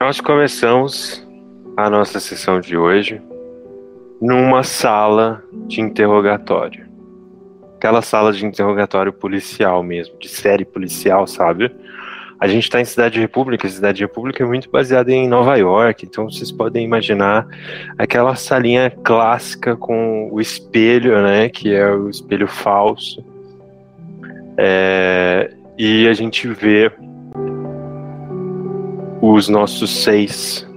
Nós começamos a nossa sessão de hoje numa sala de interrogatório. Aquela sala de interrogatório policial mesmo, de série policial, sabe? A gente está em Cidade República, Cidade República é muito baseada em Nova York, então vocês podem imaginar aquela salinha clássica com o espelho, né, que é o espelho falso. É, e a gente vê os nossos seis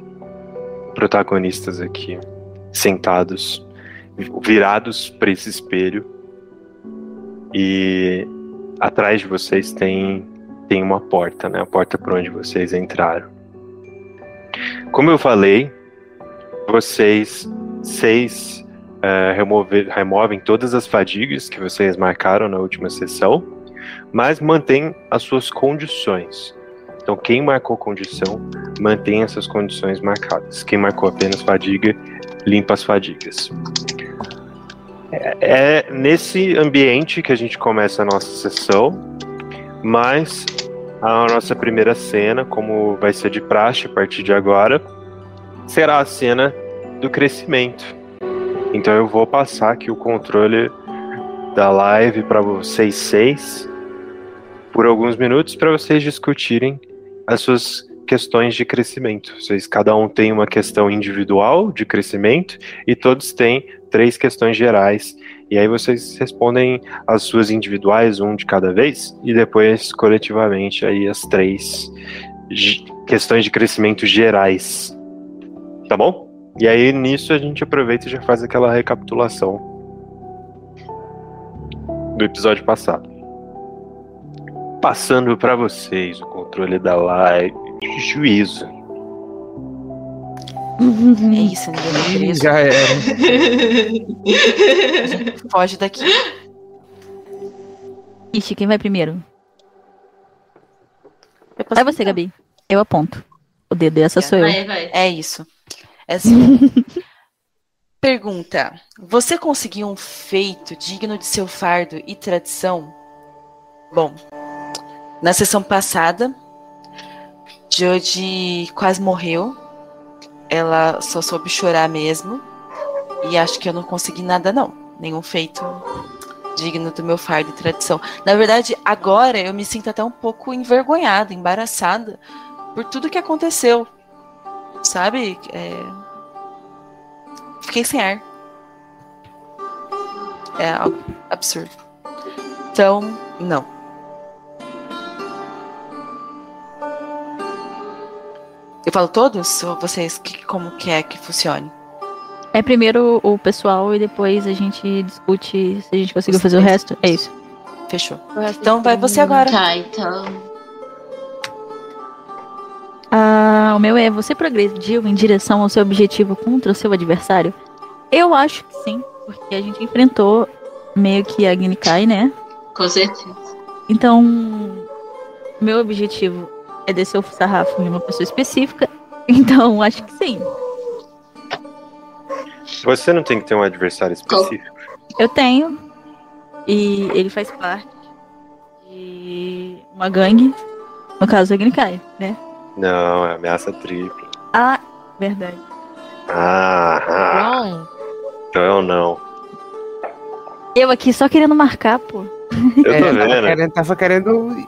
protagonistas aqui, sentados, virados para esse espelho. E atrás de vocês tem, tem uma porta, né? A porta por onde vocês entraram. Como eu falei, vocês seis uh, remover, removem todas as fadigas que vocês marcaram na última sessão, mas mantêm as suas condições. Então, quem marcou condição, mantém essas condições marcadas. Quem marcou apenas fadiga, limpa as fadigas. É, é nesse ambiente que a gente começa a nossa sessão, mas a nossa primeira cena, como vai ser de praxe a partir de agora, será a cena do crescimento. Então eu vou passar aqui o controle da live para vocês seis por alguns minutos para vocês discutirem as suas questões de crescimento. Vocês cada um tem uma questão individual de crescimento e todos têm três questões gerais. E aí vocês respondem as suas individuais, um de cada vez, e depois coletivamente aí as três questões de crescimento gerais. Tá bom? E aí nisso a gente aproveita e já faz aquela recapitulação do episódio passado passando para vocês o controle da live. Juízo. É isso, ninguém é Já era. Foge daqui. Ixi, quem vai primeiro? Vai você, Gabi. Eu aponto. O dedo, essa sou eu. Vai, vai. É isso. É assim. Pergunta: Você conseguiu um feito digno de seu fardo e tradição? Bom, na sessão passada, Jodie quase morreu. Ela só soube chorar mesmo. E acho que eu não consegui nada, não. Nenhum feito digno do meu fardo e tradição. Na verdade, agora eu me sinto até um pouco envergonhada, embaraçada por tudo que aconteceu. Sabe? É... Fiquei sem ar. É algo absurdo. Então, não. Falo todos? Ou vocês? Que, como que é que funcione? É primeiro o pessoal e depois a gente discute se a gente conseguiu fazer o resto. É isso. Fechou. Então vai você agora. Tá, então. Ah, o meu é: você progrediu em direção ao seu objetivo contra o seu adversário? Eu acho que sim, porque a gente enfrentou meio que a Ginikai, né? Com certeza. Então, meu objetivo é descer o sarrafo de uma pessoa específica. Então, acho que sim. Você não tem que ter um adversário específico. Eu tenho. E ele faz parte de uma gangue. No caso, a Gnikai, né? Não, é ameaça tripla. Ah, verdade. Ah, ah. Não. então eu não. Eu aqui só querendo marcar, pô. Eu tô É, tava vendo. querendo, tava querendo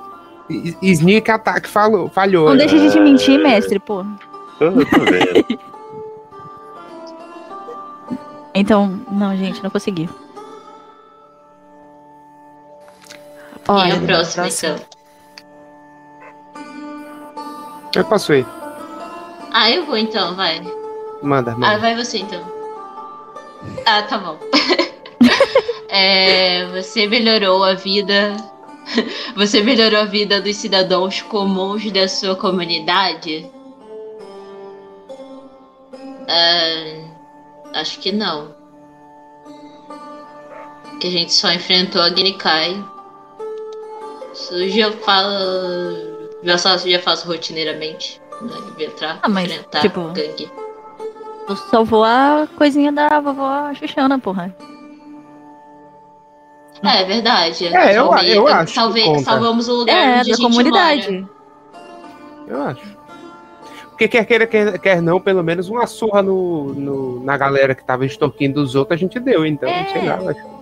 sneak attack falou, falhou. Não deixa a gente mentir, mestre, pô. Eu, tô vendo. Então, não, gente, não consegui. e Olha, a próxima, próxima. então. Eu posso ir. Ah, eu vou então, vai. Manda, Ah, manda. vai você então. Ah, tá bom. É, você melhorou a vida. Você melhorou a vida dos cidadãos comuns da sua comunidade? Ah, acho que não. Que a gente só enfrentou a Gnikai. Isso já falo. Faço, já faço rotineiramente. Né? Entrar, Ah, mas, enfrentar tipo, gangue. eu salvou a coisinha da vovó Xuxana, porra. É, é verdade. É, eu- Salvei- eu acho conta. salvamos o lugar É, onde da a gente comunidade. mora. Eu acho. Porque quer queira, quer, quer não, pelo menos uma surra no, no- na galera que tava extorquindo os outros, a gente deu, então, É. sei lá, eu acho.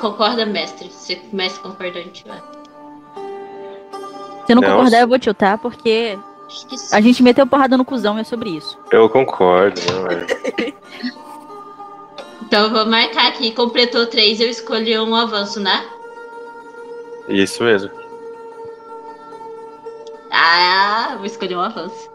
Concorda, mestre? Se o mestre concordante, vai. Se eu não, Não, concordar, eu vou tiltar, porque a gente meteu porrada no cuzão e é sobre isso. Eu concordo, não é? Então eu vou marcar aqui. Completou três, eu escolhi um avanço, né? Isso mesmo. Ah, vou escolher um avanço.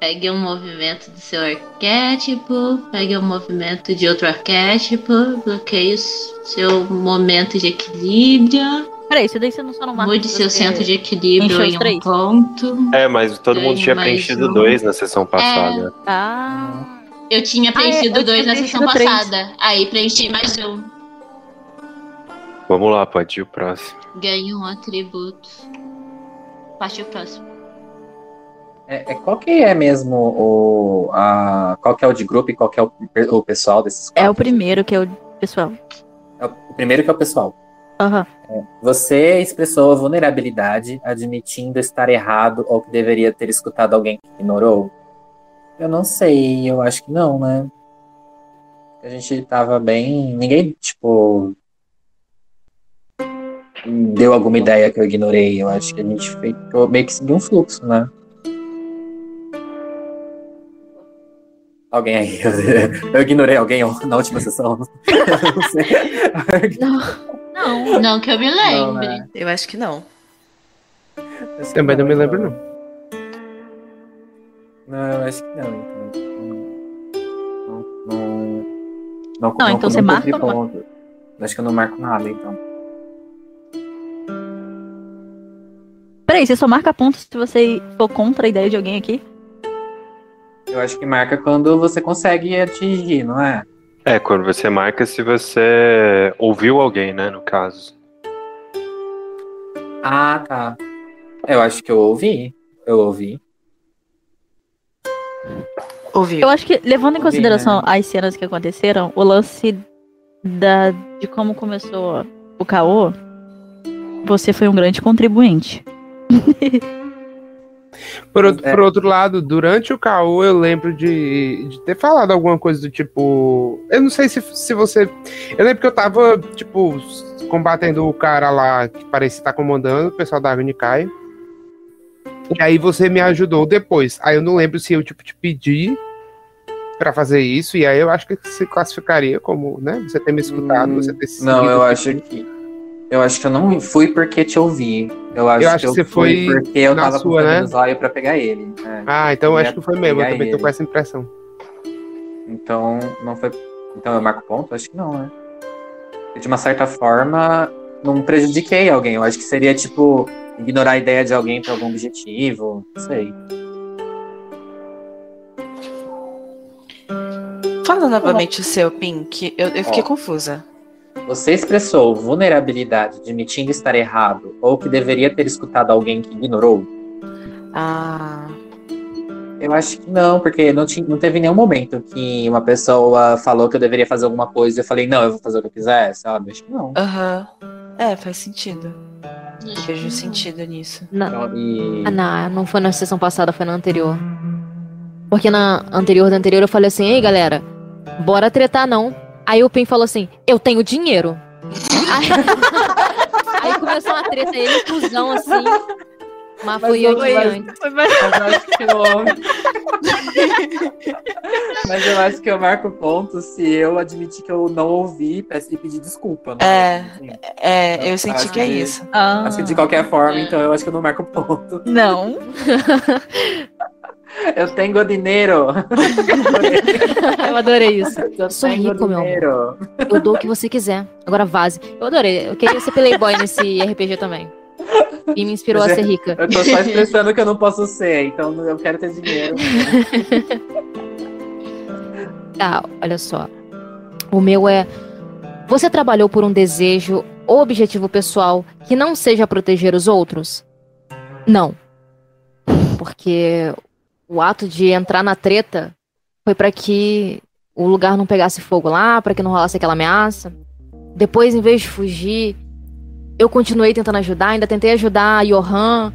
Pegue um movimento do seu arquétipo, pegue um movimento de outro arquétipo, bloqueie o seu momento de equilíbrio, Peraí, isso daí você não só não marca. mude seu você centro de equilíbrio em um três? ponto. É, mas todo mundo Ganho tinha preenchido um. dois na sessão passada. Ah. Eu tinha Ah, é, preenchido dois tinha na sessão preenchido três. passada. Aí preenchi mais um. Vamos lá, pode ir o próximo. Ganhe um atributo. Parte o próximo. É, é, qual que é mesmo o. A, qual que é o de grupo e qual que é o, o pessoal desses É o quatro? primeiro que é o pessoal. É o primeiro que é o pessoal. Aham. Você expressou vulnerabilidade, admitindo estar errado ou que deveria ter escutado alguém que ignorou? Eu não sei, eu acho que não, né? A gente tava bem. Ninguém, tipo. Deu alguma ideia que eu ignorei. Eu acho que a gente fez, meio que seguiu um fluxo, né? Alguém aí. Eu ignorei alguém na última sessão. Eu não sei. Não. Não que eu me Não, lembre. né? Eu acho que não. Acho que Também não me lembro, não. Não, eu acho que não, então. Não. Não, não, Não, então você marca não ponto. Acho que eu não marco nada, então. Peraí, você só marca pontos se você for contra a ideia de alguém aqui? Eu acho que marca quando você consegue atingir, não é? É, quando você marca se você ouviu alguém, né, no caso. Ah, tá. Eu acho que eu ouvi. Eu ouvi. Ouviu? Eu acho que, levando em Ouvi, consideração né? as cenas que aconteceram, o lance da, de como começou o caô, você foi um grande contribuinte. Por, outro- É. por outro lado, durante o caô, eu lembro de, de ter falado alguma coisa do tipo. Eu não sei se, se você. Eu lembro que eu tava, tipo, combatendo o cara lá que parecia estar comandando, o pessoal da Agnikai. E aí você me ajudou depois. Aí eu não lembro se eu, tipo, te pedi pra fazer isso. E aí eu acho que se classificaria como, né? Você ter me escutado, Hum, você ter Não, eu acho que. Eu acho que eu não fui porque te ouvi. Eu acho, Eu acho que eu que você fui foi porque eu tava sua, com né? o zóio pra pegar ele. é. Ah, então eu Eu acho que foi mesmo. Eu também tô ele. com essa impressão. Então, não foi. Então eu marco ponto? Acho que não, né? De uma certa forma, não prejudiquei alguém. Eu acho que seria, tipo, ignorar a ideia de alguém pra algum objetivo. Não sei. Fala novamente o seu, Pink. Eu, eu fiquei Ó. confusa. Você expressou vulnerabilidade, admitindo estar errado, ou que deveria ter escutado alguém que ignorou? Ah. Eu acho que não, porque não, tinha, não teve nenhum momento que uma pessoa falou que eu deveria fazer alguma coisa e eu falei, não, eu vou fazer o que eu quiser, sabe? Acho que não. Aham. É, faz sentido. Acho que Vejo não. sentido nisso. Na, Então, e... ah, não, não foi na sessão passada, foi na anterior. Porque na anterior da anterior eu falei assim, ei galera, bora tretar não. Aí o Pim falou assim, eu tenho dinheiro. Aí, aí começou uma treta, ele cuzão assim. Mas fui eu Mas- diante. Mas eu acho que eu... Mas eu acho que eu marco ponto se eu admitir que eu não ouvi e pedir desculpa. Né? É. Assim, É, eu senti que é que- isso. Ah, Acho que de qualquer forma, É. então eu acho que eu não marco ponto. não. Eu tenho dinheiro. Eu adorei isso. Eu Sou rico, meu amor. Eu dou o que você quiser. Agora vaze. Eu adorei. Eu queria ser playboy nesse RPG também. E me inspirou a ser rica. Eu tô só expressando que eu não posso ser, então eu quero ter dinheiro. Tá, olha só. O meu é. Você trabalhou por um desejo ou objetivo pessoal que não seja proteger os outros? Não. Porque o ato de entrar na treta foi pra que o lugar não pegasse fogo lá, pra que não rolasse aquela ameaça. depois, em vez de fugir, eu continuei tentando ajudar, ainda tentei ajudar a Johan,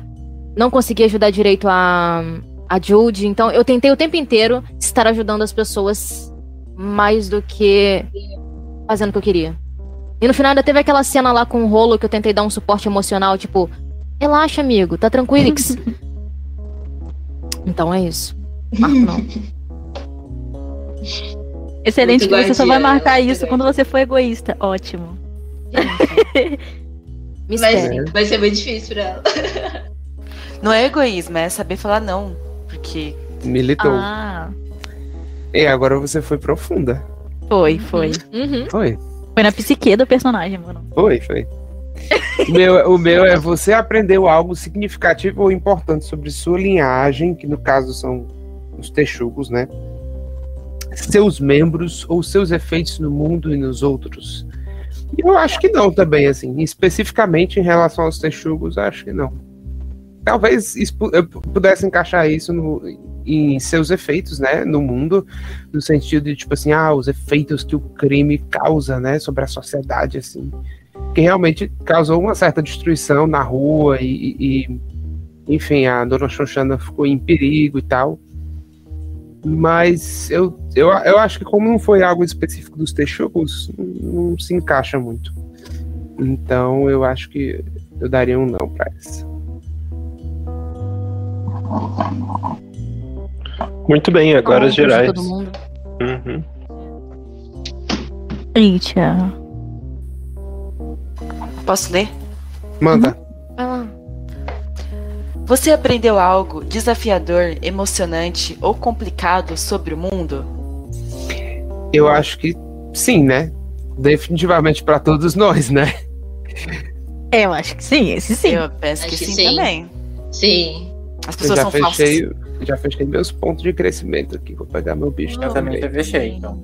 não consegui ajudar direito a, a Jude, então eu tentei o tempo inteiro estar ajudando as pessoas mais do que fazendo o que eu queria. E no final ainda teve aquela cena lá com o rolo que eu tentei dar um suporte emocional, tipo, relaxa, amigo, tá tranquilix. então é isso. Marco não. Excelente Muito que você só vai marcar isso quando você for egoísta. Ótimo. Mistério. Vai, vai ser muito difícil pra ela. Não é egoísmo, é saber falar não. Porque Militou. Ah, E agora você foi profunda. foi, foi. Uhum. Foi. Foi na psique do personagem, mano. Foi, foi. O meu, o meu é você aprendeu algo significativo ou importante sobre sua linhagem, que no caso são os texugos, né? Seus membros ou seus efeitos no mundo e nos outros. E Eu acho que não também, assim. Especificamente em relação aos texugos, acho que não. Talvez eu pudesse encaixar isso no, em seus efeitos, né, no mundo, no sentido de, tipo assim, ah, os efeitos que o crime causa, né, sobre a sociedade, assim que realmente causou uma certa destruição na rua e, e- enfim, a dona Xoxana ficou em perigo e tal. Mas eu, eu, eu acho que como não foi algo específico dos texugos, não, se encaixa muito. Então eu acho que eu daria um não pra essa. Muito bem, agora gerais. Todo mundo. Uhum. Eita. Posso ler? Manda. Vai lá. Você aprendeu algo desafiador, emocionante ou complicado sobre o mundo? Eu acho que sim, né? Definitivamente pra todos nós, né? Eu acho que sim, esse sim. Eu penso que Acho que sim, sim. também. Sim. As Eu pessoas já são falsas. fechei, já fechei meus pontos de crescimento aqui. Vou pegar meu bicho Eu também já também. fechei, então.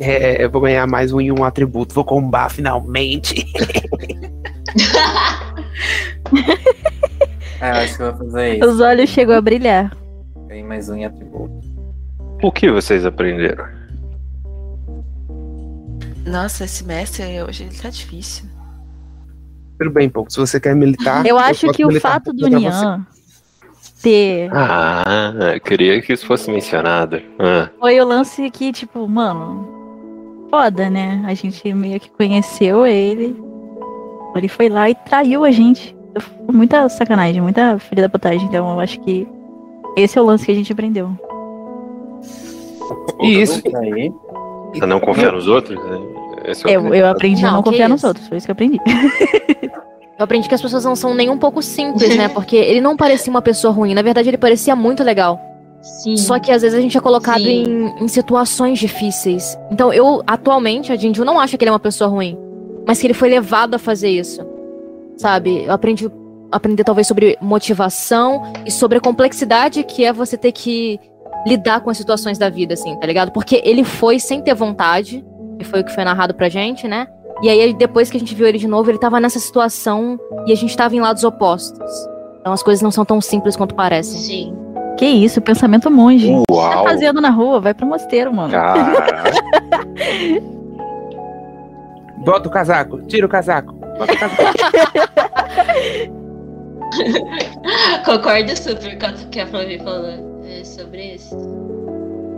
É, eu vou ganhar mais um em um atributo. Vou combar finalmente. É, eu acho que eu vou fazer isso. Os olhos chegou a brilhar. Tem mais um em atributo. O que vocês aprenderam? Nossa, esse mestre hoje ele tá difícil. Tudo bem, pouco. Se você quer militar. Eu acho posso que o fato do. Nian ter. Ah, eu queria que isso fosse mencionado. Ah, Foi o lance que, tipo, mano. Foda, né? A gente meio que conheceu ele. Ele foi lá e traiu a gente. Muita sacanagem, muita filha da potagem. Então eu acho que esse é o lance que a gente aprendeu. E isso. Aí, a não confiar nos outros? né? Esse é o Eu, eu aprendi a Não, não que confiar nos isso. outros. Foi isso que eu aprendi. Eu aprendi que as pessoas não são nem um pouco simples, né? Porque ele não parecia uma pessoa ruim. Na verdade, ele parecia muito legal. Sim. Só que às vezes a gente é colocado em, em situações difíceis. Então eu, atualmente, a Jinju não acha que ele é uma pessoa ruim. Mas que ele foi levado a fazer isso. Sabe? Eu aprendi aprender talvez sobre motivação e sobre a complexidade que é você ter que lidar com as situações da vida, assim, tá ligado? Porque ele foi sem ter vontade, que foi o que foi narrado pra gente, né? E aí, depois que a gente viu ele de novo, ele tava nessa situação e a gente tava em lados opostos. Então as coisas não são tão simples quanto parecem. Sim. Que isso, pensamento monge. O que Uau! tá fazendo na rua? Vai pro mosteiro, mano. Bota o casaco. Tira o casaco. Bota o casaco. Concordo super com o que a Flavia falou é, sobre isso.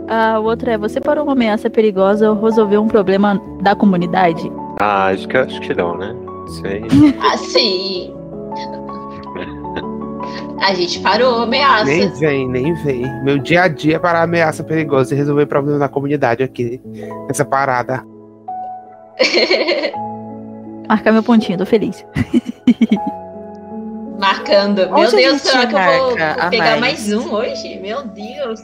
A outra é: você parou uma ameaça perigosa ou resolveu um problema da comunidade? Ah, acho que, acho que não, né? Sei. Assim. A gente parou a ameaça. nem vem, nem vem. Meu dia a dia é parar a ameaça perigosa e resolver problema na comunidade aqui. Essa parada. Marcar meu pontinho, tô feliz. Marcando. Meu Onde a Deus, será que eu vou, pegar mais? mais um hoje? Meu Deus.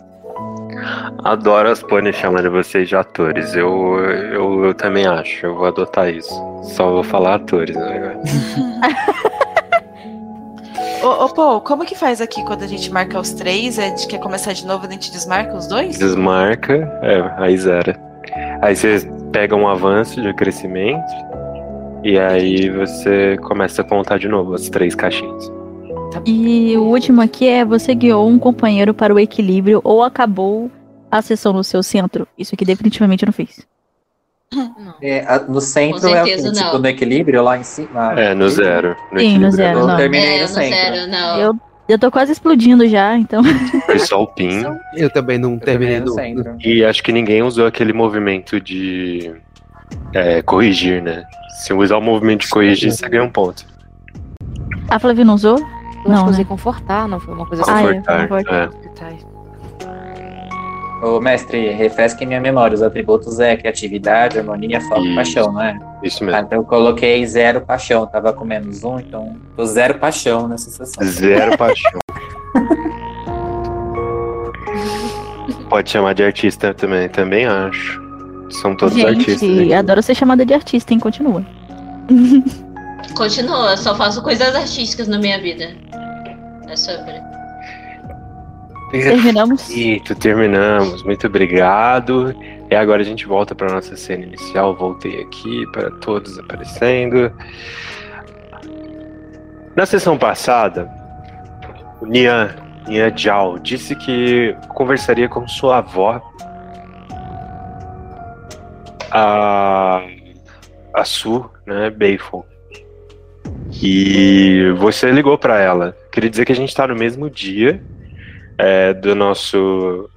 Adoro as pôneis chamando vocês de atores. Eu, eu, eu também acho. Eu vou adotar isso. Só vou falar atores né? Ô, ô, Paul, como que faz aqui quando a gente marca os três? A gente quer começar de novo, a gente desmarca os dois? Desmarca, é, aí zera. Aí você pega um avanço de crescimento e aí você começa a contar de novo as três caixinhas. E o último aqui é: você guiou um companheiro para o equilíbrio ou acabou a sessão no seu centro? Isso aqui definitivamente eu não fiz. É, a- no centro é o certeza Tipo, no equilíbrio lá em cima? É, no zero. No Sim, no equilíbrio. zero. Eu não. terminei É, no no centro. zero, não. Eu, eu tô quase explodindo já, então. Foi só o PIN. Eu também não Eu terminei terminei no do. centro. E acho que ninguém usou aquele movimento de é, corrigir, né? Se usar o movimento de corrigir, você ganha um ponto. A Flavia não usou? Eu Não, que eu né? usei confortar, não foi uma coisa assim. Ah, é, Confortar, confortar. é. Ô, mestre, refresque minha memória. Os atributos é criatividade, harmonia, foco e paixão, não é? Isso mesmo. então eu coloquei zero paixão. Tava com menos um, então tô zero paixão nessa sessão. Zero paixão. Pode chamar de artista também, também acho. São todos artistas. Gente, adoro ser chamada de artista, hein? Continua. Continua, eu só faço coisas artísticas na minha vida. É sobre. Terminamos. Perfeito, terminamos. Muito obrigado. E agora a gente volta para nossa cena inicial. Voltei aqui para todos aparecendo. Na sessão passada, o Nian, Nian Jiao disse que conversaria com sua avó, a, a Su, né, Beifon. E você ligou para ela. Queria dizer que a gente está no mesmo dia é, do nosso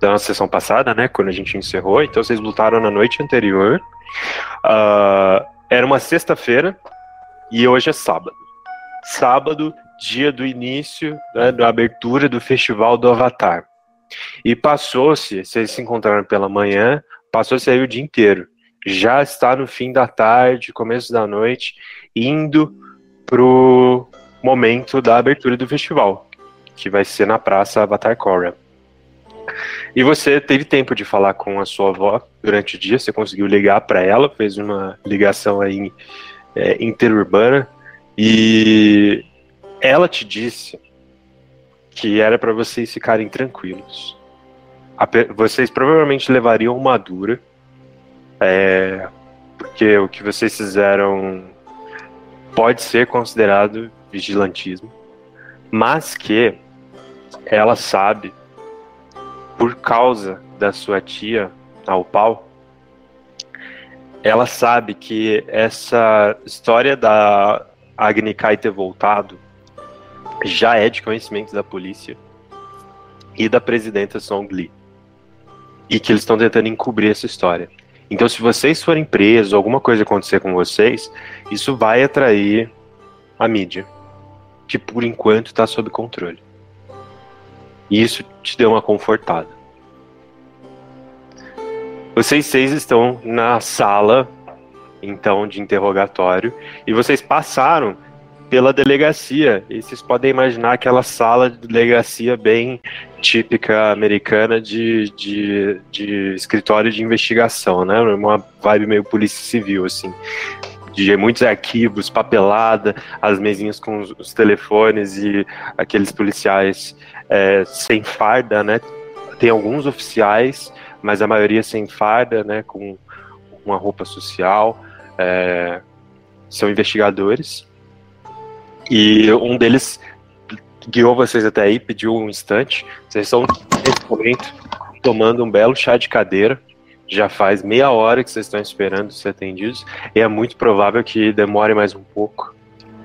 da nossa sessão passada, né? Quando a gente encerrou. Então vocês lutaram na noite anterior. Ah, era uma sexta-feira e hoje é sábado. Sábado, dia do início, né, da abertura do festival do Avatar. E passou-se, vocês se encontraram pela manhã, passou-se aí o dia inteiro. Já está no fim da tarde, começo da noite, indo pro momento da abertura do festival que vai ser na praça Avatar Korra. E você teve tempo de falar com a sua avó durante o dia, você conseguiu ligar para ela, fez uma ligação aí é, interurbana e ela te disse que era para vocês ficarem tranquilos. Vocês provavelmente levariam uma dura, é, porque o que vocês fizeram pode ser considerado vigilantismo mas que ela sabe, por causa da sua tia, a Opal, ela sabe que essa história da Agni Kai ter voltado já é de conhecimento da polícia e da presidenta Song Lee. E que eles estão tentando encobrir essa história. Então, se vocês forem presos, alguma coisa acontecer com vocês, isso vai atrair a mídia que por enquanto está sob controle. E isso te deu uma confortada. Vocês seis estão na sala, então, de interrogatório, e vocês passaram pela delegacia. E vocês podem imaginar aquela sala de delegacia bem típica americana de, de, de escritório de investigação, né? Uma vibe meio polícia civil, assim de muitos arquivos, papelada, as mesinhas com os, os telefones e aqueles policiais é, sem farda, né? Tem alguns oficiais, mas a maioria sem farda, né? Com uma roupa social. é, são investigadores. E um deles guiou vocês até aí, pediu um instante. Vocês estão, nesse momento, tomando um belo chá de cadeira. Já faz meia hora que vocês estão esperando ser atendidos. E é muito provável que demore mais um pouco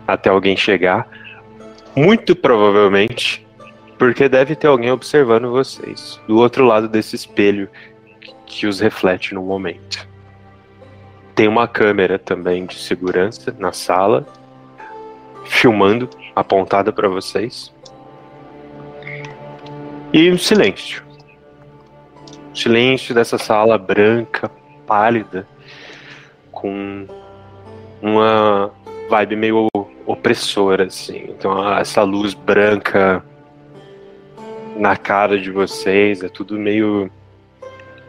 até alguém chegar. Muito provavelmente, porque deve ter alguém observando vocês do outro lado desse espelho que- os reflete no momento. Tem uma câmera também de segurança na sala, filmando, apontada para vocês. E um silêncio. Silêncio dessa sala branca, pálida, com uma vibe meio opressora, assim. Então, essa luz branca na cara de vocês, é tudo meio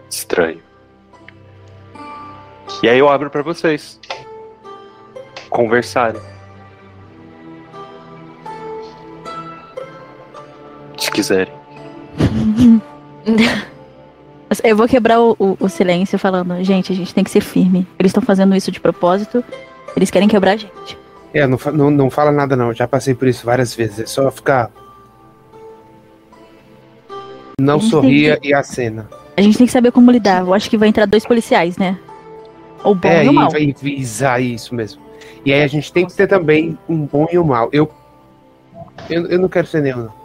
estranho. E aí eu abro para vocês conversarem. Se quiserem. Eu vou quebrar o, o- o silêncio falando, gente, a gente tem que ser firme. Eles estão fazendo isso de propósito. Eles querem quebrar a gente. É, não, não, não fala nada não, já passei por isso várias vezes. É só ficar. Não sorria tem e acena. A gente tem que saber como lidar. Eu acho que vai entrar dois policiais, né? O bom é, e o mal. e visar isso mesmo. E aí a gente tem que ter também um bom e um mal. Eu, eu, eu não quero ser nenhum. não.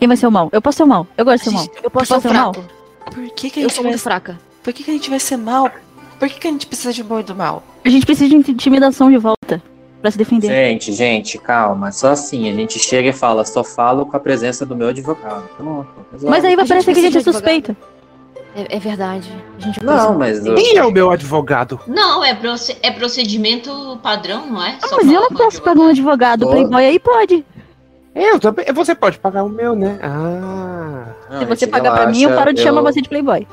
Quem vai ser o mal? Eu posso ser o mal. Eu gosto de ser o mal. Eu posso Posso ser ser mal? Por que, que a Eu gente sou vai, muito fraca. por que, que a gente vai ser mal? Por que, que a gente precisa de bom e do mal? A gente precisa de intimidação de volta pra se defender. Gente, gente, calma. Só assim, a gente chega e fala, só falo com a presença do meu advogado. Pronto. resolve. Mas aí vai parecer que a gente é suspeita. É, é verdade. A gente Não, mas. eu- Quem é o meu advogado? Não, é, proce- é procedimento padrão, não é? Ah, Só mas eu não o posso pagar um advogado playboy aí, pode. Eu também. Você pode pagar o meu, né? Ah. Se você pagar pra mim, eu relaxa, paro de chamar você de playboy.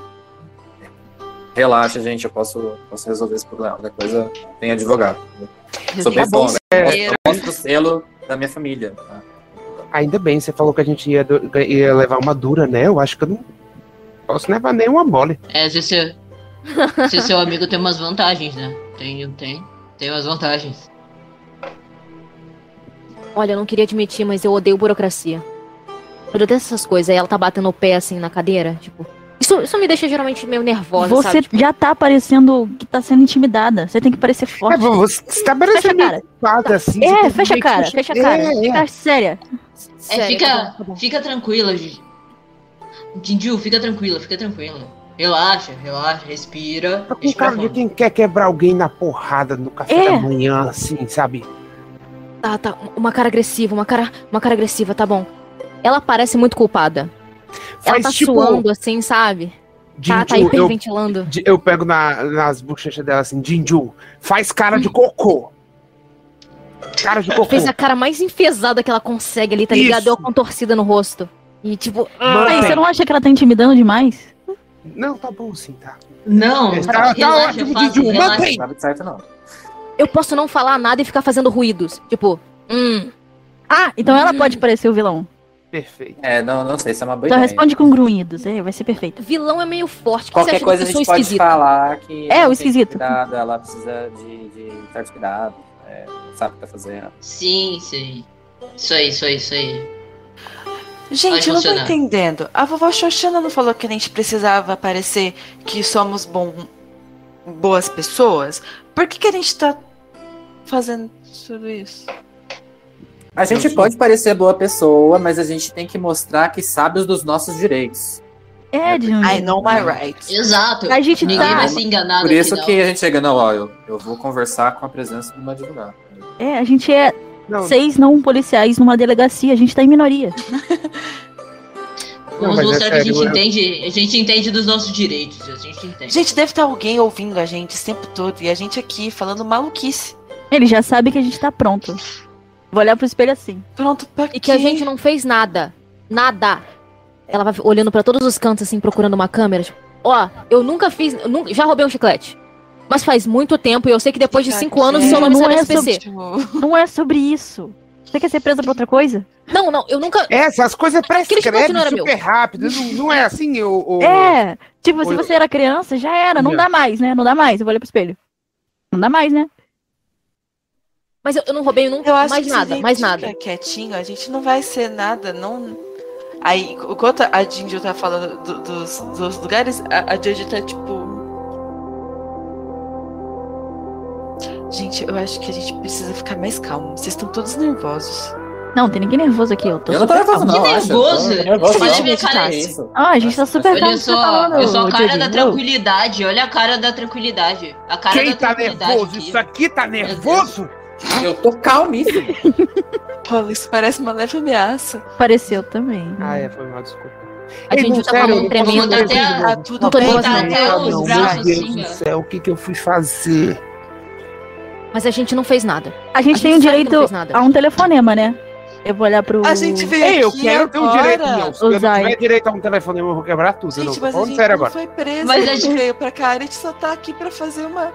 Relaxa, gente, eu posso, posso resolver esse problema. Qualquer coisa, tem advogado. Sou Tá bem bom, né? Eu mostro o selo da minha família. tá? Ainda bem, você falou que a gente ia, do- ia levar uma dura, né? Eu acho que eu não posso levar nenhuma mole. É, se seu, se seu amigo tem umas vantagens, né? Tem, tem, tem umas vantagens. Olha, eu não queria admitir, mas eu odeio burocracia. Eu detesto essas coisas. Aí ela tá batendo o pé assim na cadeira, tipo. Isso, isso me deixa geralmente meio nervosa, Você sabe? Tipo, já tá parecendo que tá sendo intimidada. Você tem que parecer É, forte. você tá Fecha a parecendo cara. culpada, assim. É, fecha a cara, fecha a cara. É, é. Fica séria. É, fica, tá bom, tá bom. fica tranquila, Gigi. Jinju, fica tranquila, fica tranquila. Relaxa, relaxa, respira. Tá com respira cara de quem quer quebrar alguém na porrada no café É. da manhã, assim, sabe? Tá, tá. Uma cara agressiva, uma cara, uma cara agressiva, tá bom. Ela parece muito culpada. ela Faz tá tipo. suando assim, sabe? Tá, tá Jinju, eu, hiperventilando. de- eu pego na- nas bochechas dela assim, Jinju, faz cara de cocô. Cara de cocô. Fez a cara mais enfesada que ela consegue ali, tá Isso. ligado? Deu uma contorcida no rosto. E tipo, tem. você não acha que ela tá intimidando demais? Não, tá bom sim, tá. Não, Tá- tá relaxa, ótimo, faz- Jinju, mantém. Não sabe certo, não. Eu posso não falar nada e ficar fazendo ruídos. Tipo, hum. Ah, então ela pode parecer o vilão. Perfeito. É, não, não sei se é uma boa Então ideia. responde com grunhidos. É, vai ser perfeito. Vilão é meio forte. O que você Qualquer acha coisa a gente pode esquisita? falar que. É, ela o esquisito. Cuidado, ela precisa de, de certos cuidados. É, sabe o que tá fazendo. Sim, sim. Isso aí, isso aí, isso aí. Gente, Pode eu não tô entendendo. A vovó Xoxana não falou que a gente precisava parecer que somos bom, boas pessoas? Por que, que a gente tá fazendo tudo isso? A gente pode parecer boa pessoa, mas a gente tem que mostrar que sabe os dos nossos direitos. É, de um I know my rights. Exato. A gente Ninguém tá- vai se enganar Por isso final. que a gente chega, não, ó, eu, eu vou conversar com a presença do advogado. É, a gente é Não, seis não policiais numa delegacia. A gente tá em minoria. Não, Vamos mas é mostrar que a gente eu- entende, a gente entende dos nossos direitos, a gente entende. Gente, deve estar alguém ouvindo a gente esse tempo todo e a gente aqui falando maluquice. Ele já sabe que a gente tá pronto. Vou olhar pro espelho assim. Pronto pra E que a quê? gente não fez nada. Nada. Ela vai olhando pra todos os cantos, assim, procurando uma câmera. Tipo, ó, eu nunca fiz. eu nunca- já roubei um chiclete. Mas faz muito tempo e eu sei que depois de cinco anos o quieto. seu nome Não é SPC. Tipo, Não é sobre isso. Você quer ser presa por outra coisa? Não, não, eu nunca. É, Essas coisas prescrevem super rápido. Não, não é assim, o. o- É. Tipo, se Oi. você era criança, já era. Não Não. dá mais, né? Não dá mais. Eu vou olhar pro espelho. Não dá mais, né? Mas eu, eu não roubei nunca eu acho mais que nada, se a gente mais nada. ficar quietinho, a gente não vai ser nada, não. Aí, enquanto a Jinju tá falando do- dos, dos lugares, a, a Jojo tá tipo. Gente, eu acho que a gente precisa ficar mais calmo. Vocês estão todos nervosos. Não, tem ninguém nervoso aqui. Eu tô Eu super nervoso, calma. não. Que acho. nervoso. Eu tô nervoso, Olha não. a minha cara. Ah, a gente tá super calmo. Olha só, falando, eu sou a cara da tranquilidade, olha a cara da tranquilidade. A cara Quem da tá tranquilidade nervoso? aqui. Isso aqui tá nervoso? Eu tô calmíssimo. Pô, isso parece uma leve ameaça. Pareceu também. Ah, é, foi mal, desculpa. A Ei, gente não, tá sério, falando eu tremendo. não Tá até a- tudo Não tô bem, tá não. até os não, braços meu Deus assim, do céu, o que que eu fui fazer? Mas a gente não fez nada. A gente A tem gente o sabe que direito não fez nada. a um telefonema, né? Eu vou olhar pro. A gente veio Ei, eu aqui quero ter um direito, não. Se eu não direito a um telefone, eu vou quebrar tudo. eu não, Gente, tô mas a falando gente sério não agora. foi presa, Mas a gente- veio pra cá, a gente só tá aqui pra fazer uma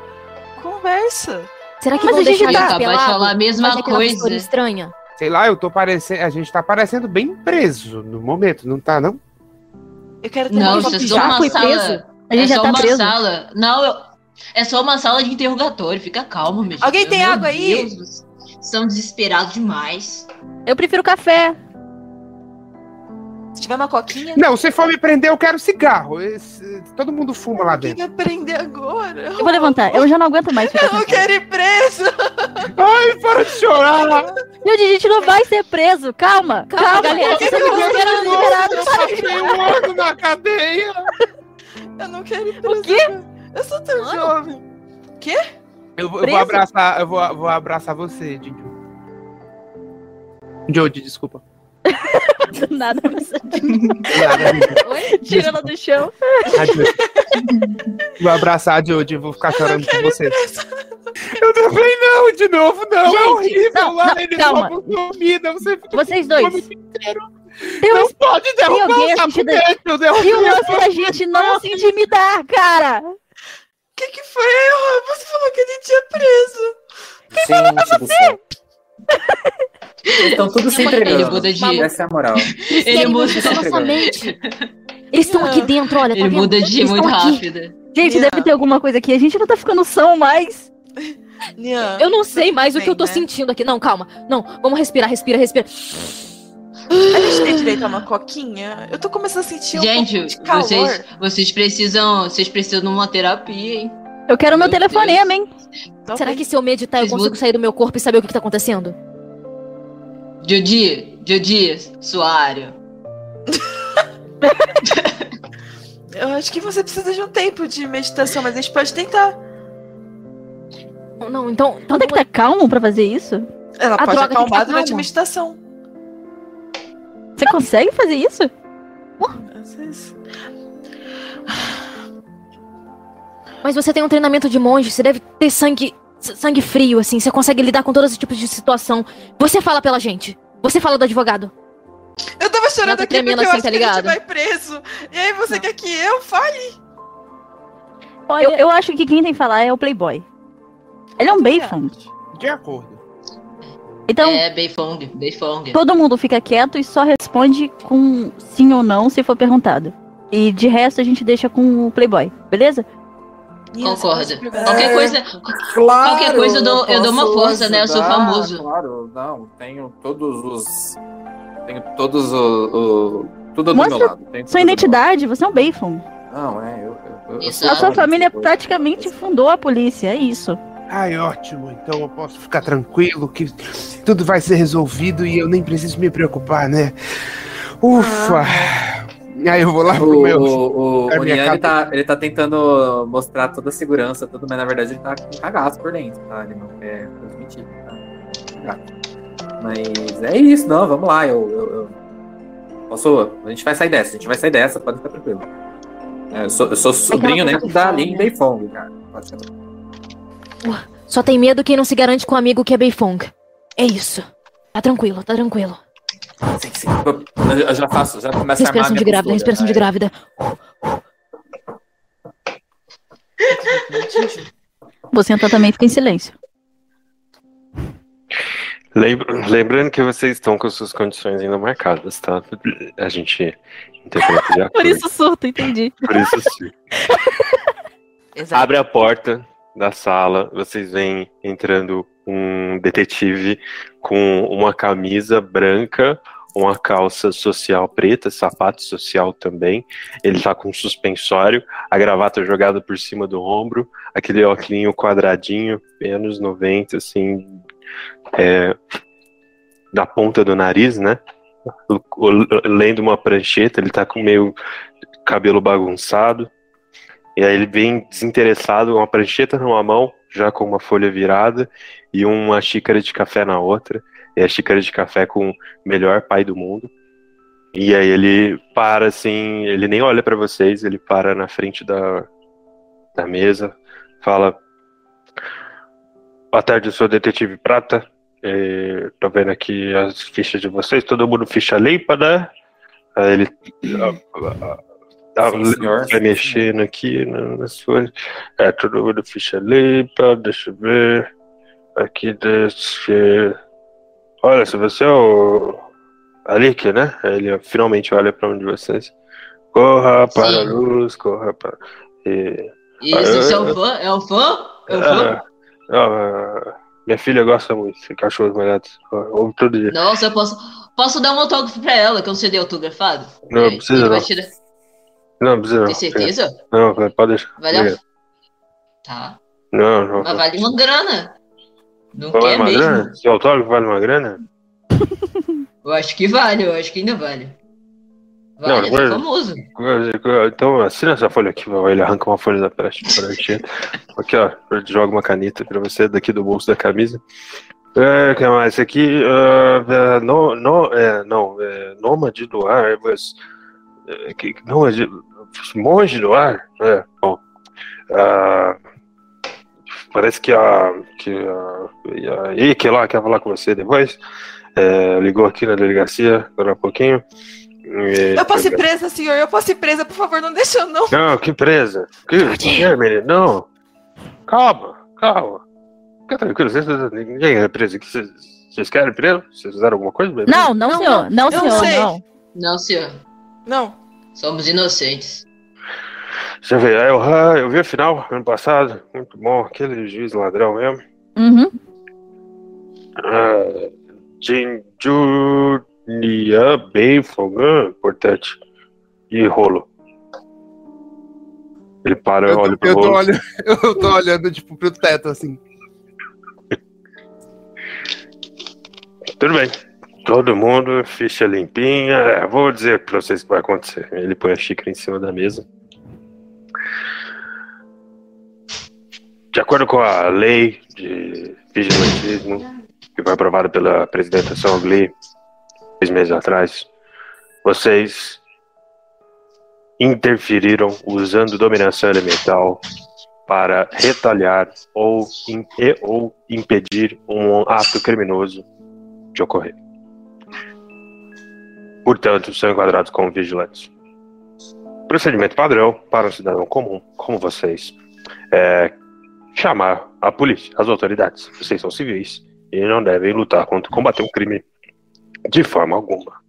conversa. Será que Mas vão a gente deixar tá- gente pelado? falar a mesma coisa. estranha. Sei lá, eu tô parecendo. A gente tá parecendo bem preso no momento, não tá, não? Eu quero ter Não, uma isso é só uma foi sala. preso? A gente é já só tá uma preso. sala. Não, eu... é só uma sala de interrogatório. Fica calmo, meu Alguém Deus. tem Meu água aí? Deus, vocês São desesperados demais. Eu prefiro café. Se tiver uma coquinha, Não, se for me prender, eu quero cigarro. Esse- todo mundo fuma lá quem dentro. quer prender agora? Eu vou levantar. Eu já não aguento mais ficar Eu não quero ir preso. Ai, para de chorar! Gente, a gente não vai ser preso. Calma. Calma, galera. Vocês estão liberado. Eu passei um ano na cadeia! Eu não quero ir preso. O quê? Eu sou tão Mano. jovem. Eu, vou- eu Preso? vou abraçar, eu vou, vou abraçar você, Didi. Jody, desculpa. Do nada. Tira ela do chão. Vou abraçar a Jody, vou ficar chorando por você. Eu também não, de novo, não. é Gente, horrível não, lá, não, eles calma. comida, você fica Vocês dois. Tem Não pode derrubar o eu derrubei E o lance da gente não se intimidar, cara. O que que foi? Você falou que a gente ia preso. Gente do céu. Eles estão tudo se Ele entregando. muda de. Essa é a moral. Ele muda, na nossa mente. Eles estão aqui dentro, olha, tá ele vendo? muda de Eles muito aqui. rápido. Gente, Yeah. deve ter alguma coisa aqui. A gente não tá ficando são mais. Nian, Eu não sei mais o que eu tô né? sentindo aqui. Não, calma. Não, vamos respirar, respira, respira. A gente tem direito a uma coquinha? Eu tô começando a sentir um Gente, pouco de calor. vocês, vocês precisam. Vocês precisam de uma terapia, hein? Eu quero meu Meu telefonema, hein? Talvez. Será que se eu meditar eu consigo sair do meu corpo e saber o que, que tá acontecendo? Jodi, Jodi, Suário. Eu acho que você precisa de um tempo de meditação, mas a gente pode tentar. Não, então. então tem que estar calmo pra fazer isso? Ela A pode droga acalmar durante a calma. meditação. Você consegue fazer isso? Às vezes. Mas você tem um treinamento de monge, você deve ter sangue. Sangue frio, assim. Você consegue lidar com todos os tipos de situação. Você fala pela gente. Você fala do advogado. Eu tava chorando Não, tá aqui porque tremendo eu assim, acho tá que a gente ligado? vai preso. E aí você quer que eu fale? Eu, eu acho que quem tem que falar é o Playboy. Ele é um Bayfang. De acordo. Então, É, Beifong, Beifong. todo mundo fica quieto e só responde com sim ou não se for perguntado. E de resto a gente deixa com o Playboy, beleza? Concordo. Qualquer Qualquer coisa. Claro, Qualquer coisa eu dou- eu dou uma força, né? Eu sou ajudar, famoso. Claro, não, tenho todos os. Tenho todos o. o- tudo do Mostra meu lado. tenho Sua do identidade, você é um lado. Não, é, eu. eu, eu A sua família boa. praticamente fundou a polícia, é isso. Ai, ótimo. Então eu posso ficar tranquilo que tudo vai ser resolvido e eu nem preciso me preocupar, né? Ufa! Aí eu vou lá O, pro meu. o, o, pra o minha Nian, ele tá, ele tá tentando mostrar toda a segurança, tudo, mas na verdade ele tá com cagaço por dentro, tá? Ele não quer transmitir, tá? Mas é isso, não, vamos lá, eu, eu, eu- Posso, a gente vai sair dessa, a gente vai sair dessa, pode ficar tranquilo. É, eu, sou, eu sou sobrinho que da Lin né? Beifong, cara. Pode ficar Só tem medo quem não se garante com um amigo que é Beifong. É isso. Tá tranquilo, tá tranquilo. Sim, sim. Eu, já faço, já começo a armar Respiração de grávida, postura, respiração de né? grávida. Você então também fica em silêncio. Lembra- lembrando que vocês estão com suas condições ainda marcadas, tá? A gente interpreta acordo. Por isso surto, entendi. Por isso sim. Exato. Abre a porta da sala, vocês veem entrando um detetive com uma camisa branca, uma calça social preta, sapato social também. Ele tá com um suspensório, a gravata jogada por cima do ombro, aquele óculos quadradinho, anos 90, assim, é, na ponta do nariz, né? Lendo uma prancheta, ele tá com meio cabelo bagunçado. E aí ele vem desinteressado, uma prancheta numa mão, já com uma folha virada, e uma xícara de café na outra. E a xícara de café com o melhor pai do mundo. E aí ele para assim, ele nem olha pra vocês, ele para na frente da, da mesa, fala: Boa tarde, eu sou o detetive Prata. É, tô vendo aqui as fichas de vocês, todo mundo ficha limpa, né? Aí ele. Ah, Sim, mexendo aqui na- nas folhas. É, todo mundo ficha limpa, deixa eu ver. Aqui deixa. eu- Olha, se você é o. Alique, né? Ele finalmente olha pra um de vocês. Corra para a Sim. luz, corra para. E... Isso, isso é o fã? É o fã? É o fã? Ah, ah, minha filha gosta muito de cachorros molhados. Ouve todo dia. Nossa, eu posso. posso dar um autógrafo pra ela, que é um CD autografado? Não, precisa não. tirar- Não, precisa não. Tem certeza? Não, pode deixar. Vai dar? Obrigado. Tá. Não, não. Mas vale uma grana. Não Vale quer uma mesmo? grana? Seu autógrafo vale uma grana? Eu acho que vale, eu acho que ainda vale. Vale, não é vale. famoso. Então assina essa folha aqui, vai. ele arranca uma folha da peste para. Aqui, ó, eu jogo uma caneta pra você daqui do bolso da camisa. É, que mais? Esse aqui, é, no, no, é, não, é, nômade do ar, mas, é, que, nômade, monge do ar, é, bom, Ah, parece que a, que a, a Ike lá quer falar com você depois, É, ligou aqui na delegacia agora há pouquinho. E- Eu posso ir presa, senhor. Eu posso ir presa, por favor, não deixa eu não. não, que presa. Que, que é, menino? Não. Calma, calma. Fica tranquilo, vocês, ninguém é preso aqui. Vocês, vocês querem preso? Vocês fizeram alguma coisa? bebê? Não, não, Não, senhor. Não, não senhor, não. Não, senhor. Não. Somos inocentes. Ver. aí Eu, ah, eu vi a final ano passado. Muito bom. Aquele juiz ladrão mesmo. Uhum. Julia bem Fogan, importante. E rolo. Ele para, Eu, olha tô, pro eu, tô rolo. olhando, eu tô olhando, tipo, pro teto, assim. Tudo bem. Todo mundo, ficha limpinha. É, vou dizer pra vocês o que vai acontecer. Ele põe a xícara em cima da mesa. De acordo com a lei de vigilantismo, que foi aprovada pela presidenta Songli dois meses atrás, vocês interferiram usando dominação elemental para retalhar ou, ou impedir um ato criminoso de ocorrer. Portanto, são enquadrados como vigilantes. Procedimento padrão para um cidadão comum, como vocês, é chamar a polícia, as autoridades. Vocês são civis e não devem lutar contra combater um crime de forma alguma.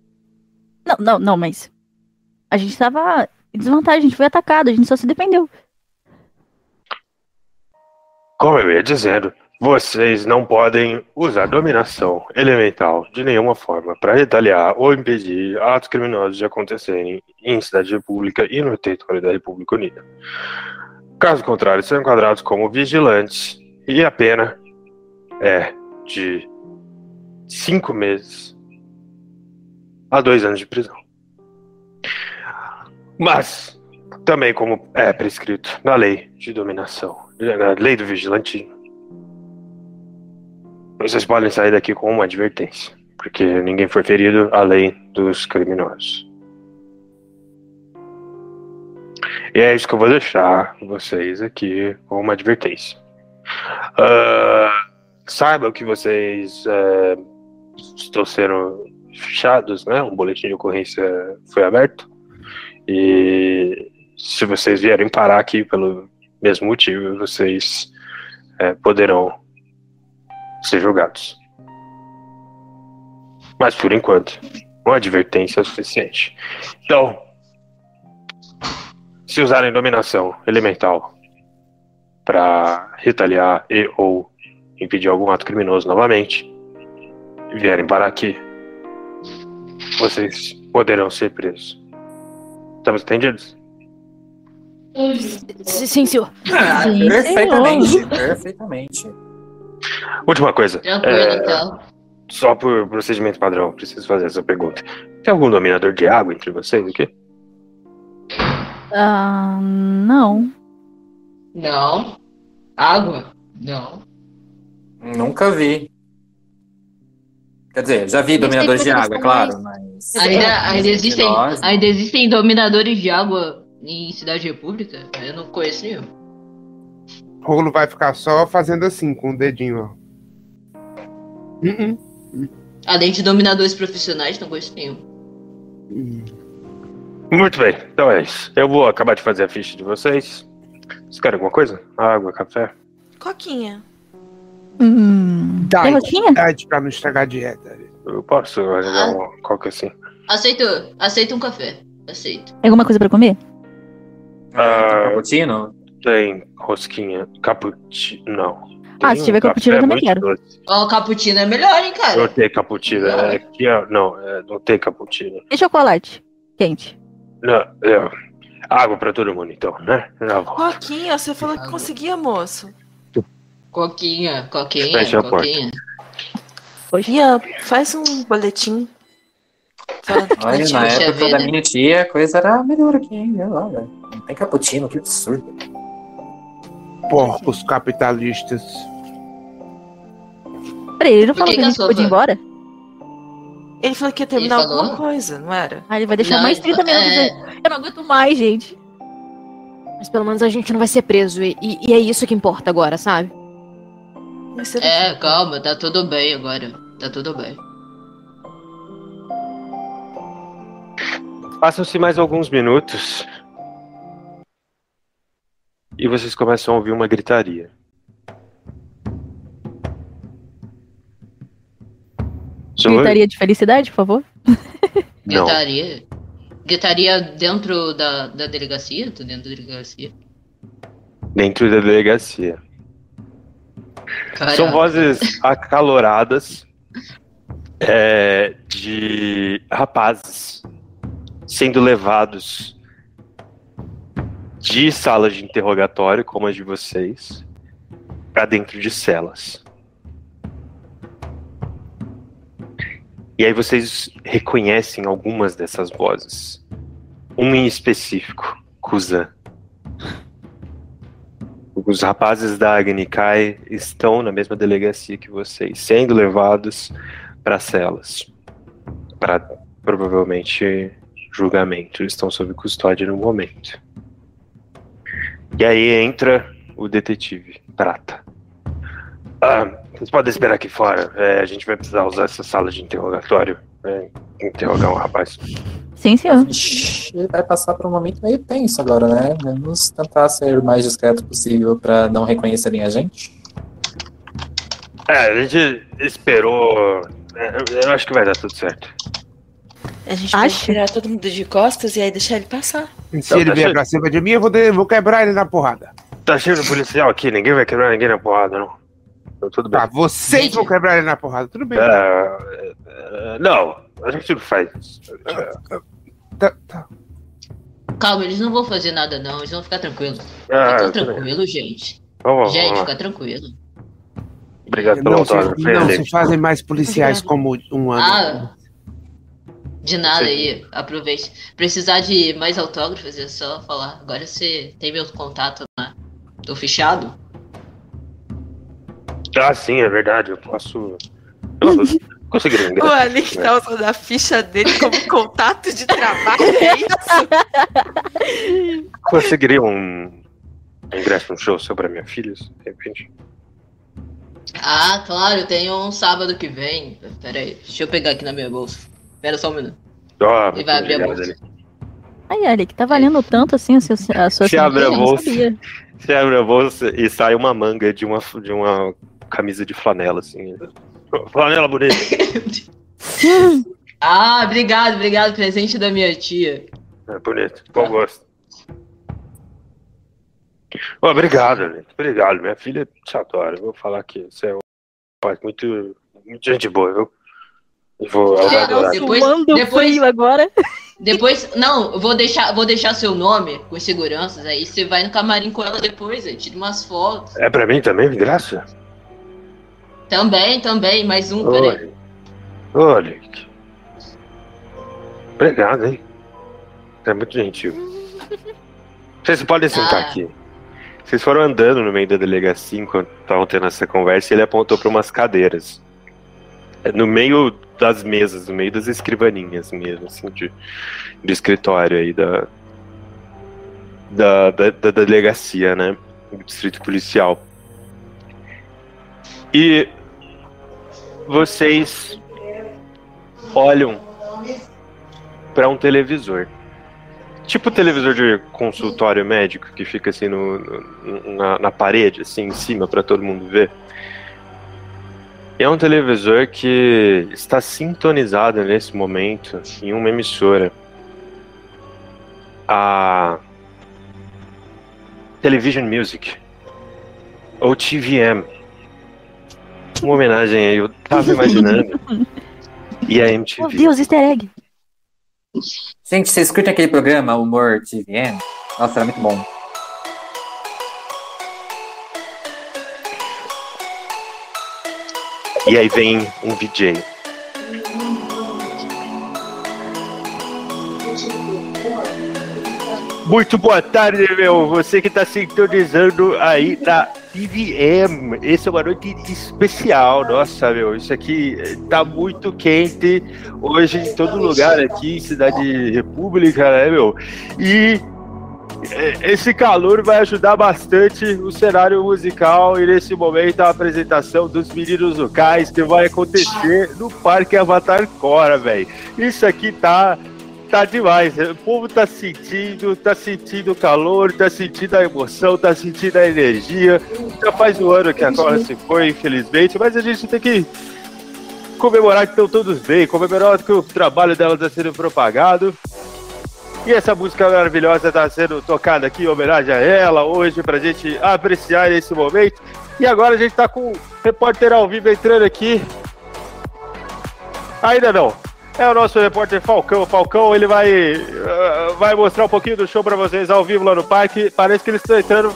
Não, não, não, mas. A gente tava em desvantagem, a gente foi atacado, a gente só se defendeu. Como eu ia dizendo, vocês não podem usar dominação elemental de nenhuma forma para retaliar ou impedir atos criminosos de acontecerem em cidade pública e no território da República Unida. Caso contrário, são enquadrados como vigilantes e a pena é de cinco meses a dois anos de prisão. Mas, também como é prescrito na lei de dominação, na lei do vigilantismo, vocês podem sair daqui com uma advertência, porque ninguém foi ferido além dos criminosos. E é isso que eu vou deixar vocês aqui com uma advertência. Ah, saibam que vocês eh, estão sendo fechados, né? Um boletim de ocorrência foi aberto. E se vocês vierem parar aqui pelo mesmo motivo, vocês eh, poderão ser julgados. Mas por enquanto, uma advertência é suficiente. Então, se usarem dominação elemental para retaliar e ou impedir algum ato criminoso novamente e vierem parar aqui, vocês poderão ser presos. Estamos entendidos? Sim, senhor. Ah, Sim, perfeitamente, perfeitamente. Última coisa. Tranquilo, É, então. Só por procedimento padrão, preciso fazer essa pergunta. Tem algum dominador de água entre vocês aqui? Ah, não. Não. Água? Não. Nunca vi. Quer dizer, já vi dominadores de água, é claro, mas. Ainda, ainda, Entre existem, ainda existem dominadores de água em Cidade República? Eu não conheço nenhum. O rolo vai ficar só fazendo assim, com o dedinho, ó. Uhum. Além de dominadores profissionais, não conheço nenhum. Muito bem, então é isso. Eu vou acabar de fazer a ficha de vocês. Vocês querem alguma coisa? Água, café? Coquinha. Hum. Dá? Diet pra não estragar a dieta. Eu posso arranjar um qualquer assim. Aceito, aceito um café. Aceito. Tem alguma coisa pra comer? Ah, cappuccino? Tem rosquinha, cappuccino. Não. Ah, se tiver café cappuccino, eu também quero. Ó, o cappuccino é melhor, hein, Não cara? tem cappuccino. É, aqui, ó, não, é, não tem cappuccino. E chocolate? Quente. Não, é, água pra todo mundo, então, né? Tá. Coquinha, você falou que conseguia, moço. Coquinha, coquinha, Fecha a porta. coquinha. Ian, faz um boletim. Olha, não na época da minha tia, a coisa era melhor aqui, hein? Olha, não tem cappuccino, que absurdo. Porcos capitalistas. Peraí, ele não falou que que, que a gente podia ir embora? Ele falou que ia terminar Ele falou? alguma coisa, não era? Ah, ele vai deixar Não, mais 30 minutos. é. Eu não aguento mais, gente. Mas pelo menos a gente não vai ser preso. E, e- e é isso que importa agora, sabe? Mas você- é, calma, tá tudo bem agora. Tá tudo bem. Passam-se mais alguns minutos. E vocês começam a ouvir uma gritaria. Gritaria de felicidade, por favor. Não. Gritaria. Gritaria dentro da, da delegacia? Tô dentro da delegacia. Dentro da delegacia. Caraca. São vozes acaloradas é, de rapazes sendo levados de salas de interrogatório, como as de vocês, para dentro de celas. E aí vocês reconhecem algumas dessas vozes. Um em específico, Kuzan. Os rapazes da Agnikai estão na mesma delegacia que vocês, sendo levados para celas. Para provavelmente julgamento. Eles estão sob custódia no momento. E aí entra o detetive Prata. Ah, vocês podem esperar aqui fora. É, a gente vai precisar usar essa sala de interrogatório. É, interrogar um rapaz. Sim, senhor. Ele vai passar por um momento meio tenso agora, né? Vamos tentar ser o mais discreto possível pra não reconhecerem a gente. É, a gente esperou. é, Eu acho que vai dar tudo certo. A gente pode Acha? virar todo mundo de costas e aí deixar ele passar. Se Não, ele tá vier cheio. pra cima de mim, eu vou, de- vou quebrar ele na porrada. Tá cheio de policial aqui, ninguém vai quebrar ninguém na porrada, não. Então, tudo bem. Tá, vocês vão quebrar ele na porrada. Tudo bem. É, é, é, não, a gente não faz isso. É, Tá, tá. Calma, eles não vão fazer nada, não. Eles vão ficar tranquilos. Ah, Fica tudo bem. tranquilo, gente. Vamos, Gente, vamos lá. fica tranquilo. Obrigado pelo Não, autógrafo. se, não presente. se fazem mais policiais como um ano. Ah, de nada aí, aproveite. Precisar de mais autógrafos, é só falar. Agora você tem meu contato lá. Tô fechado? Ah, sim, é verdade. Eu posso. Eu conseguiria um O. Alex tá usando a ficha dele como contato de trabalho, é isso? Conseguiria um ingresso num show seu pra minha filha, de repente? Ah, claro, tem um sábado que vem. Pera aí, deixa eu pegar aqui na minha bolsa. Pera só um minuto. Ó, Ele vai abrir a bolsa. Aí, Alec, tá valendo tanto assim a sua, a sua Você abre a bolsa. Você abre a bolsa e sai uma manga de uma, de uma camisa de flanela, assim. Flanela bonita. Ah, obrigado, obrigado. Presente da minha tia. É bonito. Bom gosto. Ô, obrigado, Eli. Obrigado. Minha filha te adora. Eu Vou falar que você é um rapaz muito, muito gente boa, viu? Eu vou, ela vai adorar. Depois- depois- agora. Depois, não, eu vou deixar, vou deixar seu nome com os seguranças. Aí você vai no camarim com ela depois, aí tira umas fotos. É pra mim também, de graça? Também, também, mais um, peraí. Olha. Obrigado, hein? Você é muito gentil. Vocês podem sentar Ah. aqui. Vocês foram andando no meio da delegacia enquanto estavam tendo essa conversa e ele apontou para umas cadeiras. No meio das mesas, no meio das escrivaninhas mesmo, assim, de, do escritório aí da, da, da, da delegacia, né? Do distrito policial. E vocês olham para um televisor. Tipo televisor de consultório médico que fica assim no, no- na, na parede, assim, em cima, para todo mundo ver. É um televisor que está sintonizado nesse momento em uma emissora. A Television Music, ou TVM, Uma homenagem aí, eu tava imaginando. E a MTV. Meu Deus, easter egg. Gente, vocês curtem aquele programa, Humor TVN? Nossa, era muito bom. E aí vem um VJ. Muito boa tarde, meu. Você que está sintonizando aí na TVM. Esse é uma noite especial. Nossa, meu. Isso aqui tá muito quente hoje em todo lugar aqui, Cidade República, né, meu? E esse calor vai ajudar bastante o cenário musical e nesse momento a apresentação dos meninos locais que vai acontecer no Parque Avatar Cora, velho. Isso aqui tá tá demais. O povo tá sentindo, tá sentindo o calor, tá sentindo a emoção, tá sentindo a energia. Já faz um ano que a Cora se foi, infelizmente, mas a gente tem que comemorar que estão todos bem, comemorar que o trabalho dela está sendo propagado. E essa música maravilhosa está sendo tocada aqui em homenagem a ela hoje, para a gente apreciar esse momento. E agora a gente está com o repórter ao vivo entrando aqui. Ainda não. É o nosso repórter Falcão. Falcão, ele vai, uh, vai mostrar um pouquinho do show para vocês ao vivo lá no parque. Parece que eles estão entrando.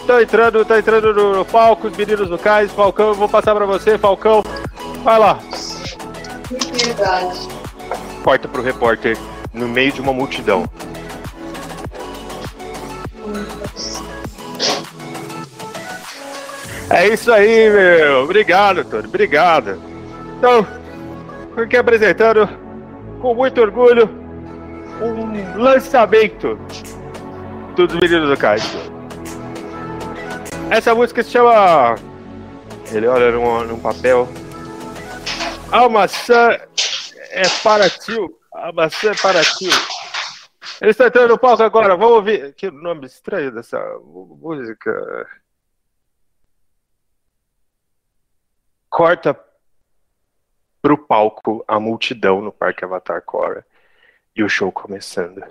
Estão entrando, estão entrando no, no palco, os meninos do cais. Falcão, eu vou passar para você, Falcão. Vai lá. Verdade. Corta pro repórter no meio de uma multidão. É isso aí, meu. Obrigado, Tony. Obrigado. Então, aqui apresentando com muito orgulho um lançamento dos meninos do Cais. Essa música se chama. Ele olha num, num papel. A maçã é para tio. A maçã é para tio. Eles estão entrando no palco agora. Vamos ouvir. Que nome estranho dessa música. Corta pro palco a multidão no Parque Avatar Cora e o show começando.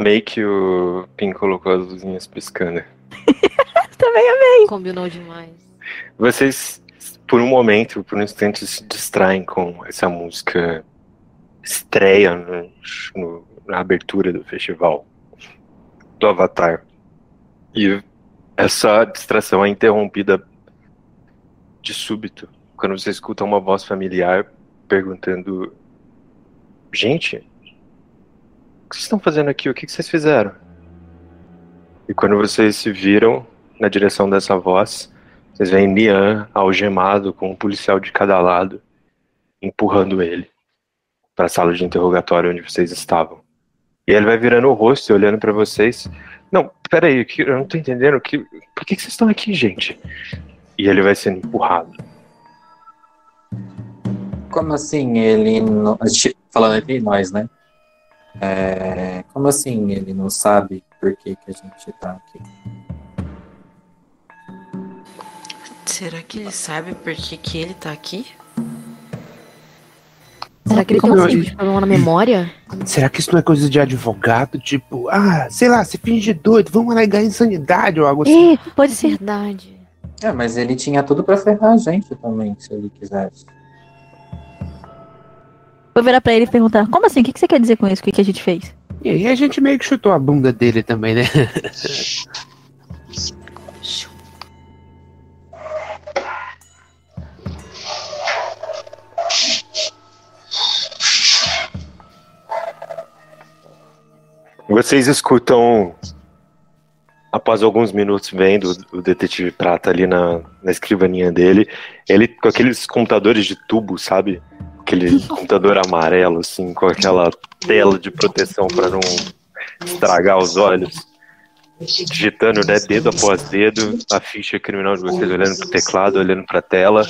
Amei que o Pin colocou as luzinhas piscando. Também amei. Combinou demais. Vocês, por um momento, por um instante, se distraem com essa música estreia no- no- na abertura do festival do Avatar. E essa distração é interrompida de súbito, quando você escuta uma voz familiar perguntando: Gente, que vocês estão fazendo aqui? O que que vocês fizeram? E quando vocês se viram na direção dessa voz, vocês veem Nian algemado com um policial de cada lado, empurrando ele para a sala de interrogatório onde vocês estavam. E ele vai virando o rosto e olhando para vocês. Não, peraí, eu não tô entendendo. Que, por que, que vocês estão aqui, gente? E ele vai sendo empurrado. Como assim ele gente- Falando entre nós, né? É, Como assim ele não sabe por que, que a gente tá aqui? Será que ele sabe por que, que ele tá aqui? Será que ele tem Como um eu- simples problema na memória? Será que isso não é coisa de advogado? Tipo, ah, sei lá, se finge doido, vamos alegar insanidade ou algo assim. É, pode ser. Verdade. É, mas ele tinha tudo pra ferrar a gente também, se ele quisesse. Vou virar pra ele e perguntar: como assim? O que que você quer dizer com isso? O que que a gente fez? E aí a gente meio que chutou a bunda dele também, né? Vocês escutam, após alguns minutos vendo o detetive Prata ali na, na escrivaninha dele, ele com aqueles computadores de tubo, sabe? Aquele computador amarelo, assim, com aquela tela de proteção para não estragar os olhos. Digitando, né, dedo após dedo, a ficha criminal de vocês, olhando pro teclado, olhando pra tela,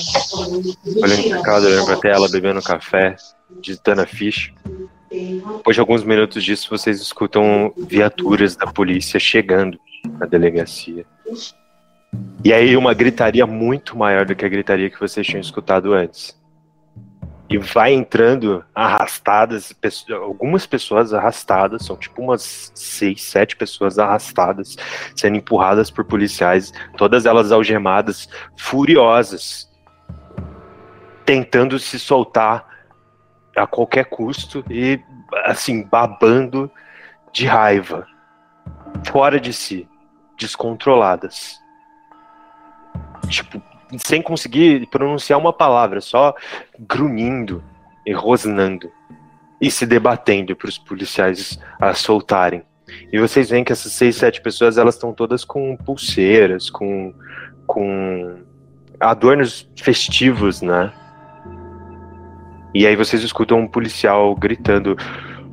olhando pro teclado, olhando pra tela, bebendo café, digitando a ficha. Depois de alguns minutos disso, vocês escutam viaturas da polícia chegando na delegacia. E aí uma gritaria muito maior do que a gritaria que vocês tinham escutado antes. E vai entrando arrastadas, algumas pessoas arrastadas, são tipo umas seis, sete pessoas arrastadas, sendo empurradas por policiais, todas elas algemadas, furiosas, tentando se soltar a qualquer custo e assim babando de raiva, fora de si, descontroladas. Tipo, sem conseguir pronunciar uma palavra, só grunhindo e rosnando e se debatendo para os policiais a soltarem. E vocês veem que essas seis, sete pessoas, elas estão todas com pulseiras, com, com adornos festivos, né? E aí vocês escutam um policial gritando: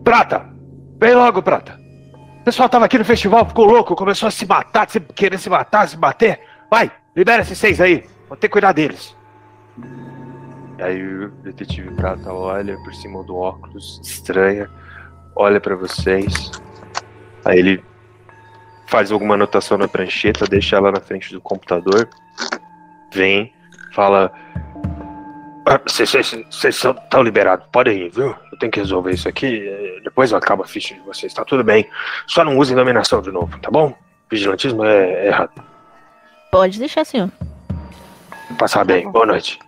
Prata! Vem logo, Prata! O pessoal tava aqui no festival, ficou louco, começou a se matar, se, querer se matar, se bater. Vai, libera esses seis aí, vou ter que cuidar deles. E aí o detetive Prata olha por cima do óculos, estranha, olha pra vocês. Aí ele faz alguma anotação na prancheta, deixa ela na frente do computador, vem, fala: "Ah, Vocês estão liberados, podem ir, viu? Eu tenho que resolver isso aqui. Depois eu acabo a ficha de vocês, tá tudo bem. Só não usem dominação de novo, tá bom? Vigilantismo é, é errado. Pode deixar, senhor. Passar bem, boa noite.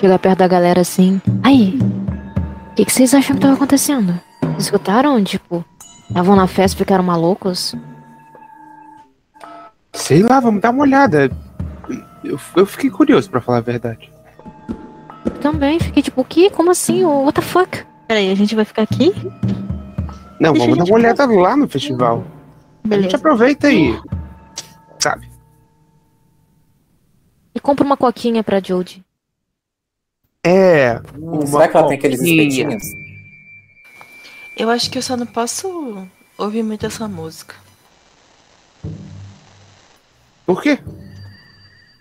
Chega perto da galera assim. Aí, o que, que vocês acham que tava acontecendo? Escutaram? Tipo, estavam na festa e ficaram malucos? Sei lá, vamos dar uma olhada. Eu, eu fiquei curioso, pra falar a verdade. Também fiquei tipo, o quê? Como assim? What the fuck? Peraí, a gente vai ficar aqui? Não, Deixa vamos dar uma olhada lá no festival. A gente Beleza. aproveita e. Sabe? E compra uma coquinha pra Jodie. É. Hum, Uma será que ela tem aqueles coquinha. espetinhos? Eu acho que eu só não posso ouvir muito essa música. Por quê?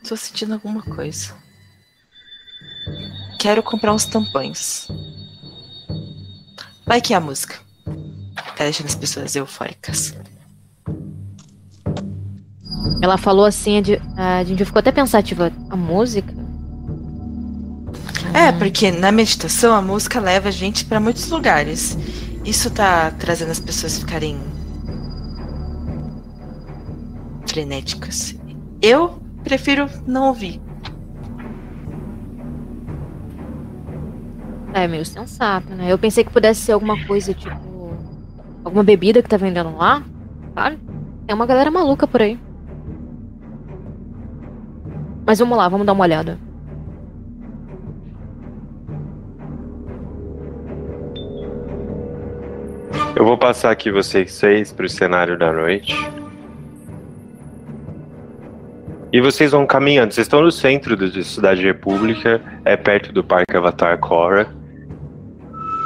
Tô sentindo alguma coisa. Quero comprar uns tampões. Vai que é a música. Tá deixando as pessoas eufóricas. Ela falou assim, a, gente ficou até pensativa. A música? É, porque na meditação a música leva a gente pra muitos lugares. Isso tá trazendo as pessoas ficarem frenéticas. Eu prefiro não ouvir. É meio sensato, né? Eu pensei que pudesse ser alguma coisa, tipo. Alguma bebida que tá vendendo lá, sabe? Uma galera maluca por aí. Mas vamos lá, vamos dar uma olhada. Eu vou passar aqui vocês seis pro cenário da noite. E vocês vão caminhando. Vocês estão no centro da Cidade República, é perto do Parque Avatar Cora.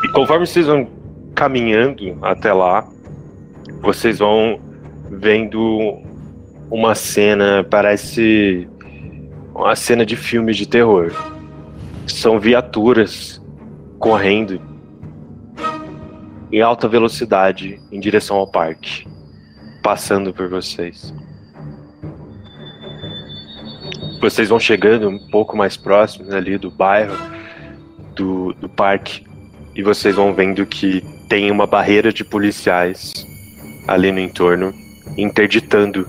E conforme vocês vão caminhando até lá, vocês vão vendo uma cena, parece uma cena de filme de terror. São viaturas correndo em alta velocidade em direção ao parque, passando por vocês. Vocês vão chegando um pouco mais próximos ali do bairro, do, do parque, e vocês vão vendo que tem uma barreira de policiais ali no entorno, interditando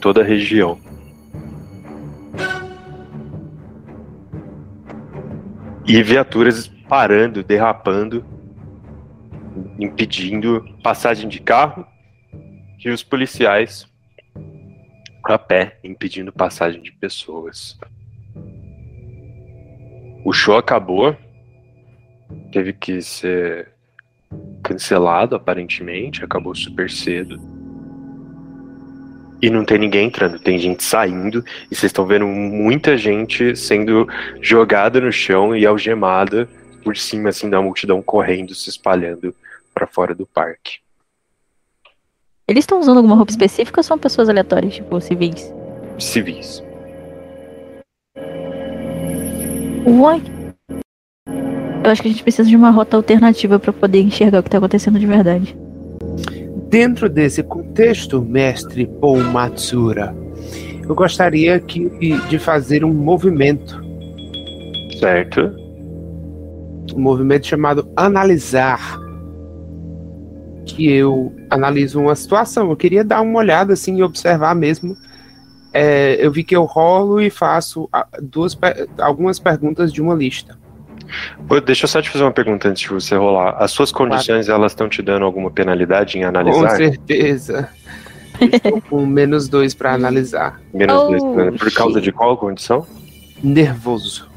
toda a região. E viaturas parando, derrapando, impedindo passagem de carro, e os policiais a pé, impedindo passagem de pessoas. O show acabou, teve que ser cancelado aparentemente, acabou super cedo. E não tem ninguém entrando, tem gente saindo, e vocês estão vendo muita gente sendo jogada no chão e algemada por cima assim da multidão correndo, se espalhando para fora do parque. Eles estão usando alguma roupa específica ou são pessoas aleatórias, tipo civis? Civis. Uai. Eu acho que a gente precisa de uma rota alternativa para poder enxergar o que tá acontecendo de verdade. Dentro desse contexto, mestre Paul Matsura, eu gostaria que, de fazer um movimento. Certo. Um movimento chamado analisar. Que eu analiso uma situação. Eu queria dar uma olhada assim e observar mesmo. É, eu vi que eu rolo e faço ah, duas, algumas perguntas de uma lista. Deixa eu só te fazer uma pergunta antes de você rolar. As suas condições, elas estão te dando alguma penalidade em analisar? Com certeza. Estou com menos dois para analisar. Menos Oh, dois, né? Por causa de qual condição? Nervoso.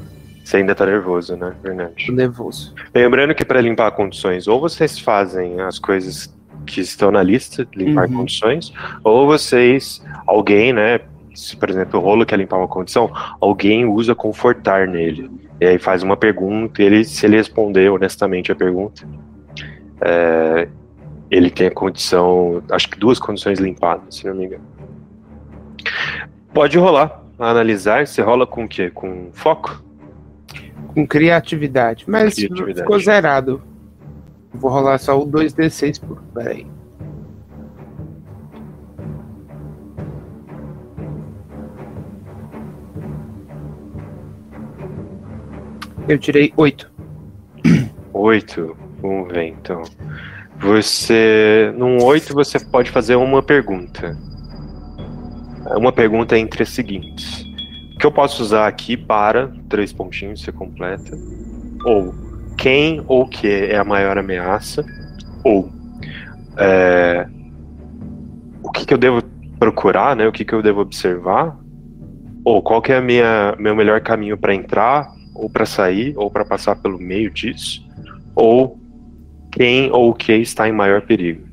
Você ainda tá nervoso, né, Fernandes? Tô nervoso. Lembrando que para limpar condições, ou vocês fazem as coisas que estão na lista, limpar Uhum. condições, ou vocês, alguém, né, se por exemplo o rolo quer limpar uma condição, alguém usa confortar nele. E aí faz uma pergunta, e ele, se ele responder honestamente a pergunta, é, ele tem a condição, acho que duas condições limpadas, se não me engano. Pode rolar, analisar, você rola com o quê? Com foco? Com criatividade. Mas Criatividade. ficou zerado. Vou rolar só o 2d6 por. Peraí. Eu tirei 8. Oito, vamos ver então. Você. Num oito você pode fazer uma pergunta. Uma pergunta entre as seguintes. O que eu posso usar aqui para três pontinhos você completa? Ou quem ou que é a maior ameaça? Ou é, o que, que eu devo procurar, né? O que, que eu devo observar? Ou qual que é a minha, meu melhor caminho para entrar, ou para sair, ou para passar pelo meio disso? ou quem ou o que está em maior perigo.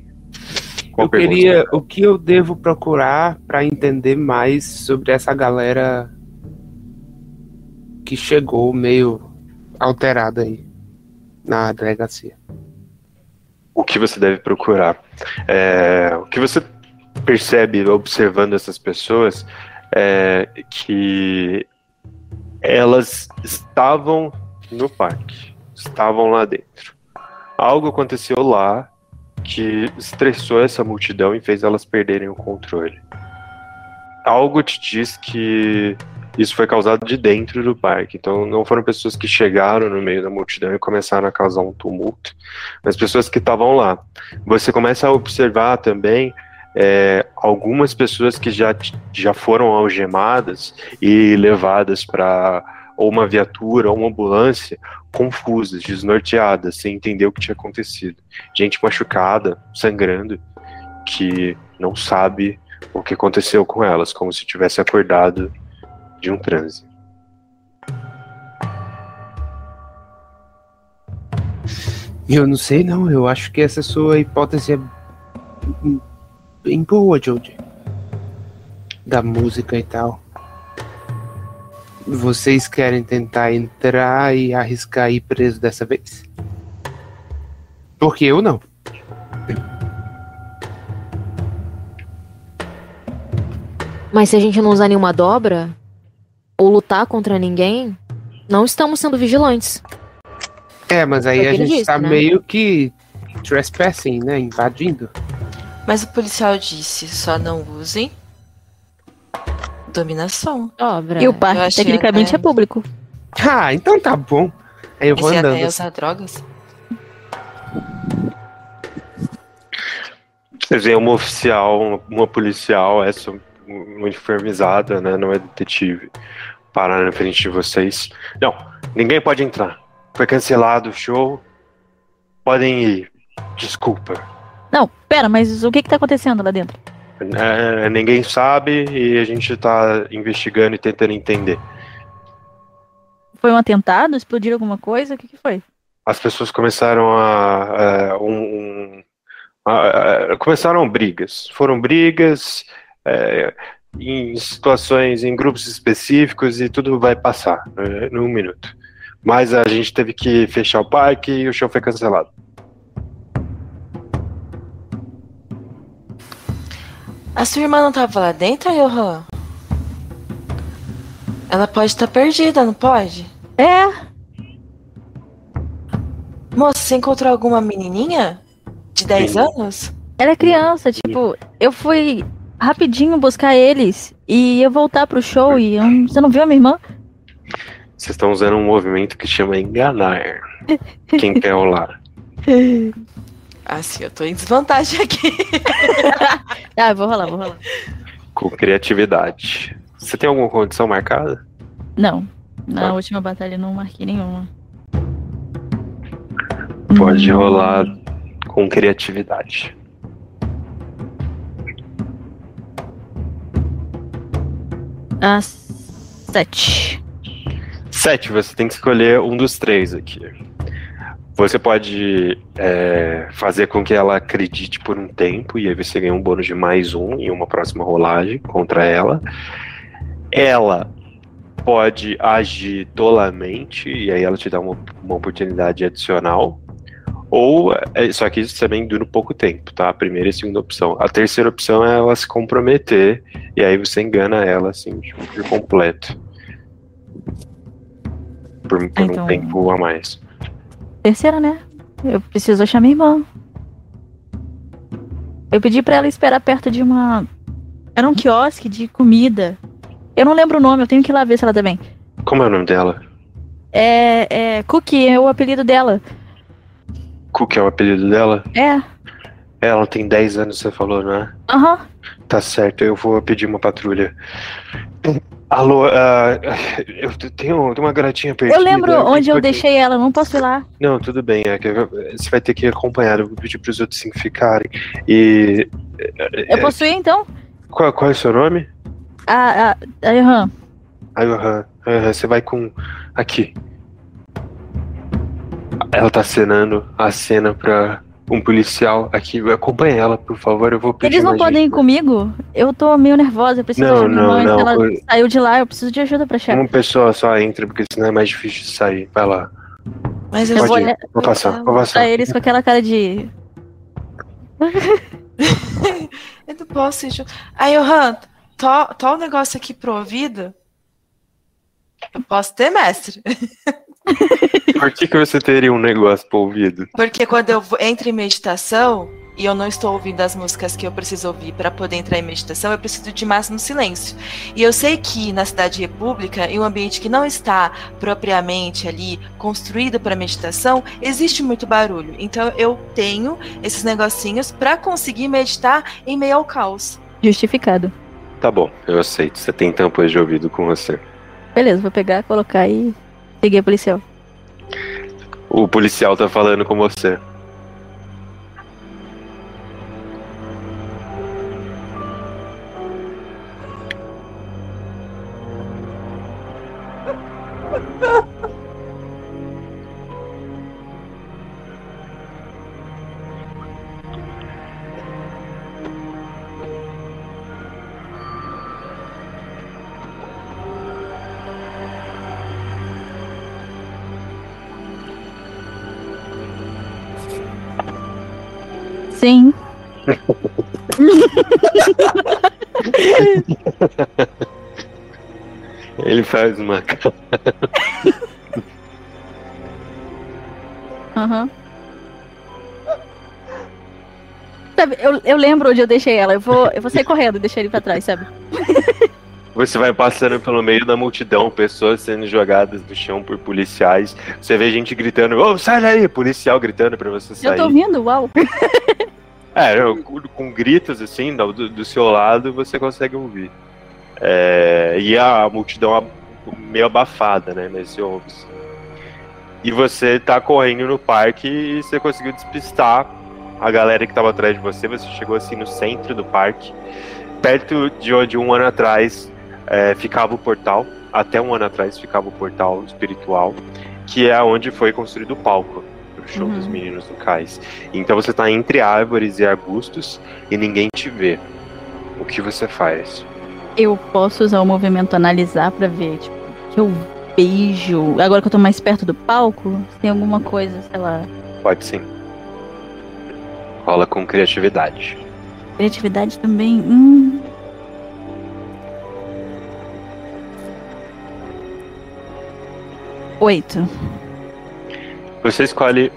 Qual Eu pergunta? queria. O que eu devo procurar para entender mais sobre essa galera que chegou meio alterada aí na delegacia? O que você deve procurar? É, o que você percebe observando essas pessoas é que elas estavam no parque, estavam lá dentro. Algo aconteceu lá que estressou essa multidão e fez elas perderem o controle. Algo te diz que isso foi causado de dentro do parque. Então não foram pessoas que chegaram no meio da multidão e começaram a causar um tumulto, mas pessoas que estavam lá. Você começa a observar também é, algumas pessoas que já, já foram algemadas e levadas para ou uma viatura ou uma ambulância confusas, desnorteadas, sem entender o que tinha acontecido. Gente machucada, sangrando, que não sabe o que aconteceu com elas, como se tivesse acordado de um transe. Eu não sei não, eu acho que essa sua hipótese é bem boa, Jodie. Da música e tal. Vocês querem tentar entrar e arriscar ir preso dessa vez? Porque eu não. Mas se a gente não usar nenhuma dobra, ou lutar contra ninguém, não estamos sendo vigilantes. É, mas aí a gente disse, tá né? meio que trespassing, né? Invadindo. Mas o policial disse: só não usem dominação. Dobra. E o parque, tecnicamente, até- é público. Ah, então tá bom. Aí eu vou se andando. até assim. usar drogas? Vocês veem uma oficial, uma, uma policial, essa uniformizada, né? Não é detetive. Parar na frente de vocês. Não, ninguém pode entrar. Foi cancelado o show. Podem ir. Desculpa. Não, pera, mas o que que tá acontecendo lá dentro? É, ninguém sabe e a gente tá investigando e tentando entender. Foi um atentado? Explodiram alguma coisa? O que que foi? As pessoas começaram a. a- um, um- a- a- começaram brigas. Foram brigas é, em situações, em grupos específicos e tudo vai passar né, num minuto. Mas a gente teve que fechar o parque e o show foi cancelado. A sua irmã não tava lá dentro, Johan? Ela pode estar perdida, não pode? É, Moça, você encontrou alguma menininha? De 10 Sim. anos? ela é criança, tipo, eu fui rapidinho buscar eles e ia voltar pro show e eu você não viu a minha irmã? Vocês estão usando um movimento que chama enganar. Quem quer rolar? Ah, sim, eu tô em desvantagem aqui. Ah, vou rolar, vou rolar. Com criatividade. Você tem alguma condição marcada? Não, na Tá. última batalha eu não marquei nenhuma. Pode Hum, rolar com criatividade. A sete. Sete, você tem que escolher um dos três aqui. Você pode é, fazer com que ela acredite por um tempo, e aí você ganha um bônus de mais um em uma próxima rolagem contra ela. Ela pode agir tolamente, e aí ela te dá uma, uma oportunidade adicional. Ou, é, só que isso também dura pouco tempo, tá? A primeira e a segunda opção. A terceira opção é ela se comprometer, e aí você engana ela, assim, tipo, por completo. Por, por Então- um tempo a mais. Terceira, né? Eu preciso achar minha irmã. Eu pedi pra ela esperar perto de uma. Era um quiosque de comida. Eu não lembro o nome, eu tenho que ir lá ver se ela tá bem. Como é o nome dela? É. É. Cookie é o apelido dela. Cook é o apelido dela? É. Ela tem 10 anos, você falou, né? Aham. Tá certo, eu vou pedir uma patrulha. Alô, ah, eu tenho tenho uma garotinha perdida. Eu lembro onde eu deixei ela, não posso ir lá. Não, tudo bem, é você vai ter que ir acompanhado, eu vou pedir pros outros cinco ficarem. E. Eu posso ir então? Qual, qual é o seu nome? A. A. A Johan. Aí, aham, aham, você vai com. Aqui. Ela tá acenando a cena pra um policial aqui. Acompanha ela, por favor, eu vou pedir Eles não podem ir comigo? Eu tô meio nervosa, eu preciso Não, achar minha não, não, ela foi- saiu de lá, eu preciso de ajuda pra achar. Uma pessoa só entra, porque senão é mais difícil de sair. Vai lá. Mas Eu eu Pode vou ir. Vou passar, vou passar. pra eles com aquela cara de. Eu não posso ir junto. Aí, Johan, tó, tó o negócio aqui pro ouvido. Eu posso ter, mestre. Por que, que você teria um negócio pro ouvido? Porque quando eu vou- entro em meditação, e eu não estou ouvindo as músicas que eu preciso ouvir para poder entrar em meditação, eu preciso de máximo silêncio. E eu sei que na cidade república, em um ambiente que não está propriamente ali construído para meditação, existe muito barulho. Então eu tenho esses negocinhos para conseguir meditar em meio ao caos. Justificado. Tá bom, eu aceito. Você tem tampões de ouvido com você. Beleza, vou pegar, colocar e a policial. O policial tá falando com você. Ele faz uma cara. Aham. Sabe, eu, eu lembro onde eu deixei ela. Eu vou, eu vou sair correndo e deixar ele pra trás, sabe? Você vai passando pelo meio da multidão, pessoas sendo jogadas do chão por policiais. Você vê gente gritando, ô, sai daí! Policial gritando pra você sair. Eu tô ouvindo, uau. É, com gritos assim, do, do seu lado, você consegue ouvir. É, e a multidão meio abafada, né? Ouve. sim. E você tá correndo no parque e você conseguiu despistar a galera que tava atrás de você. Você chegou assim no centro do parque, perto de onde um ano atrás é, ficava o portal. Até um ano atrás ficava o portal espiritual, que é onde foi construído o palco pro show Uhum. dos meninos do cais. Então você tá entre árvores e arbustos e ninguém te vê. O que você faz? Eu posso usar o movimento analisar pra ver, tipo, que eu vejo. Agora que eu tô mais perto do palco, se tem alguma coisa, sei lá. Pode sim. Rola com criatividade. Criatividade também. Hum. Oito. Você escolhe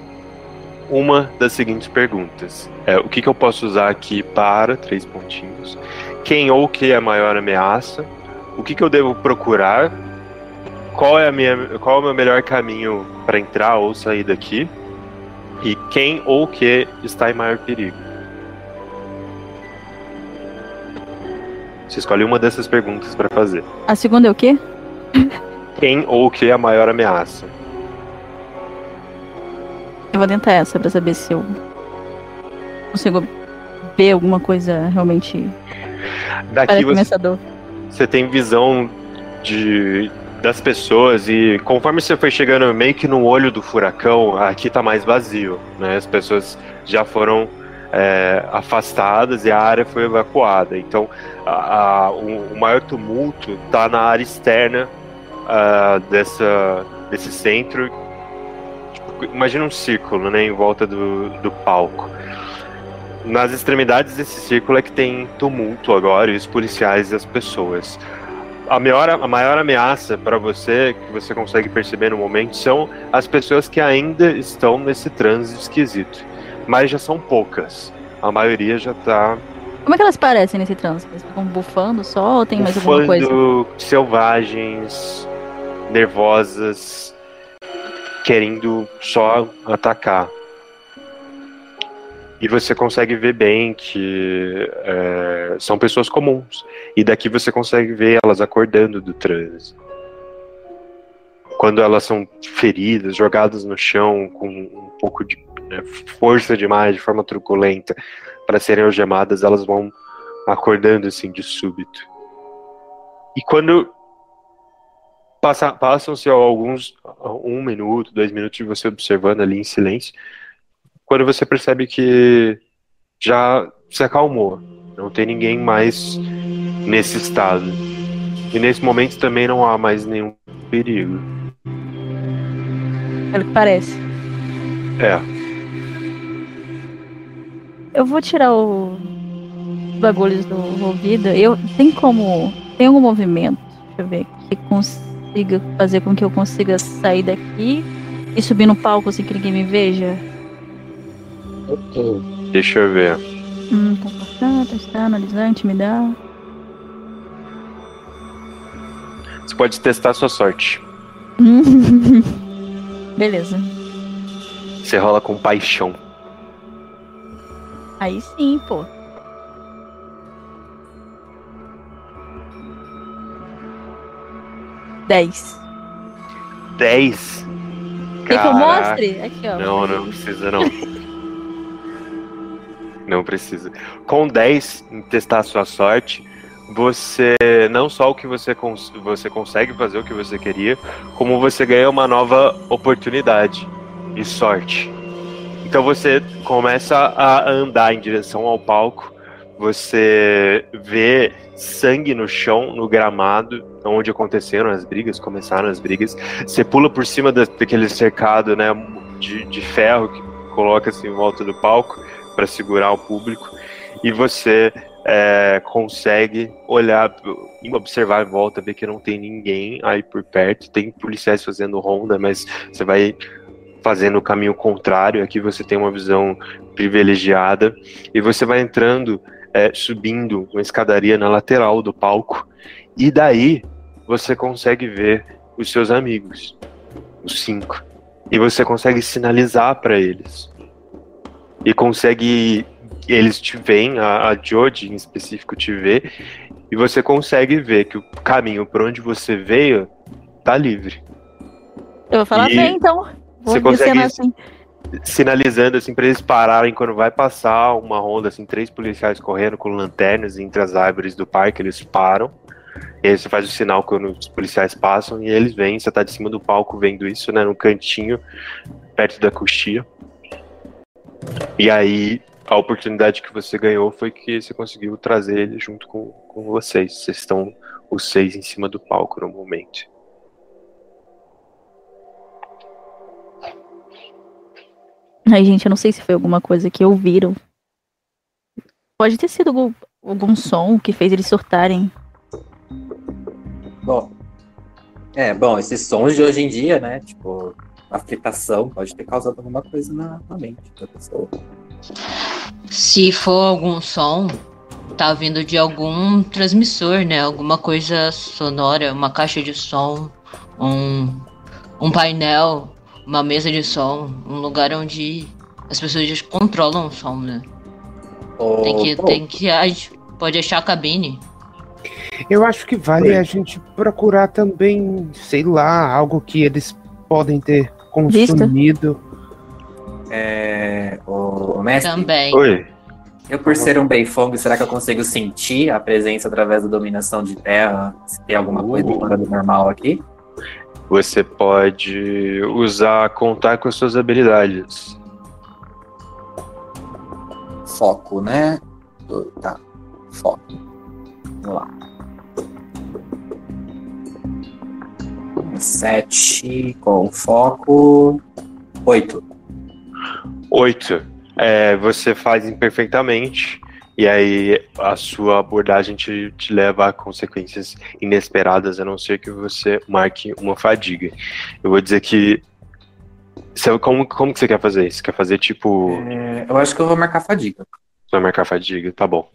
uma das seguintes perguntas. É, o que, que eu posso usar aqui para três pontinhos? Quem ou que é a maior ameaça? O que, que eu devo procurar? Qual é, a minha, qual é o meu melhor caminho para entrar ou sair daqui? E quem ou que está em maior perigo? Você escolhe uma dessas perguntas para fazer. A segunda é o quê? Quem ou que é a maior ameaça? Eu vou tentar essa pra saber se eu consigo ver alguma coisa realmente Daqui você você tem visão de das pessoas e conforme você foi chegando meio que no olho do furacão, aqui tá mais vazio, né? As pessoas já foram é, afastadas e a área foi evacuada. Então, a- a- o, o maior tumulto tá na área externa ah, dessa desse centro. Tipo, imagina um círculo, né, em volta do, do palco. Nas extremidades desse círculo é que tem tumulto agora, e os policiais e as pessoas a maior, a maior ameaça para você, que você consegue perceber no momento, são as pessoas que ainda estão nesse trânsito esquisito. Mas já são poucas. A maioria já tá Como é que elas parecem nesse trânsito? Eles ficam bufando só ou tem mais alguma coisa? selvagens, nervosas, querendo só atacar. E você consegue ver bem que é, são pessoas comuns. E daqui você consegue ver elas acordando do transe. Quando elas são feridas, jogadas no chão com um pouco de né, força demais, de forma truculenta, para serem algemadas, elas vão acordando assim de súbito. E quando passa- passam-se alguns um minuto, dois minutos de você observando ali em silêncio, quando você percebe que já se acalmou, não tem ninguém mais nesse estado. E nesse momento também não há mais nenhum perigo. Pelo que parece. É, Eu vou tirar o- os bagulhos do ouvido. Eu tem como tem algum movimento? Deixa eu ver que consiga fazer com que eu consiga sair daqui e subir no palco sem que ninguém me veja. Deixa eu ver. Hum, comportar, testar, analisar, intimidar. Você pode testar a sua sorte. Beleza. Você rola com paixão. Aí sim, pô. Dez. 10. Quer que eu mostre? Aqui, ó. Não, não precisa não. não precisa. Com 10 em testar a sua sorte, você não só o que você, cons você consegue fazer o que você queria, como você ganha uma nova oportunidade e sorte. Então você começa a andar em direção ao palco, você vê sangue no chão, no gramado, onde aconteceram as brigas, começaram as brigas. Você pula por cima da- daquele cercado, né, de, de ferro que coloca-se em volta do palco para segurar o público, e você é, consegue olhar, observar em volta, ver que não tem ninguém aí por perto, tem policiais fazendo ronda, mas você vai fazendo o caminho contrário. Aqui você tem uma visão privilegiada e você vai entrando, é, subindo uma escadaria na lateral do palco, e daí você consegue ver os seus amigos, os cinco, e você consegue sinalizar para eles e consegue eles te veem, a, a Jodie em específico te vê, e você consegue ver que o caminho por onde você veio tá livre. Eu vou falar E bem, então. Vou você consegue- assim. Sinalizando assim para eles pararem quando vai passar uma ronda, assim, três policiais correndo com lanternas entre as árvores do parque, eles param. E aí você faz o sinal quando os policiais passam e eles vêm, você tá de cima do palco vendo isso, né, no cantinho, perto da coxia. E aí a oportunidade que você ganhou foi que você conseguiu trazer ele junto com, com vocês. Vocês estão os seis em cima do palco no momento. Ai, gente, eu não sei se foi alguma coisa que ouviram. Pode ter sido algum, algum som que fez eles surtarem. Bom. É, bom, esses sons de hoje em dia, né? Tipo, a fritação pode ter causado alguma coisa na, na mente da pessoa. Se for algum som, tá vindo de algum transmissor, né? Alguma coisa sonora, uma caixa de som, um, um painel, uma mesa de som, um lugar onde as pessoas controlam o som, né? Ou, Tem que, tem que, a gente pode achar a cabine. Eu acho que vale Oi. a gente procurar também, sei lá, algo que eles podem ter consumido. é, o, o mestre, Também. Oi. eu por ser um Beifong, será que eu consigo sentir a presença através da dominação de terra? Se tem alguma coisa fora do normal aqui? Você pode usar contar com as suas habilidades. Foco, né? Tá, foco. Vamos lá. Sete com foco. Oito. Oito. É, você faz imperfeitamente. E aí a sua abordagem te, te leva a consequências inesperadas, a não ser que você marque uma fadiga. Eu vou dizer que. Como, como que você quer fazer isso? Quer fazer tipo. É, eu acho que eu vou marcar fadiga. Vai marcar fadiga? Tá bom.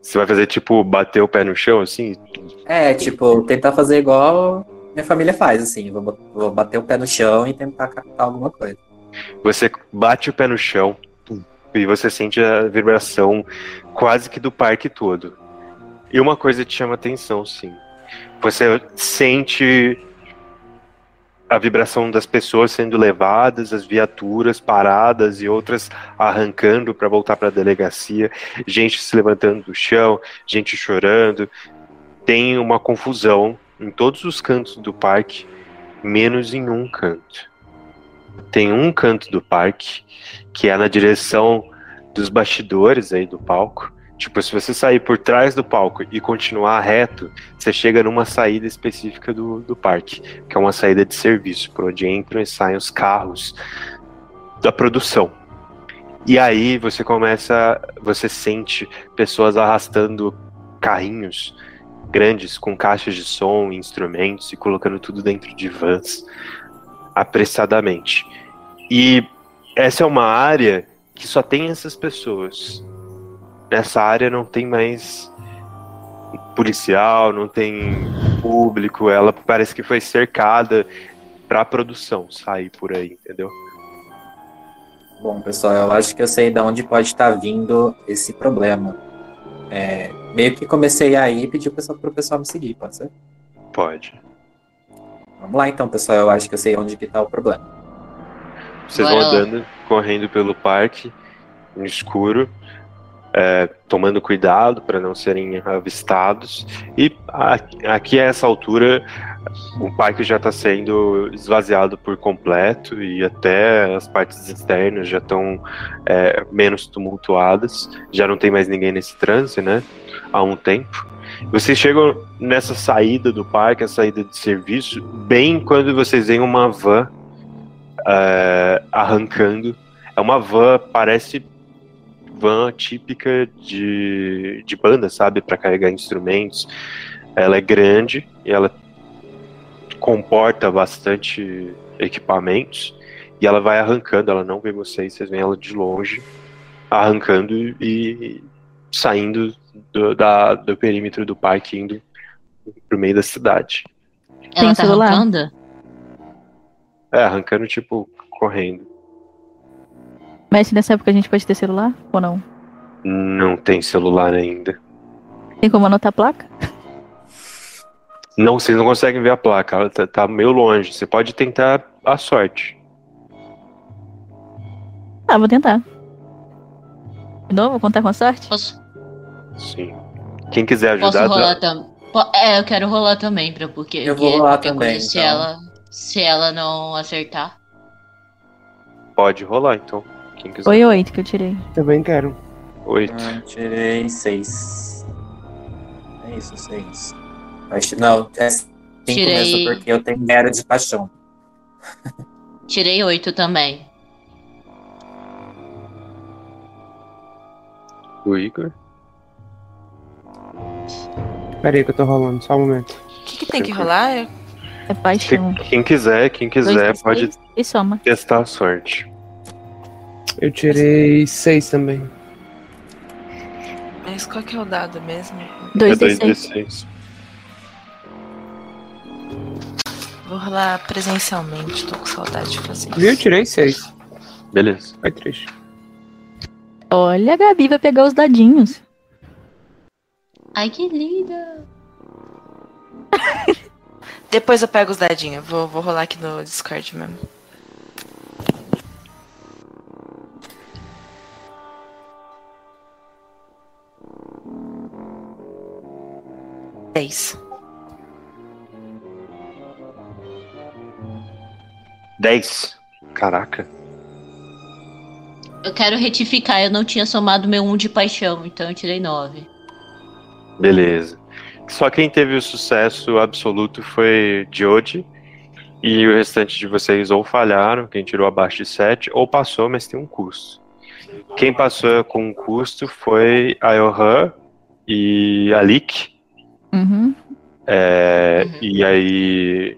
Você vai fazer tipo bater o pé no chão, assim? É, tipo, tentar fazer igual minha família faz, assim. Vou, vou bater o pé no chão e tentar captar alguma coisa. Você bate o pé no chão e você sente a vibração quase que do parque todo. E uma coisa te chama atenção, sim. Você sente a vibração das pessoas sendo levadas, as viaturas paradas e outras arrancando para voltar para a delegacia, gente se levantando do chão, gente chorando. Tem uma confusão em todos os cantos do parque, menos em um canto tem um canto do parque que é na direção dos bastidores aí do palco. Tipo, se você sair por trás do palco e continuar reto, você chega numa saída específica do, do parque, que é uma saída de serviço, por onde entram e saem os carros da produção. E aí você começa, você sente pessoas arrastando carrinhos grandes com caixas de som, instrumentos e colocando tudo dentro de vans apressadamente. E essa é uma área que só tem essas pessoas. Nessa área não tem mais policial, não tem público, ela parece que foi cercada pra produção sair por aí, entendeu? Bom, pessoal, eu acho que eu sei de onde pode estar vindo esse problema. É, meio que comecei aí e pedi pro pessoal, pro pessoal me seguir, pode ser? Pode. Vamos lá então, pessoal, eu acho que eu sei onde que tá o problema. Vocês Bora vão lá. andando, correndo pelo parque, no escuro, é, tomando cuidado para não serem avistados. E a- aqui a essa altura, o parque já está sendo esvaziado por completo e até as partes externas já estão é, menos tumultuadas. Já não tem mais ninguém nesse trânsito, né? Há um tempo. Vocês chegam nessa saída do parque, a saída de serviço, bem quando vocês veem uma van é, arrancando. É uma van, parece van típica de, de banda, sabe? Para carregar instrumentos. Ela é grande e ela comporta bastante equipamentos. E ela vai arrancando, ela não vê vocês, vocês veem ela de longe, arrancando e saindo do, da, do perímetro do parque, indo pro meio da cidade. Tem Ela tá celular? arrancando? É, arrancando, tipo, correndo. Mas nessa época a gente pode ter celular ou não? Não tem celular ainda. Tem como anotar a placa? Não, vocês não conseguem ver a placa, ela tá, tá meio longe. Você pode tentar a sorte. Ah, vou tentar. De novo, vou contar com a sorte? Posso, Sim. Quem quiser posso ajudar, rolar dá- também? É, eu quero rolar também, pra, porque Eu vou rolar também, coisa, se, então. ela, se ela não acertar. pode rolar, então. Quem quiser. Foi oito que eu tirei. Também quero. Oito. Hum, tirei seis. É isso, seis. Acho- Não, é cinco Tirei- mesmo, porque eu tenho mera de paixão. Tirei oito também. O Igor. Pera aí que eu tô rolando, só um momento. O que, que tem que rolar? Eu- É paixão. Quem, quem quiser, quem Dois, quiser, três, pode E soma. testar a sorte. Eu tirei seis também. Mas qual que é o dado mesmo? Dois é D seis. 2d6. Vou rolar presencialmente, tô com saudade de fazer isso. Viu? Eu tirei seis. Beleza. Foi triste. Olha, a Gabi vai pegar os dadinhos. Ai, que linda! Depois eu pego os dadinhos. Vou, vou rolar aqui no Discord mesmo. Dez. 10. Caraca. Eu quero retificar, eu não tinha somado meu um de paixão, então eu tirei nove. Beleza. Só quem teve o sucesso absoluto foi Jody. E o restante de vocês ou falharam, quem tirou abaixo de 7, ou passou, mas tem um custo. Quem passou com um custo foi a Johan e a Lick. Uhum. É, Uhum. E aí,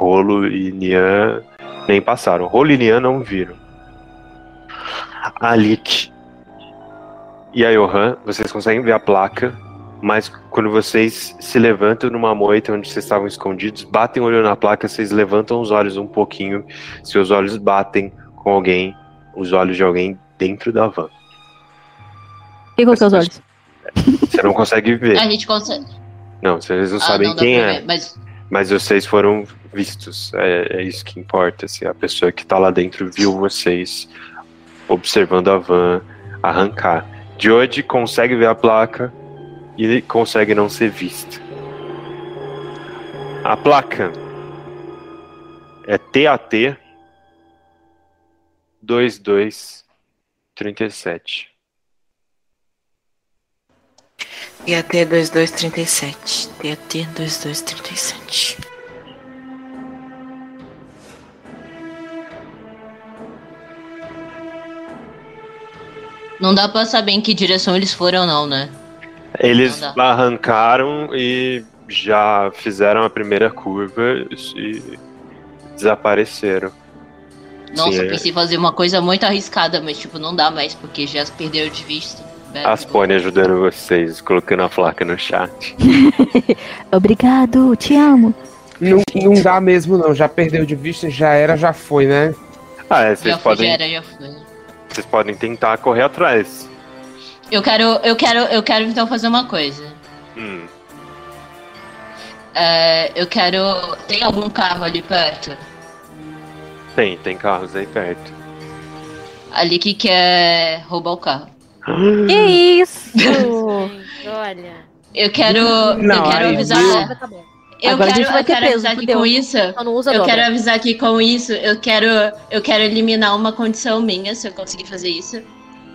Rolo e Nian nem passaram. Rolo e Nian não viram. A e a Johan, vocês conseguem ver a placa, mas quando vocês se levantam numa moita onde vocês estavam escondidos, batem o olho na placa, vocês levantam os olhos um pouquinho, seus olhos batem com alguém, os olhos de alguém dentro da van. Quem colocou os olhos? Você não consegue ver. A gente consegue. Não, vocês não Ah, sabem não quem é. ver, Mas Mas vocês foram vistos. É, é isso que importa. Assim, a pessoa que tá lá dentro viu vocês observando a van arrancar. George consegue ver a placa e consegue não ser visto. A placa é TAT 2237. TAT 2237. TAT 2237. não dá pra saber em que direção eles foram, não, né? Eles Não arrancaram e já fizeram a primeira curva e desapareceram. Nossa, Sim, eu é. pensei em fazer uma coisa muito arriscada, mas tipo, não dá mais, porque já perderam de vista. As Pony ajudando vocês, colocando a placa no chat. Obrigado, te amo. Não, não dá mesmo, não. Já perdeu de vista, já era, já foi, né? Ah, é, Já vocês já podem, era, já foi. vocês podem tentar correr atrás. Eu quero, eu quero, eu quero então fazer uma coisa. Hum, É, eu quero. Tem algum carro ali perto? tem, tem carros aí perto. Ali que quer roubar o carro. Que isso? Olha. Eu quero. Não, eu quero aí, avisar. Tá. Eu Agora a quero, gente vai eu ter quero peso, avisar que fudeu. com isso. Só não usa Eu dobra. quero avisar que com isso, eu quero, eu quero eliminar uma condição minha, se eu conseguir fazer isso.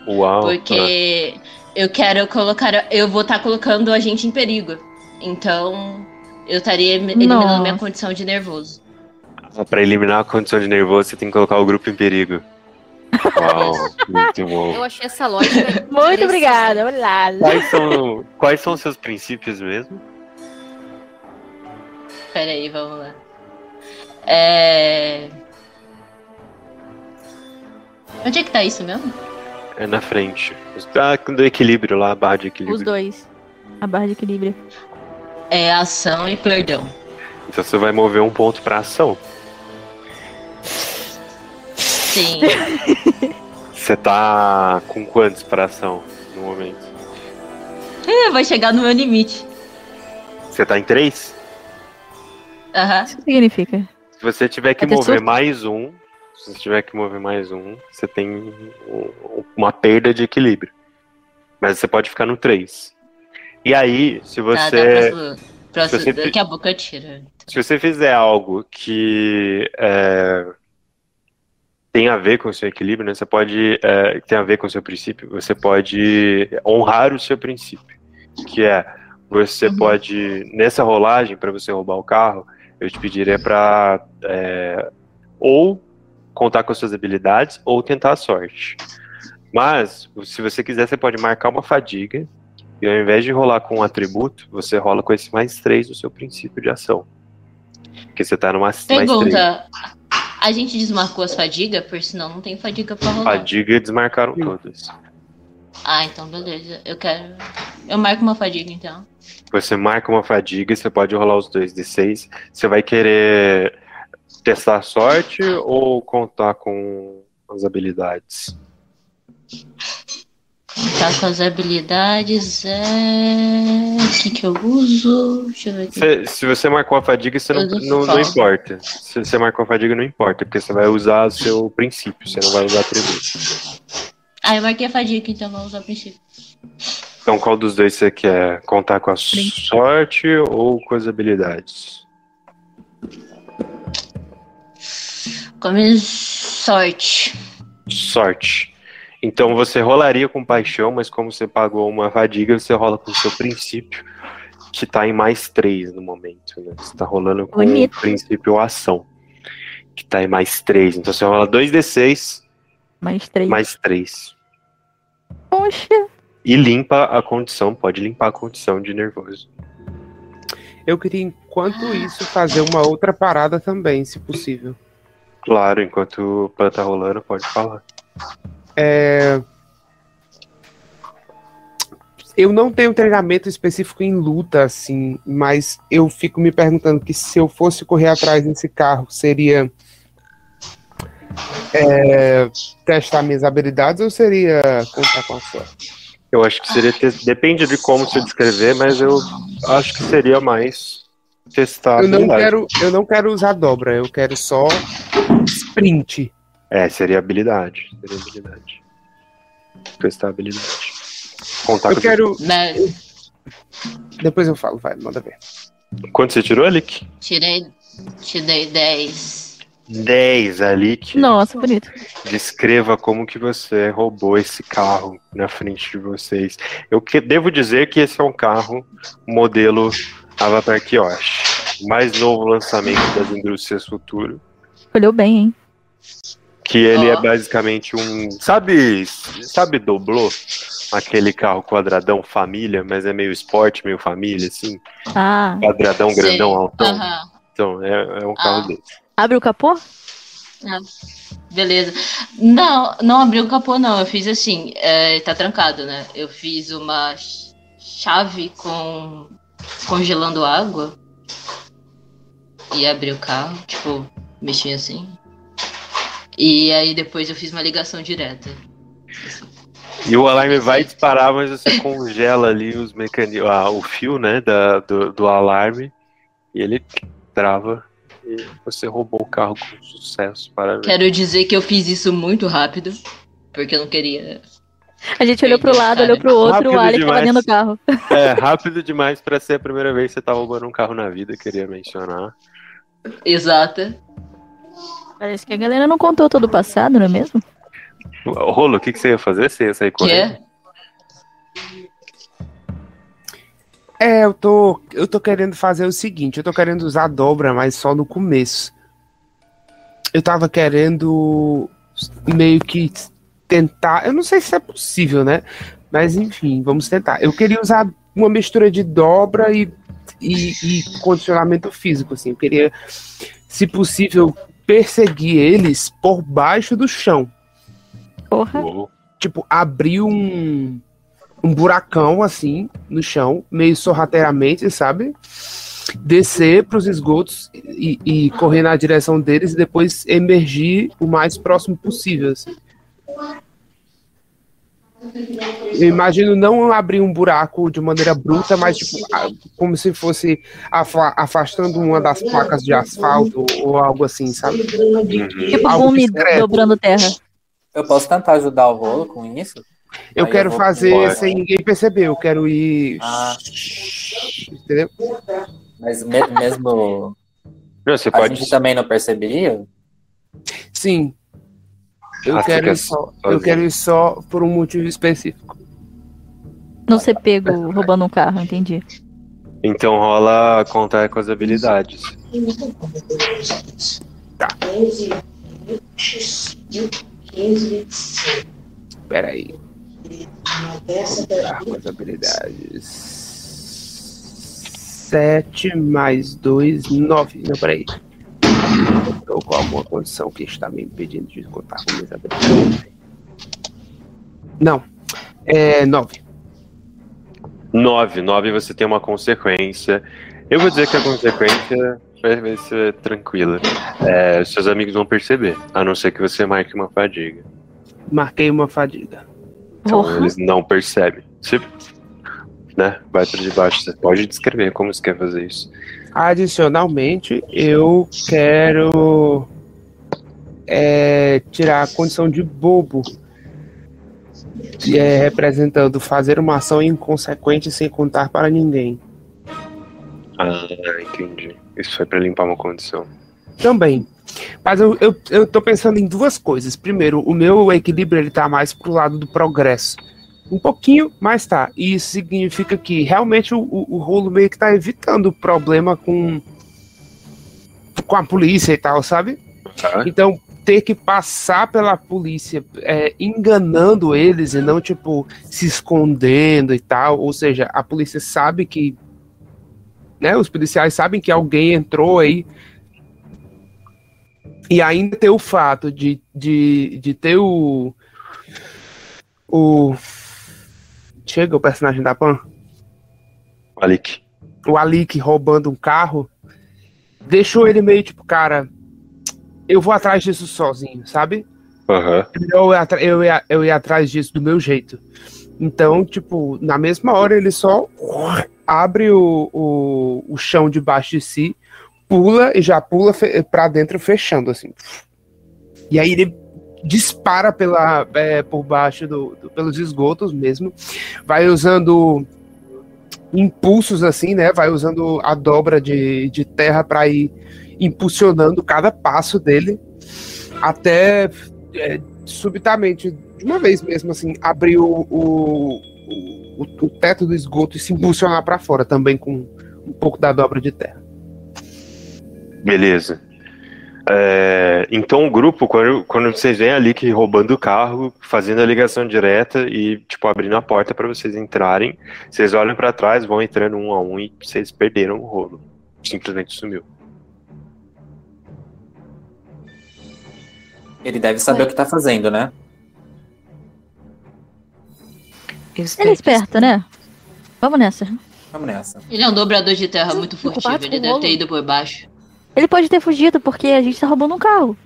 Uau. Porque eu quero colocar. Eu vou estar colocando a gente em perigo. Então, eu estaria eliminando Nossa. minha condição de nervoso. Ah, Pra eliminar a condição de nervoso, você tem que colocar o grupo em perigo. Uau, muito bom. Eu achei essa lógica. Muito obrigada. Olá. Quais são, quais são os seus princípios mesmo? Pera aí, vamos lá. É. Onde é que tá isso mesmo? É na frente. Ah, do equilíbrio lá, a barra de equilíbrio. Os dois. A barra de equilíbrio. É ação e perdão. Então você vai mover um ponto pra ação. Sim. Você tá com quantos pra ação no momento? É, vai chegar no meu limite. Você tá em três? Aham. Isso significa. Se você tiver que mover surto? mais um, se você tiver que mover mais um, você tem um- uma perda de equilíbrio. Mas você pode ficar no 3. E aí, se Tá, você, dá próximo, próximo, você- Daqui a pouco eu tiro. se você fizer algo que é, tem a ver com o seu equilíbrio, né, você pode é, tem a ver com o seu princípio, você pode honrar o seu princípio, que é você Uhum. pode nessa rolagem para você roubar o carro, eu te pediria para ou contar com as suas habilidades ou tentar a sorte. Mas se você quiser, você pode marcar uma fadiga e ao invés de rolar com um atributo, você rola com esse mais 3 do seu princípio de ação. Porque você tá numa mais 3. A gente desmarcou as fadigas? Por sinal, não tem fadiga pra rolar. Fadiga desmarcaram todas. Ah, então beleza. Eu quero. Eu marco uma fadiga então. Você marca uma fadiga e você pode rolar os dois D6. Você vai querer testar a sorte ou contar com as habilidades? Tá com as habilidades é. O que que eu uso? Deixa eu ver aqui. Se, se você marcou a fadiga, você não, não não, importa. Se você marcou a fadiga, não importa, porque você vai usar o seu princípio, você não vai usar atributo. Ah, eu marquei a fadiga, então vou usar o princípio. Então, qual dos dois você quer? Contar com a sorte ou com as habilidades? Come sorte. Sorte. Então você rolaria com paixão, mas como você pagou uma fadiga, você rola com o seu princípio, que tá em mais três no momento. Né? Você tá rolando com Bonito. o princípio ação, que tá em mais três. Então você rola 2d6 Mais três. mais três. Poxa. E limpa a condição, pode limpar a condição de nervoso. Eu queria, enquanto isso, fazer uma outra parada também, se possível. Claro, enquanto o plan tá rolando, pode falar. É... Eu não tenho treinamento específico em luta, assim, mas eu fico me perguntando que se eu fosse correr atrás desse carro, seria é, testar minhas habilidades ou seria contar com a sorte? Eu acho que seria. Depende de como você descrever, mas eu acho que seria mais testar Eu não, quero, eu não quero usar dobra, eu quero só sprint. É, seria habilidade. Seria habilidade. Testar a habilidade. Contar Eu com quero. Mas Depois eu falo, vai, manda ver. Quanto você tirou, Alick? tirei. Tirei 10. 10, Alick. Nossa, bonito. Descreva como que você roubou esse carro na frente de vocês. Eu que, devo dizer que esse é um carro modelo Avatar Kiosh. Mais novo lançamento das indústrias futuro. Escolheu bem, hein? Que ele é basicamente um. Sabe. Sabe Doblô? Aquele carro quadradão família, mas é meio esporte, meio família, assim. Ah. Quadradão, grandão, altão. Então, é, é um carro Ah. desse. Abre o capô? Beleza. Não, não abri o capô, não. Eu fiz assim, é, tá trancado, né? Eu fiz uma chave com congelando água e abri o carro, tipo, mexi assim. E aí depois eu fiz uma ligação direta. E o alarme vai disparar, mas você congela ali os mecanismos, ah, o fio, né, da, do, do alarme, e ele trava e você roubou o carro com sucesso. Parabéns. Quero dizer que eu fiz isso muito rápido, porque eu não queria. A gente olhou pro lado, olhou pro outro, Rápido o Alec tava demais. dentro do carro. É, rápido demais pra ser a primeira vez que você tá roubando um carro na vida, queria mencionar. Exata. Parece que a galera não contou todo o passado, não é mesmo? Rolo, o que, que você ia fazer? Você ia sair correndo? é? É, eu tô, eu tô querendo fazer o seguinte, eu tô querendo usar dobra, mas só no começo. Eu tava querendo meio que tentar, eu não sei se é possível, né? Mas enfim, vamos tentar. Eu queria usar uma mistura de dobra e, e, e condicionamento físico, assim. Eu queria, se possível, perseguir eles por baixo do chão. Porra. Uou. tipo, abrir um, um buracão assim no chão, meio sorrateiramente, sabe? Descer para os esgotos e, e correr na direção deles e depois emergir o mais próximo possível. assim. Eu imagino não abrir um buraco de maneira bruta, mas tipo, como se fosse afa- afastando uma das placas de asfalto ou algo assim, sabe? Uhum. Tipo Algo Gumi discreto. dobrando terra. Eu posso tentar ajudar o rolo com isso? Eu Aí quero eu fazer embora. sem ninguém perceber, eu quero ir. Ah. Entendeu? Mas me- mesmo Não, você a pode. gente também não perceberia? Sim. Eu Ah, quero quer ir só. Eu quero ir só por um motivo específico. Não ser pego roubando um carro, entendi. Então rola contar com as habilidades. Pera aí. Contar com as habilidades. 7 mais 2, 9. Não, peraí. Estou com alguma condição que está me impedindo de contar com minhas habilidades. Não. É 9. 9. 9 você tem uma consequência. Eu vou dizer que a consequência vai, ser tranquila. É, seus amigos vão perceber, a não ser que você marque uma fadiga. Marquei uma fadiga. Então Porra. eles não percebem. Você né, vai para debaixo. Você pode descrever como você quer fazer isso. Adicionalmente, eu quero é, tirar a condição de bobo, que é representando fazer uma ação inconsequente sem contar para ninguém. Ah, entendi. Isso foi para limpar uma condição. Também. Mas eu, eu, eu tô pensando em duas coisas. Primeiro, o meu equilíbrio ele tá mais pro lado do progresso. Um pouquinho, mas tá. E isso significa que realmente o, o, o rolo meio que tá evitando o problema com, com a polícia e tal, sabe? Tá? Então, ter que passar pela polícia é, enganando eles e não, tipo, se escondendo e tal. Ou seja, a polícia sabe que. Né, os policiais sabem que alguém entrou aí. E ainda ter o fato de, de, de ter o. O. Chega o personagem da Pan Malik. o Alik roubando um carro, deixou ele meio tipo, cara, eu vou atrás disso sozinho, sabe? Aham. Eu eu, ia, eu ia atrás disso do meu jeito. Então, tipo, na mesma hora ele só abre o, o, o chão debaixo de si, pula e já pula pra dentro fechando, assim. E aí ele dispara pela, é, por baixo do, do- pelos esgotos mesmo, vai usando impulsos assim, né? Vai usando a dobra de, de terra para ir impulsionando cada passo dele até é, subitamente, de uma vez mesmo assim, abrir o, o, o, o teto do esgoto e se impulsionar para fora também com um pouco da dobra de terra. Beleza. É, então o grupo, quando, quando vocês veem ali que roubando o carro, fazendo a ligação direta e tipo abrindo a porta para vocês entrarem, vocês olham para trás, vão entrando um a um e vocês perderam o rolo. Simplesmente sumiu. Ele deve saber Ué. o que tá fazendo, né? Ele é esperto, né? Vamos nessa. Vamos nessa. Ele é um dobrador de terra muito furtivo, ele deve rolo. ter ido por baixo. Ele pode ter fugido porque a gente tá roubando um carro.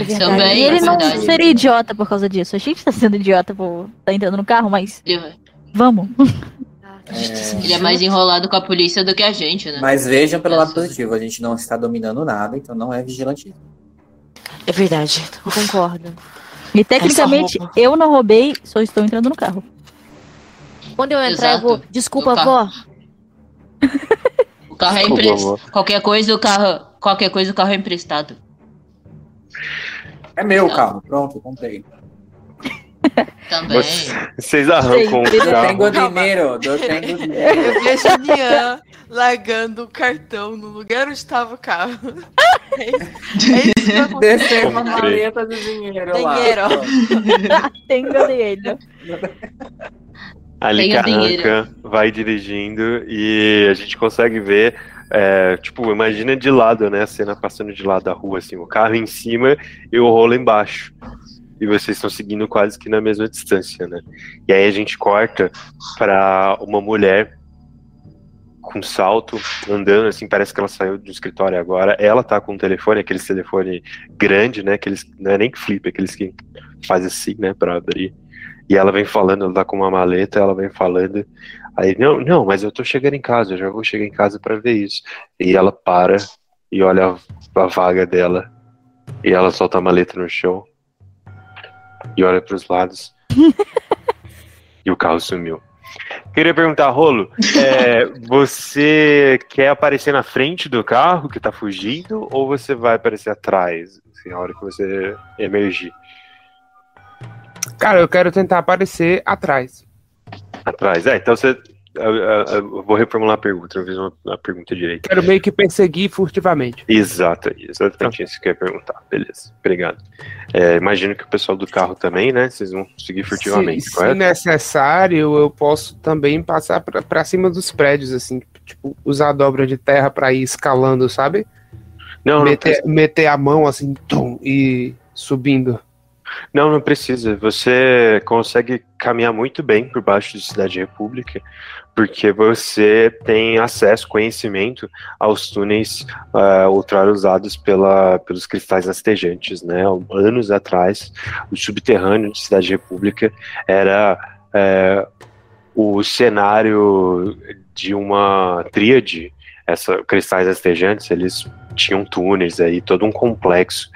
É. Também, e ele não verdade. seria idiota por causa disso. A gente tá sendo idiota por tá entrando no carro, mas vamos. É, ele é mais enrolado com a polícia do que a gente, né? Mas vejam pelo lado positivo, a gente não está dominando nada, então não é vigilantismo. É verdade. Eu concordo. E tecnicamente, eu não roubei, só estou entrando no carro. Quando eu entrar, eu vou. Desculpa, vó. Carro é emprestado. Qualquer coisa, o carro. Qualquer coisa, o carro é emprestado. É meu o carro, pronto, comprei. Também. Você- Vocês arrancam o Eu carro. tenho dinheiro, eu tenho dinheiro. Eu vejo a Nian largando o cartão no lugar onde estava o carro. É isso, é. Descer uma maleta de dinheiro lá. Dinheiro. Tem ele. Ali Tenha Carranca vai dirigindo e a gente consegue ver, é, tipo, imagina de lado, né? A cena passando de lado da rua, assim, o carro em cima e o rolo embaixo. E vocês estão seguindo quase que na mesma distância, né? E aí a gente corta pra uma mulher com salto, andando, assim, parece que ela saiu do escritório agora. Ela tá com um telefone, aqueles telefone grande, né? Aqueles, não é nem que flip, aqueles que faz assim, né, pra abrir. E ela vem falando, ela tá com uma maleta, ela vem falando. Aí, não, não, mas eu tô chegando em casa, eu já vou chegar em casa pra ver isso. E ela para e olha a, a vaga dela. E ela solta a maleta no chão. E olha pros lados. e o carro sumiu. Queria perguntar, Rolo, é, você quer aparecer na frente do carro que tá fugindo ou você vai aparecer atrás, assim, na hora que você emergir? Cara, eu quero tentar aparecer atrás. Atrás. É, então você. Eu, eu- eu vou reformular a pergunta, eu fiz uma, uma pergunta direita. Quero meio que perseguir furtivamente. Exato, exatamente isso que eu ia perguntar. Beleza, obrigado. É, imagino que o pessoal do carro também, né? Vocês vão seguir furtivamente, se, se necessário, eu posso também passar pra, pra cima dos prédios, assim, tipo, usar a dobra de terra pra ir escalando, sabe? Não, não, meter, meter a mão assim, tum, e subindo. Não, não precisa. Você consegue caminhar muito bem por baixo de Cidade República, porque você tem acesso, conhecimento aos túneis uh, outrora usados pela, pelos cristais rastejantes, né? Anos atrás, o subterrâneo de Cidade República era é, o cenário de uma tríade. Essa, cristais rastejantes, eles tinham túneis aí, todo um complexo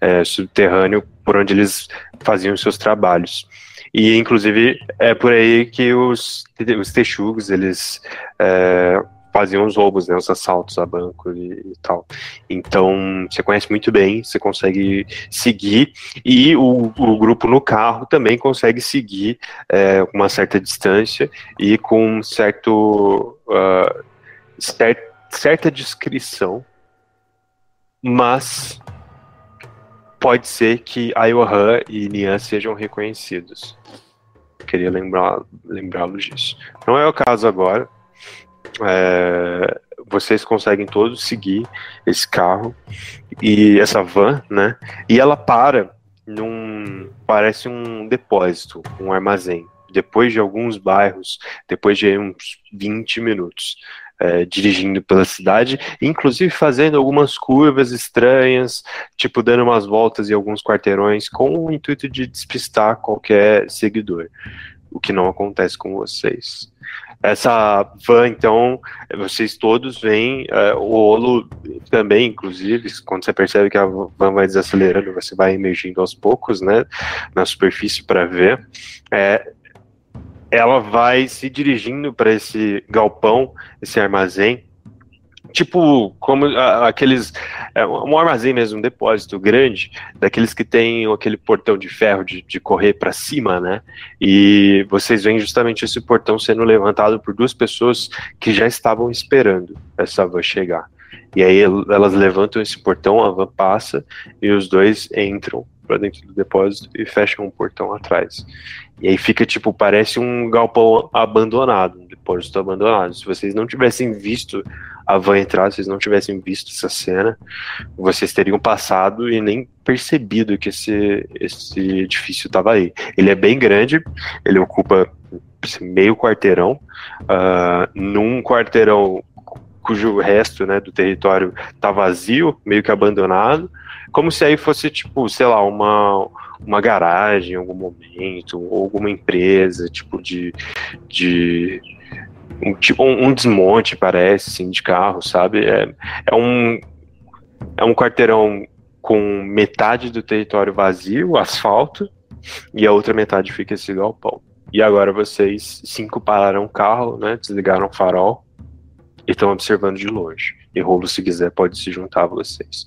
é, subterrâneo por onde eles faziam seus trabalhos. E, inclusive, é por aí que os, os texugos, eles é, faziam os roubos, né, os assaltos a banco e, e, tal. Então, você conhece muito bem, você consegue seguir, e o, o grupo no carro também consegue seguir é, uma certa distância e com um certo, uh, cer certa descrição, mas pode ser que Ayohan e Nian sejam reconhecidos. Queria lembrá-los disso. Não é o caso agora. É, vocês conseguem todos seguir esse carro e essa van, né? E ela para num parece um depósito, um armazém. Depois de alguns bairros, depois de uns 20 minutos. É, dirigindo pela cidade, inclusive fazendo algumas curvas estranhas, tipo dando umas voltas em alguns quarteirões, com o intuito de despistar qualquer seguidor, o que não acontece com vocês. Essa van, então, vocês todos veem, é, o Olo também, inclusive, quando você percebe que a van vai desacelerando, você vai emergindo aos poucos, né, na superfície para ver. É, ela vai se dirigindo para esse galpão, esse armazém, tipo como aqueles é, um armazém mesmo, um depósito grande, daqueles que tem aquele portão de ferro de, de correr para cima, né? E vocês veem justamente esse portão sendo levantado por duas pessoas que já estavam esperando essa van chegar. E aí elas levantam esse portão, a van passa e os dois entram para dentro do depósito e fecham o portão atrás. E aí fica tipo, parece um galpão abandonado, um depósito abandonado. Se vocês não tivessem visto a van entrar, vocês não tivessem visto essa cena, vocês teriam passado e nem percebido que esse, esse edifício estava aí. Ele é bem grande, ele ocupa meio quarteirão, uh, num quarteirão cujo resto né, do território está vazio, meio que abandonado, como se aí fosse, tipo, sei lá, uma, uma garagem em algum momento, ou alguma empresa, tipo, de, de um, tipo um, desmonte, parece, assim, de carro, sabe? É, é, um, é um quarteirão com metade do território vazio, asfalto, e a outra metade fica esse galpão. E agora vocês cinco pararam o carro, né? Desligaram o farol e estão observando de longe. E Rolo, se quiser, pode se juntar a vocês.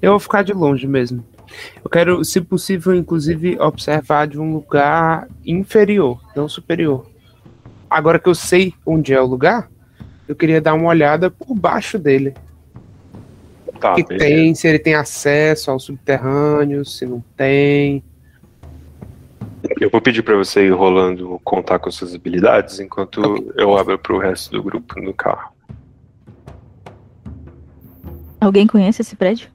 Eu vou ficar de longe mesmo. Eu quero, se possível, inclusive, observar de um lugar inferior, não superior. Agora que eu sei onde é o lugar, eu queria dar uma olhada por baixo dele. Tá, o que beleza. tem, se ele tem acesso ao subterrâneo, se não tem. Eu vou pedir para você ir rolando contar com suas habilidades enquanto eu abro para o resto do grupo no carro. Alguém conhece esse prédio?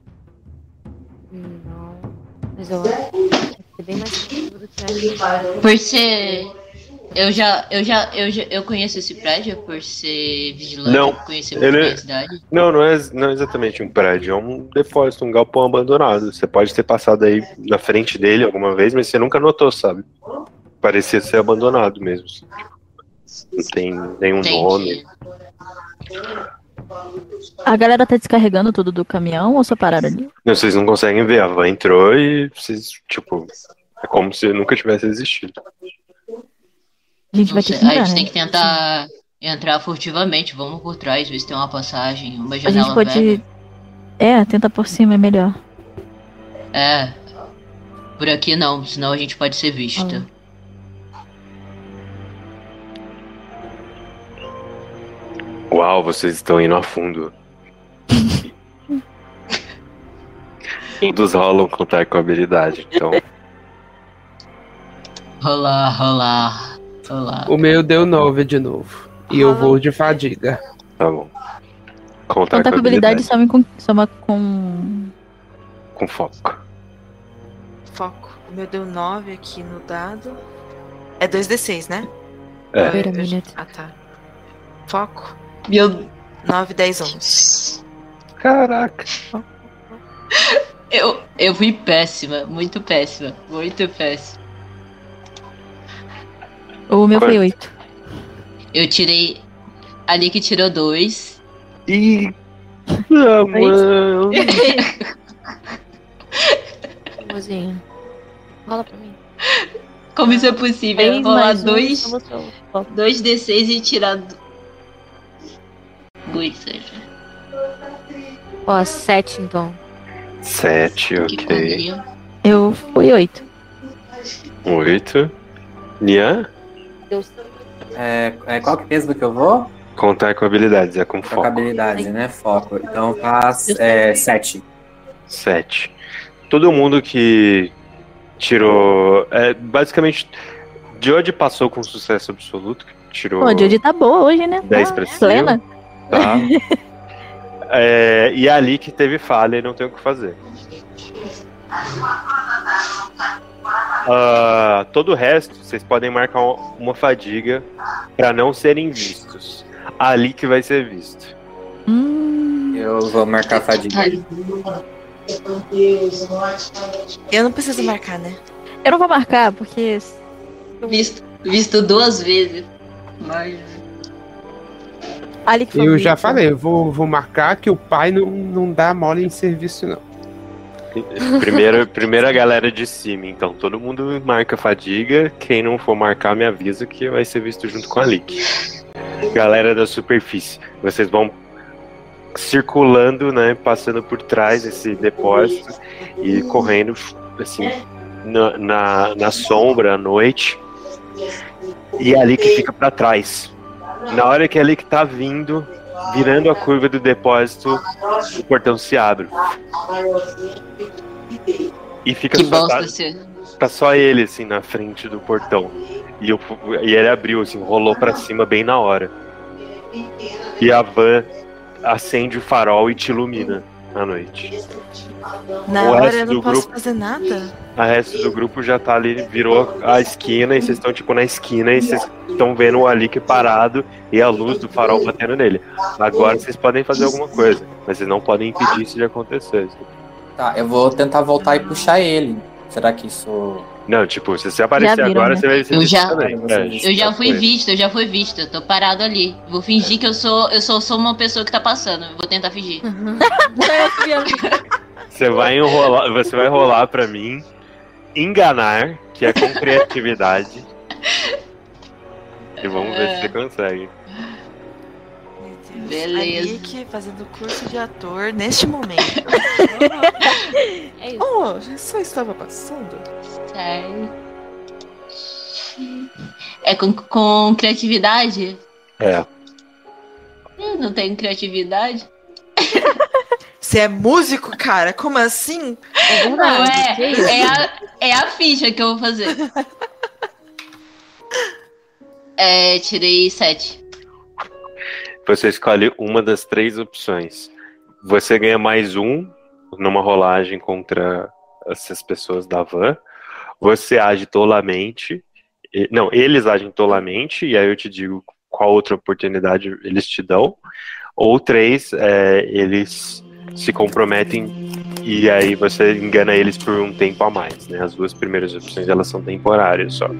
Mas eu acho que é bem mais seguro do que Por ser. Eu já, eu já, eu já, eu conheço esse prédio por ser vigilante, Não, conhecer ele- a cidade. Não, não é, não é exatamente um prédio, é um depósito, um galpão abandonado. Você pode ter passado aí na frente dele alguma vez, mas você nunca notou, sabe? Parecia ser abandonado mesmo. Não tem nenhum nome. A galera tá descarregando tudo do caminhão ou só pararam ali? Não, Vocês não conseguem ver, a van entrou e vocês, tipo, é como se nunca tivesse existido. A gente vai ter que a entrar, gente né? tem que tentar entrar furtivamente. Vamos por trás, ver se tem uma passagem, uma A janela gente pode. velha. É, tentar por cima é melhor. É. Por aqui não, senão a gente pode ser vista. Uau, vocês estão indo a fundo. Todos rolam contar com habilidade, então. Rolar, rolar, rolar. O meu deu 9 de novo. E eu vou de fadiga. Tá bom. Contar Contar com com habilidade habilidade. soma com, soma com. Com foco. Foco. O meu deu 9 aqui no dado. É 2d6, né? É. Wait a Eu- minute. Ah, tá. Foco. Meu, 9, 10, 11. Caraca. eu, eu fui péssima, muito péssima, muito péssima. O meu foi Quanto? 8. Eu tirei. Ali que tirou dois. Ih. Não, mano. Mozinho. Rola pra mim. Como isso é possível? Rolar mais um, dois, só você. Ó, dois D6 e tirar. Do- Dois, seja. Ó, sete então. Sete, ok. Eu fui 8. Oito. Nian? É, é, qual que é mesmo que eu vou? Contar com habilidades, é com Com foco. habilidade, né? Foco. Então faz é, sete. Sete. Todo mundo que tirou. É, basicamente, Jodie passou com sucesso absoluto. que Tirou Pô, a Jodie tá boa hoje, né? 10 Tá pra cima. plena. Tá? É, e ali que teve falha e não tem o que fazer. Ah, todo o resto, vocês podem marcar uma fadiga para não serem vistos. Ali que vai ser visto. Hum, Eu vou marcar fadiga. Eu não preciso marcar, né? eu não vou marcar, porque. Visto, visto duas vezes. Mas. Ali que Eu já falei, eu vou, vou marcar que o pai não, não dá mole em serviço, não. Primeiro, primeiro a galera de cima, então todo mundo marca fadiga. Quem não for marcar, me avisa que vai ser visto junto com a Lick. Galera da superfície, vocês vão circulando, né? Passando por trás desse depósito e correndo assim na, na, na sombra à noite. E a Lick fica pra trás. Na hora que a Lick tá vindo, virando a curva do depósito, o portão se abre. E fica Que só, tá, tá só ele, assim, na frente do portão. E, eu, e ele abriu, assim, rolou pra cima bem na hora. e a van acende o farol e te ilumina à noite. Na O hora resto eu não do posso grupo- fazer nada. A resto do grupo já tá ali, virou a esquina e vocês estão tipo na esquina e vocês estão vendo o Alik parado e a luz do farol batendo nele. Agora vocês podem fazer alguma coisa, mas vocês não podem impedir isso de acontecer. Tá, eu vou tentar voltar e puxar ele. Será que isso. Não, tipo, se você aparecer viram, agora, né? você vai ser Eu visto já- também. É, Eu já fui vista, eu já fui vista. Eu tô parado ali. Vou fingir que eu sou, eu sou, sou uma pessoa que tá passando. Vou tentar fingir. Você vai enrolar, você vai rolar pra mim enganar, que é com criatividade. E vamos ver se você consegue. Meu Deus. Beleza. Anique fazendo curso de ator neste momento. É isso. oh, só estava passando. Certo. É com, com criatividade? É. Eu não tenho criatividade. Você é músico, cara? Como assim? É Não, verdade. é, é, a, é a ficha que eu vou fazer. É, tirei sete. Você escolhe uma das três opções. Você ganha mais um numa rolagem contra essas pessoas da van. Você age tolamente. E- Não, eles agem tolamente, e aí eu te digo qual outra oportunidade eles te dão. Ou três, é, eles se comprometem e aí você engana eles por um tempo a mais. Né? As duas primeiras opções elas são temporárias só.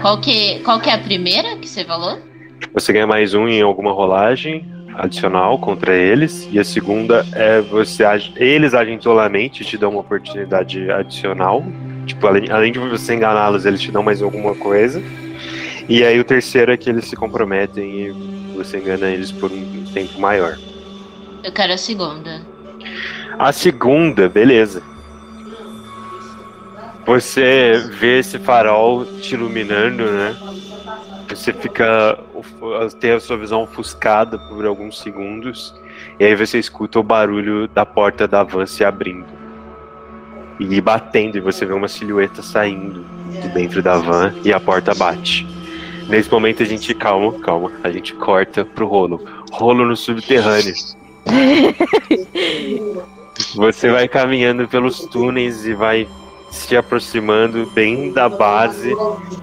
Qual que, qual que é a primeira que você falou? Você ganha mais um em alguma rolagem adicional contra eles. E a segunda é você age, eles agem e te dão uma oportunidade adicional. Tipo, além, além de você enganá-los, eles te dão mais alguma coisa. E aí o terceiro é que eles se comprometem e você engana eles por um tempo maior. Eu quero a segunda. A segunda, beleza. Você vê esse farol te iluminando, né? Você fica. tem a sua visão ofuscada por alguns segundos. E aí você escuta o barulho da porta da van se abrindo. E batendo, e você vê uma silhueta saindo de dentro da van e a porta bate. Nesse momento a gente. Calma, calma. A gente corta pro rolo. Rolo no subterrâneo. Você vai caminhando pelos túneis e vai se aproximando bem da base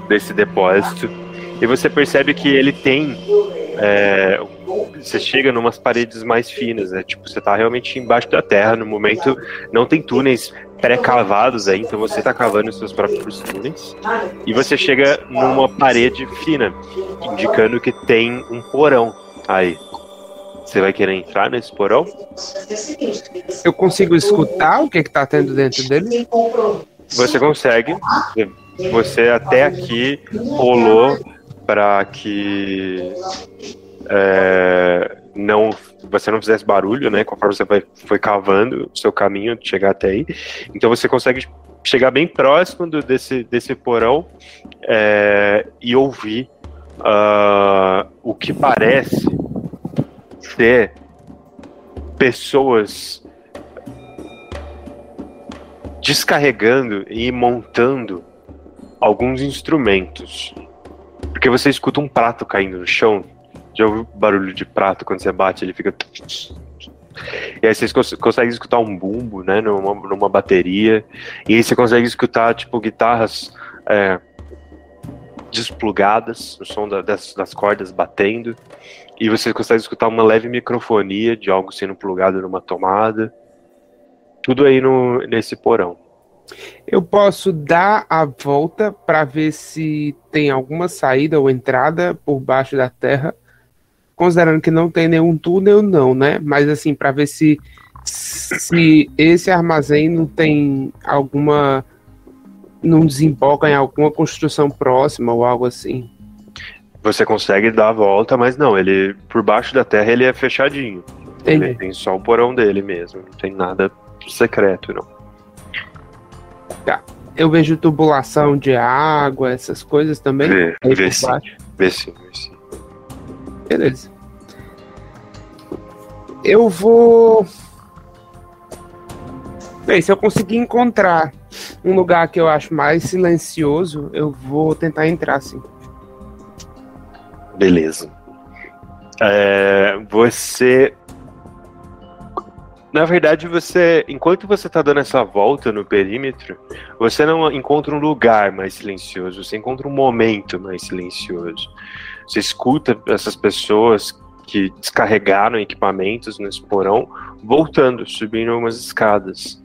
desse depósito. E você percebe que ele tem. é, você chega numas paredes mais finas, né? Tipo, você tá realmente embaixo da terra. No momento, não tem túneis pré-cavados aí, então você tá cavando seus próprios túneis. E você chega numa parede fina, indicando que tem um porão aí. Você vai querer entrar nesse porão? Eu consigo escutar o que, que tá tendo dentro dele? Você consegue. Você até aqui rolou para que é, não você não fizesse barulho, né? Conforme você vai, foi cavando o seu caminho de chegar até aí. Então você consegue chegar bem próximo do- desse, desse porão é, e ouvir ah, o que parece ser pessoas descarregando e montando alguns instrumentos. Porque você escuta um prato caindo no chão. Já ouviu barulho de prato quando você bate, ele fica. E aí você cons- consegue escutar um bumbo, né, numa, numa bateria. E aí você consegue escutar, tipo, guitarras é, desplugadas, o som da- das, das cordas batendo. E você consegue escutar uma leve microfonia de algo sendo plugado numa tomada. Tudo aí no, nesse porão. Eu posso dar a volta para ver se tem alguma saída ou entrada por baixo da terra, considerando que não tem nenhum túnel, não, né? Mas assim, para ver se se esse armazém não tem alguma não desemboca em alguma construção próxima ou algo assim. Você consegue dar a volta, mas não, ele por baixo da terra ele é fechadinho. Ele tem só o porão dele mesmo, não tem nada secreto, não. Eu vejo tubulação de água, essas coisas também. Vê, vê sim, vê sim, vê sim. Beleza. Eu vou. Bem, se eu conseguir encontrar um lugar que eu acho mais silencioso, eu vou tentar entrar sim. Beleza. É, você. Na verdade, você. Enquanto você tá dando essa volta no perímetro, você não encontra um lugar mais silencioso, você encontra um momento mais silencioso. Você escuta essas pessoas que descarregaram equipamentos nesse porão voltando, subindo umas escadas.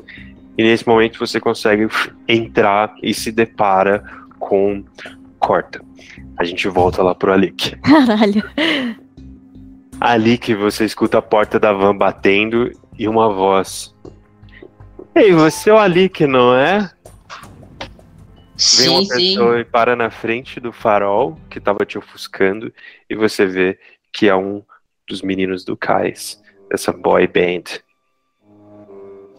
E nesse momento você consegue entrar e se depara com corta. A gente volta lá pro Alik. Caralho. Ali que você escuta a porta da van batendo e uma voz. Ei, você é o Alik, não é? Vem uma Sim, sim. pessoa e para na frente do farol que tava te ofuscando e você vê que é um dos meninos do Cais, dessa boy band.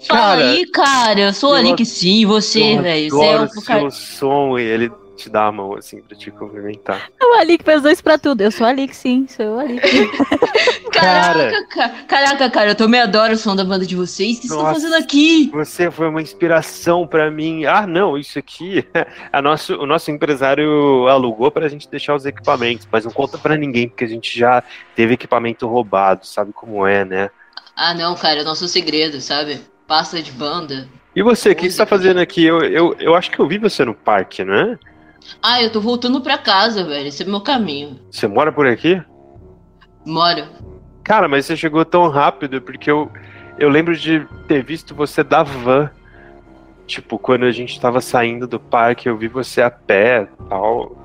Fala aí, cara. Eu sou eu ali que sim, você, Eu velho. Você é o cara. seu som e ele te dá a mão assim pra te cumprimentar. É o Alik fez dois pra tudo. Eu sou a Alik, sim. Sou eu, Alik. Caraca, cara. Caraca, cara, eu também adoro o som da banda de vocês. O que vocês estão fazendo aqui? Você foi uma inspiração pra mim. Ah, não, isso aqui a nosso, o nosso empresário alugou pra gente deixar os equipamentos, mas não conta pra ninguém porque a gente já teve equipamento roubado, sabe como é, né? Ah, não, cara, é nosso segredo, sabe? Pasta de banda. E você, o que você tá fazendo aqui? Eu, eu, eu acho que eu vi você no parque, né? Ah, eu tô voltando pra casa, velho. Esse é meu caminho. Você mora por aqui? Mora. Cara, mas você chegou tão rápido porque eu, eu lembro de ter visto você da van. Tipo, quando a gente tava saindo do parque, eu vi você a pé e tal.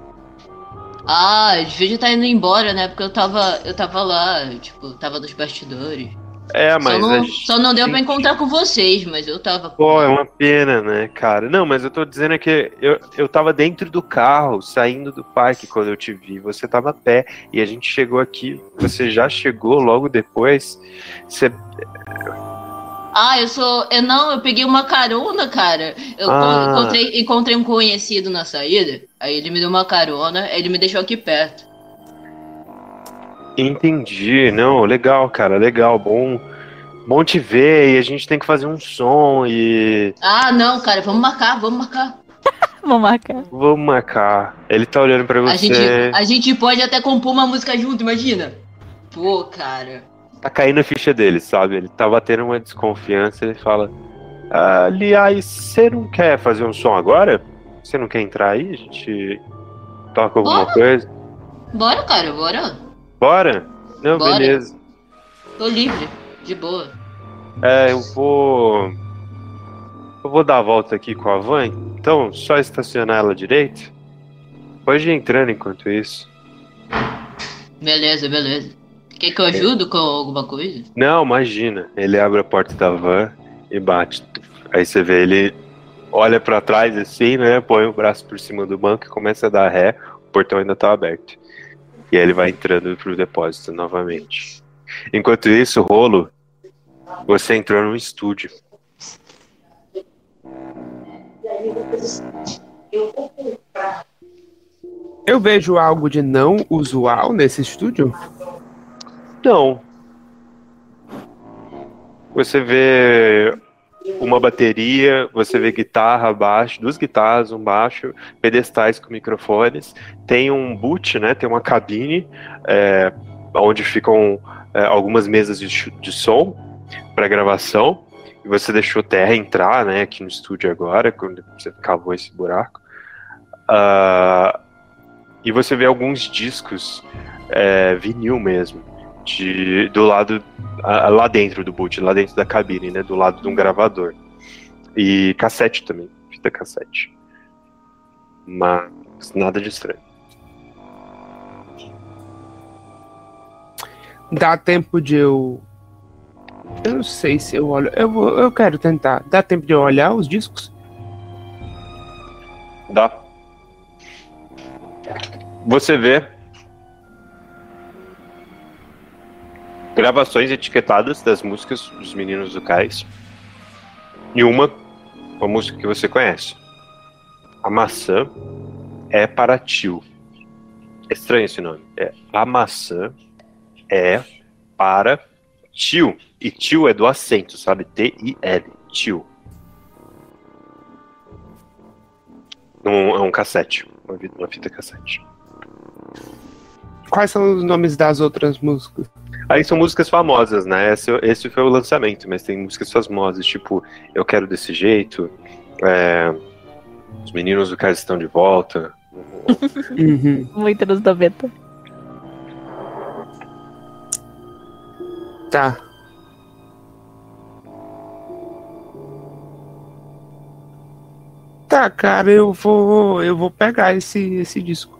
Ah, devia estar indo embora, né? Porque eu tava, eu tava lá, tipo, tava nos bastidores. É, mas. só, não, só não deu pra encontrar com vocês, mas eu tava. Pô, é uma pena, né, cara? Não, mas eu tô dizendo que eu, eu tava dentro do carro, saindo do parque quando eu te vi. Você tava a pé e a gente chegou aqui. Você já chegou logo depois. Você. Ah, eu sou. Eu não, eu peguei uma carona, cara. Eu Ah. con- encontrei, encontrei um conhecido na saída. Aí ele me deu uma carona, ele me deixou aqui perto. Entendi. Não, legal, cara, legal. Bom, bom te ver. E a gente tem que fazer um som e. Ah, não, cara, vamos marcar, vamos marcar. Vou marcar. Vamos marcar. Ele tá olhando pra A você. gente, a gente pode até compor uma música junto, imagina. Pô, cara. Tá caindo a ficha dele, sabe? Ele tá batendo uma desconfiança. Ele fala: "Ah, Aliás, você não quer fazer um som agora? Você não quer entrar aí? A gente toca alguma Bora. coisa? Bora, cara, bora. Bora? Não, Bora. beleza. Tô livre, de boa. É, eu vou. Eu vou dar a volta aqui com a van. Então, só estacionar ela direito. Pode ir entrando enquanto isso. Beleza, beleza. Quer que eu ajudo com alguma coisa? Não, imagina. Ele abre a porta da van e bate. Aí você vê ele olha pra trás assim, né? Põe o braço por cima do banco e começa a dar ré. O portão ainda tá aberto. E aí ele vai entrando pro depósito novamente. Enquanto isso, Rolo, você entrou num estúdio. Eu vejo algo de não usual nesse estúdio? Não. Você vê uma bateria, você vê guitarra, baixo, duas guitarras, um baixo, pedestais com microfones, tem um boot, né? Tem uma cabine é, onde ficam é, algumas mesas de, de som para gravação. E você deixou terra entrar, né? Aqui no estúdio agora, quando você cavou esse buraco. Ah, e você vê alguns discos é, vinil mesmo de, do lado ah, lá dentro do boot, lá dentro da cabine, né, do lado de um gravador. E cassete também, fita cassete. Mas nada de estranho. Dá tempo de eu. Eu não sei se eu olho. Eu, vou, eu quero tentar. Dá tempo de eu olhar os discos? Dá. Você vê gravações etiquetadas das músicas dos meninos do Cais. E uma, uma música que você conhece. A maçã é para tio. É estranho esse nome. É a maçã é para tio. E tio é do acento, sabe? T-I-L. Tio. Um, é um cassete. Uma, uma fita cassete. quais são os nomes das outras músicas? Aí são músicas famosas, né? Esse, esse foi o lançamento, mas tem músicas famosas, tipo Eu Quero Desse Jeito, é, Os Meninos do Cais Estão de Volta. Uhum. Muito nos 90. Tá. Tá, cara, eu vou. Eu vou pegar esse, esse disco.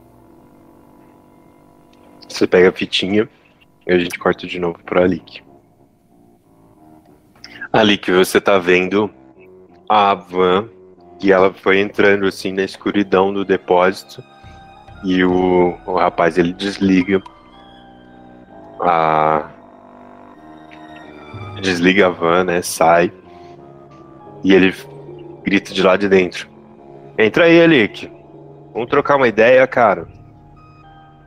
Você pega a fitinha a gente corta de novo pro Alik. Alik, você tá vendo a van e ela foi entrando assim na escuridão do depósito e o, o rapaz ele desliga a desliga a van, né? Sai e ele grita de lá de dentro. Entra aí, Alik. Vamos trocar uma ideia, cara.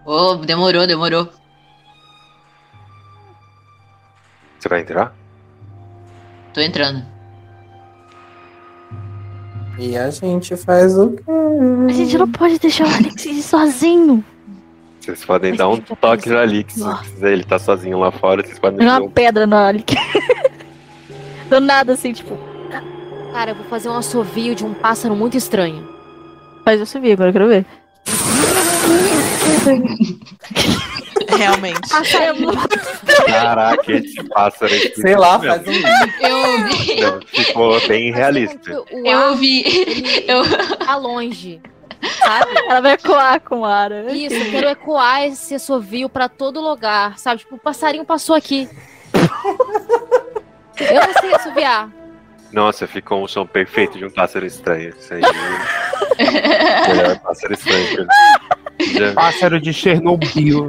Ô, demorou, demorou. Você vai entrar? Tô entrando. E a gente faz o quê? A gente não pode deixar o Alex ir sozinho. Vocês podem Mas dar um toque no quiser, ele tá sozinho lá fora, vocês podem Jogar dar uma um pedra no Alex. Do nada, assim, tipo, Cara, eu vou fazer um assovio de um pássaro muito estranho. faz eu subir, agora eu quero ver. Realmente. Passarinho. Caraca, esse pássaro aí. Sei lá, faz um. Eu ouvi. Não, Ficou bem realista. O Eu ar ouvi. Eu, tá longe. Sabe? Ela vai coar com a Ara. Isso, eu quero ecoar esse assovio pra todo lugar, sabe? Tipo, o passarinho passou aqui. Eu não sei assoviar. Nossa, ficou um som perfeito de um pássaro estranho. Isso aí. Melhor pássaro estranho. Já... Pássaro de Chernobyl.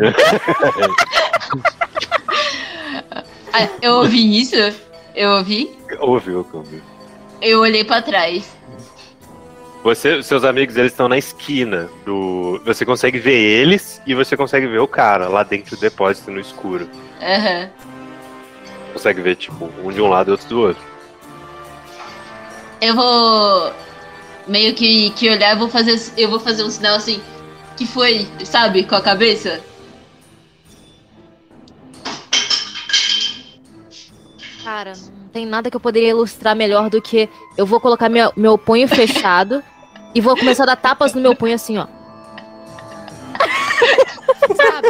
Ah, eu ouvi isso. Eu ouvi. Ouviu, ouviu. Eu olhei pra trás. Você, seus amigos, eles estão na esquina do. Você consegue ver eles e você consegue ver o cara lá dentro do depósito no escuro. Aham. Consegue ver, tipo, um de um lado e outro do outro. Eu vou meio que, que olhar, eu vou fazer eu vou fazer um sinal assim que foi, sabe, com a cabeça. Cara, não tem nada que eu poderia ilustrar melhor do que eu vou colocar meu, meu punho fechado e vou começar a dar tapas no meu punho assim, ó. Sabe?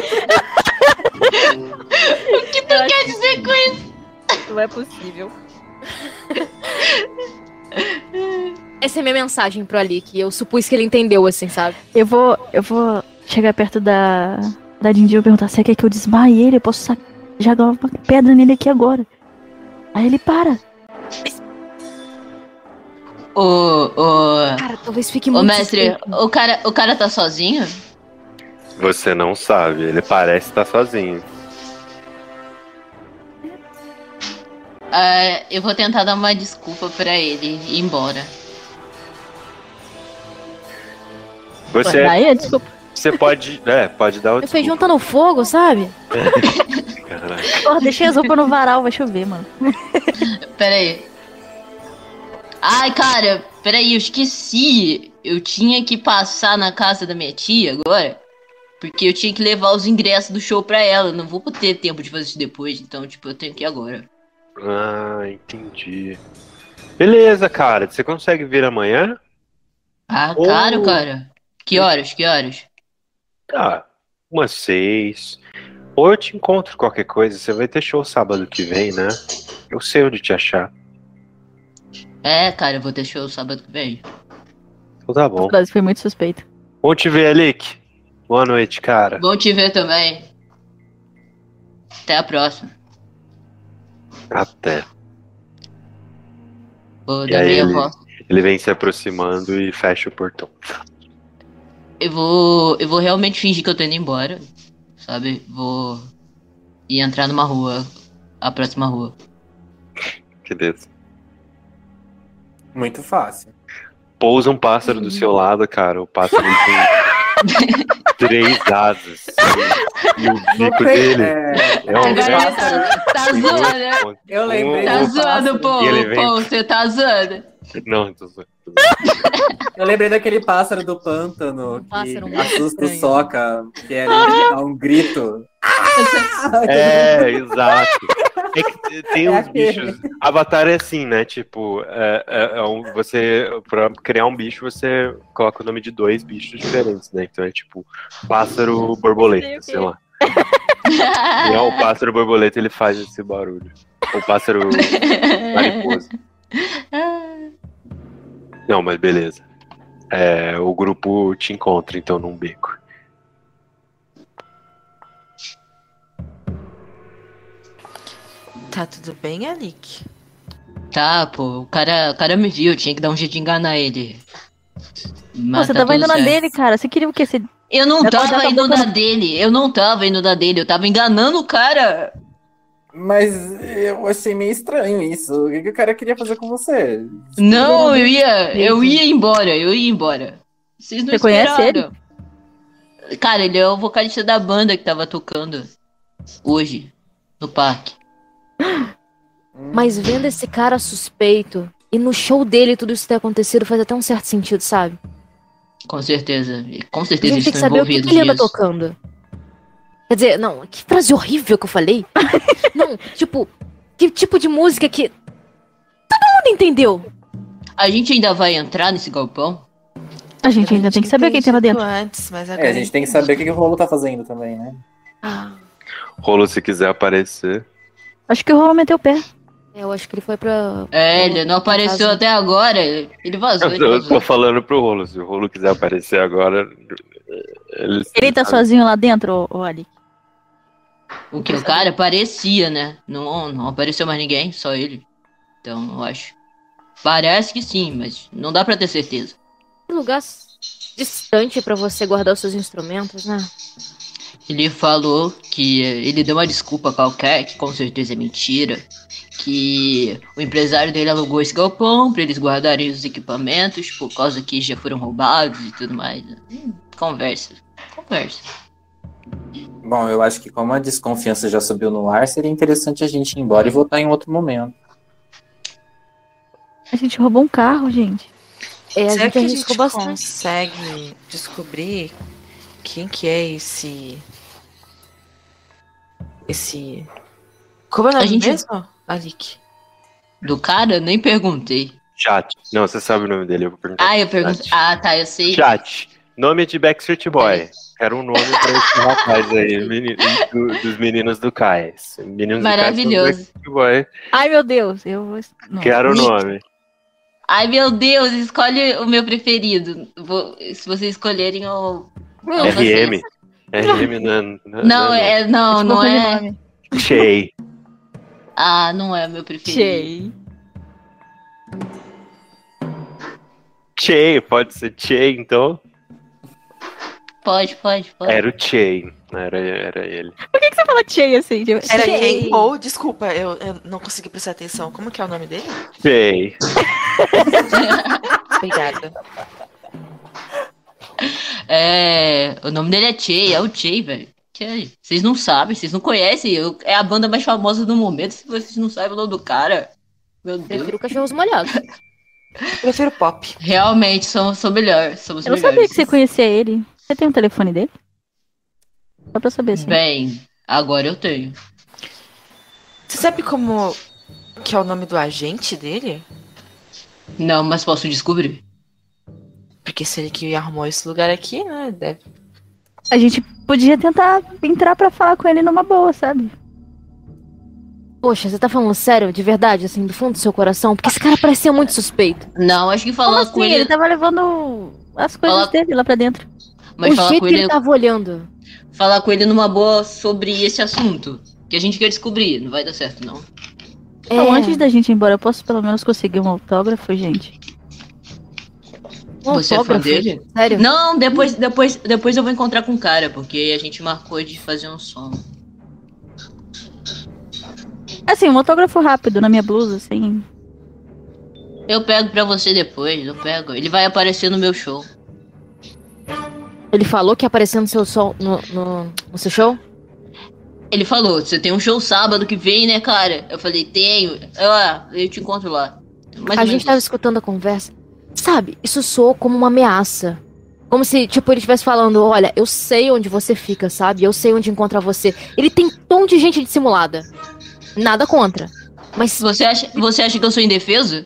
O que tu quer dizer com isso? Não é possível. Essa é a minha mensagem pro Alik. Eu supus que ele entendeu, assim, sabe? Eu vou, eu vou chegar perto da, da Dindinho e perguntar se quer que eu desmaie ele, eu posso jogar uma pedra nele aqui agora. Aí ele para. Ô, ô, Cara, talvez fique ô muito. mestre, suspeito. o cara, o cara tá sozinho? Você não sabe, ele parece estar sozinho. Ah, eu vou tentar dar uma desculpa pra ele ir embora. Você, Aí, desculpa. você pode. É, pode dar o. Feijão tá no fogo, sabe? Caraca. Porra, deixei as roupas no varal, vai chover, mano. Pera aí. Ai, cara, peraí, eu esqueci. Eu tinha que passar na casa da minha tia agora. Porque eu tinha que levar os ingressos do show pra ela. Eu Não vou ter tempo de fazer isso depois, então, tipo, eu tenho que ir agora. Ah, entendi. Beleza, cara. Você consegue vir amanhã? Ah, Oh. caro, cara. Que horas? Que horas? Ah, umas seis. Ou eu te encontro qualquer coisa. Você vai ter show sábado que vem, né? Eu sei onde te achar. É, cara, eu vou ter show sábado que vem. Então tá bom. frase foi muito suspeita. Bom te ver, Alik. Boa noite, cara. Bom te ver também. Até a próxima. Até. Vou E dar aí, minha ele- volta. Ele vem se aproximando e fecha o portão. Eu vou. Eu vou realmente fingir que eu tô indo embora. Sabe? Vou. E entrar numa rua. A próxima rua. Beleza. Muito fácil. Pousa um pássaro do seu lado, cara. O pássaro tem três asas. E o bico dele É, é um Agora pássaro. tá, tá zoando, né? eu lembrei Tá do zoando, pô. Ele vem- Pô, você tá zoando. Não, tô zoando. Eu lembrei daquele pássaro do pântano que pássaro assusta o. Soca, que ele dá um grito. É, exato. É que tem É uns aquele. bichos. Avatar é assim, né? Tipo, é, é- é um- você. Pra criar um bicho, você coloca o nome de dois bichos diferentes, né? Então é tipo pássaro borboleta, sei lá. E é o pássaro borboleta, ele faz esse barulho. O pássaro mariposa. Não, mas beleza. É, o grupo te encontra, então, num beco. Tá tudo bem, Alik? Tá, pô, o cara, o cara me viu, tinha que dar um jeito de enganar ele. Pô, Mas você tá tava indo na certo. dele, cara. Você queria o quê? Você... Eu não Já tava tá indo na dele, eu não tava indo na dele, eu tava enganando o cara. Mas eu achei meio estranho isso. O que, que o cara queria fazer com você? Não, eu ia, eu ia embora, eu ia embora. Vocês não Você conhece esperaram. Cara, ele é o vocalista da banda que tava tocando hoje no parque. Mas vendo esse cara suspeito e no show dele tudo isso ter acontecido faz até um certo sentido, sabe? Com certeza, com A certeza gente eles tem que saber o que, que ele anda nisso. tocando. Quer dizer, não, que frase horrível que eu falei. não, tipo, que tipo de música que. Todo mundo entendeu. A gente ainda vai entrar nesse galpão? A gente ainda tem que saber quem tem lá dentro. Antes, mas agora É, a gente tem que saber o que, que o Rolo tá fazendo também, né? Rolo, se quiser aparecer. Acho que o Rolo meteu o pé. É, Eu acho que ele foi pra. É, ele não apareceu até agora, ele vazou, Eu ele tô, eu vazou. tô falando pro Rolo. Se o Rolo quiser aparecer agora. Ele, Ele tá sozinho lá dentro, Ali? O que o cara parecia, né? Não, não apareceu mais ninguém, só ele. Então, eu acho. Parece que sim, mas não dá pra ter certeza. Que lugar distante pra você guardar os seus instrumentos, né? Ele falou que ele deu uma desculpa qualquer, que com certeza é mentira. Que o empresário dele alugou esse galpão pra eles guardarem os equipamentos por causa que já foram roubados e tudo mais. Hum, Conversa. Conversa. Bom, eu acho que como a desconfiança já subiu no ar, seria interessante a gente ir embora e voltar em outro momento. A gente roubou um carro, gente. É, a Será gente que a gente bastante. consegue descobrir quem que é esse... Esse... Como é o nome A gente- mesmo, Alik? Do cara, nem perguntei. Chat. Não, você sabe o nome dele. Eu vou perguntar. Ah, eu perguntei. Chat. Ah, tá, eu sei. Chat. Nome de Backstreet Boy. Quero um nome pra esse rapaz aí, meni- do- dos meninos do Cais. Meninos do Cais são Maravilhoso. Backstreet Boy. Ai, meu Deus. Eu vou... não. Quero o nome. Ai, meu Deus, escolhe o meu preferido. Vou- se vocês escolherem, eu. eu RM. vocês. RM não, não, Não, é, não, Tipo, não é. nome. Che. Ah, não é o meu preferido. Chei. Che, pode ser Che, então. Pode, pode, pode. Era o Che. Era, era ele. Por que, que você fala Chei assim? Tipo, Era Chei. quem? Ou, desculpa, eu, eu não consegui prestar atenção. Como que é o nome dele? Che. Obrigada. É. O nome dele é Che, é o Che, velho. Que- Vocês não sabem, vocês não conhecem. eu- é a banda mais famosa do momento. Se vocês não sabem o nome do cara. Meu Deus. Prefiro cachorros molhados. Prefiro pop. Realmente, somos, somos melhor. Somos Eu não melhores. sabia que você conhecia ele. Você tem o telefone dele? Só pra saber, assim. Bem, agora eu tenho. Você sabe como que é o nome do agente dele? Não, mas posso descobrir. Porque se ele que arrumou esse lugar aqui, né? Deve... A gente podia tentar entrar pra falar com ele numa boa, sabe? Poxa, você tá falando sério, de verdade, assim, do fundo do seu coração? Porque esse cara parecia muito suspeito. Não, acho que falar assim? com ele... ele. tava levando as coisas Fala- dele lá pra dentro. Mas o falar jeito com que ele. ele tava olhando. Falar com ele numa boa sobre esse assunto. Que a gente quer descobrir. Não vai dar certo, não. Então, É, antes da gente ir embora, eu posso pelo menos conseguir um autógrafo, gente? um Você é fã autógrafo. dele? Sério? Não, depois, depois, depois eu vou encontrar com o cara, porque a gente marcou de fazer um som. Assim, um autógrafo rápido na minha blusa, assim. Eu pego pra você depois, eu pego. Ele vai aparecer no meu show. Ele falou que ia aparecer no seu, sol, no, no, no seu show? Ele falou, você tem um show sábado que vem, né, cara? Eu falei, tenho. Eu, ah, eu te encontro lá. Mais a gente menos tava isso. escutando a conversa. Sabe, isso soou como uma ameaça. Como se, tipo, ele estivesse falando: Olha, eu sei onde você fica, sabe? Eu sei onde encontrar você. Ele tem tom de gente dissimulada. Nada contra. Mas Você acha, você acha que eu sou indefesa?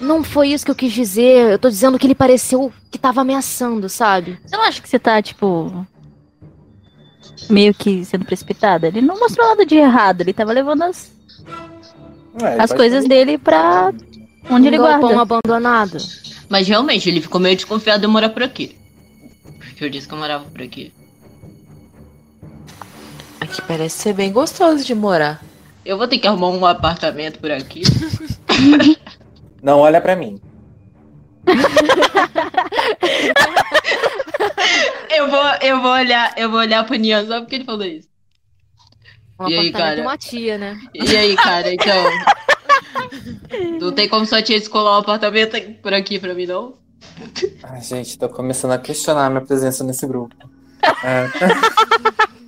Não foi isso que eu quis dizer. Eu tô dizendo que ele pareceu que tava ameaçando, sabe? Você não acha que você tá, tipo. meio que sendo precipitada? Ele não mostrou nada de errado, ele tava levando as, Ué, as coisas dele pra onde ele um galpão guarda. abandonado. Mas realmente, ele ficou meio desconfiado de eu morar por aqui. Porque eu disse que eu morava por aqui. Aqui parece ser bem gostoso de morar. Eu vou ter que arrumar um apartamento por aqui. Não olha pra mim. Eu vou, eu vou olhar, eu vou olhar pro Nian só porque ele falou isso. Um E aí, apartamento cara? de uma tia, né? E aí, cara, então. Não tem como sua tia descolar um apartamento por aqui pra mim, não? Ai, gente, tô começando a questionar a minha presença nesse grupo. É.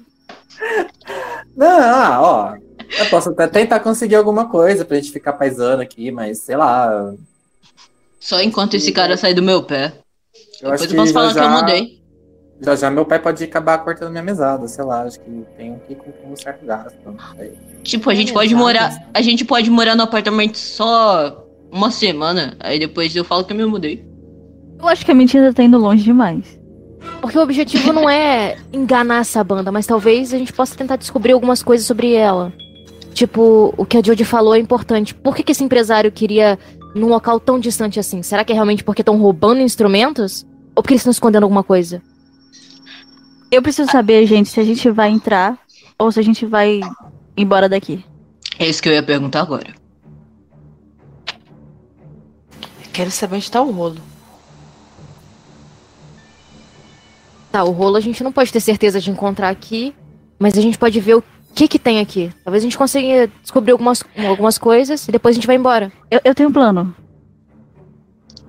Não, ah, ó. Eu posso até tentar conseguir alguma coisa pra gente ficar paisando aqui, mas sei lá. Só enquanto esse cara sai do meu pé. Eu Depois acho eu que posso já, falar que eu já- mudei. Já já meu pai pode acabar cortando minha mesada, sei lá. Acho que tem que cumprir um certo gasto. Tipo, a gente É, pode morar. A gente pode morar no apartamento só uma semana. Aí depois eu falo que eu me mudei. Eu acho que a mentira tá indo longe demais. Porque o objetivo não é enganar essa banda, mas talvez a gente possa tentar descobrir algumas coisas sobre ela. Tipo, o que a Jodie falou é importante. Por que, que esse empresário queria num local tão distante assim? Será que é realmente porque estão roubando instrumentos? Ou porque eles estão escondendo alguma coisa? Eu preciso saber, gente, se a gente vai entrar ou se a gente vai embora daqui. É isso que eu ia perguntar agora. Quero saber onde tá o rolo. Tá, o rolo a gente não pode ter certeza de encontrar aqui, mas a gente pode ver o que que tem aqui. Talvez a gente consiga descobrir algumas, algumas coisas e depois a gente vai embora. Eu, eu tenho um plano.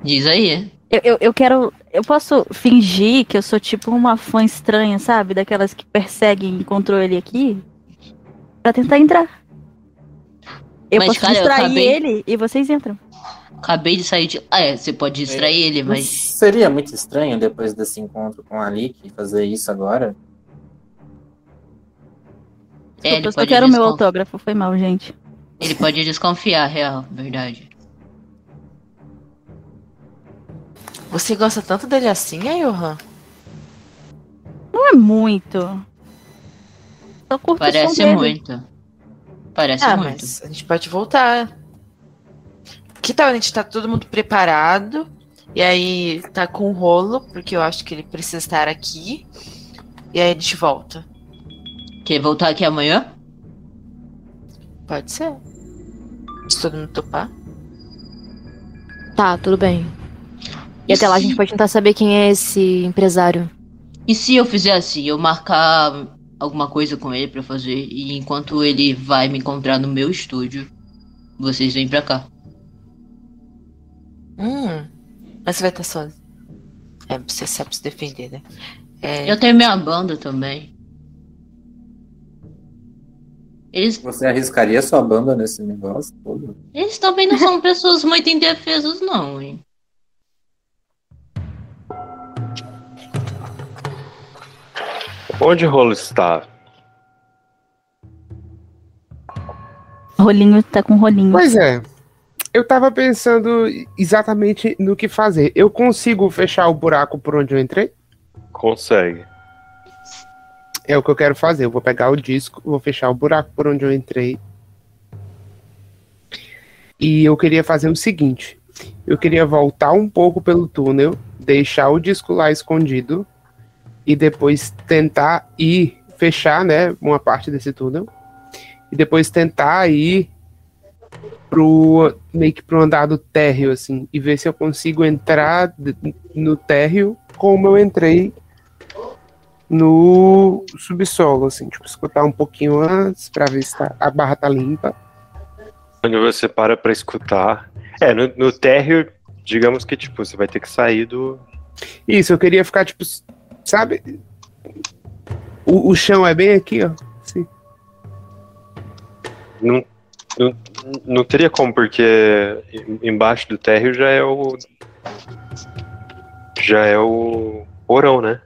Diz aí. Eu, eu, eu quero. Eu posso fingir que eu sou tipo uma fã estranha, sabe? Daquelas que perseguem e encontrou ele aqui. Pra tentar entrar. Eu Mas, posso cara, eu distrair acabei- ele e vocês entram. Acabei de sair de. Ah, é, você pode distrair ele, Não mas. seria muito estranho depois desse encontro com a Lick fazer isso agora? É, ele eu só quero o meu autógrafo, foi mal, gente. ele pode desconfiar, real, verdade. Você gosta tanto dele assim, aí, Johan? Não é muito. Só curto Parece muito. Parece ah, muito. mas a gente pode voltar. Que tal a gente tá todo mundo preparado? E aí tá com o rolo, porque eu acho que ele precisa estar aqui. E aí a gente volta. Quer voltar aqui amanhã? Pode ser. Se todo mundo topar. Tá, tudo bem. E até lá a gente pode tentar saber quem é esse empresário. E se eu fizer assim, eu marcar alguma coisa com ele pra fazer, e enquanto ele vai me encontrar no meu estúdio, vocês vêm pra cá. Hum. Mas você vai estar sozinho. É, você sabe se defender, né? É, Eu tenho minha banda também. Eles, Você arriscaria sua banda nesse negócio todo? eles também não são pessoas muito indefesas, não, hein? Onde o rolo está? Rolinho tá com rolinho. Pois é. Eu tava pensando exatamente no que fazer. Eu consigo fechar o buraco por onde eu entrei? Consegue. É o que eu quero fazer. Eu vou pegar o disco, vou fechar o buraco por onde eu entrei. E eu queria fazer o seguinte: eu queria voltar um pouco pelo túnel, deixar o disco lá escondido e depois tentar ir fechar, né, uma parte desse túnel e depois tentar ir pro meio que pro andar do térreo assim e ver se eu consigo entrar no térreo como eu entrei no subsolo, assim, tipo, escutar um pouquinho antes pra ver se tá- a barra tá limpa. Onde você para pra escutar. É, no, no térreo, digamos que, tipo, você vai ter que sair do. Isso, eu queria ficar, tipo, sabe? O, o chão é bem aqui, ó. Assim. Não, não- Não teria como, porque em- embaixo do térreo já é o. Já é o porão, né?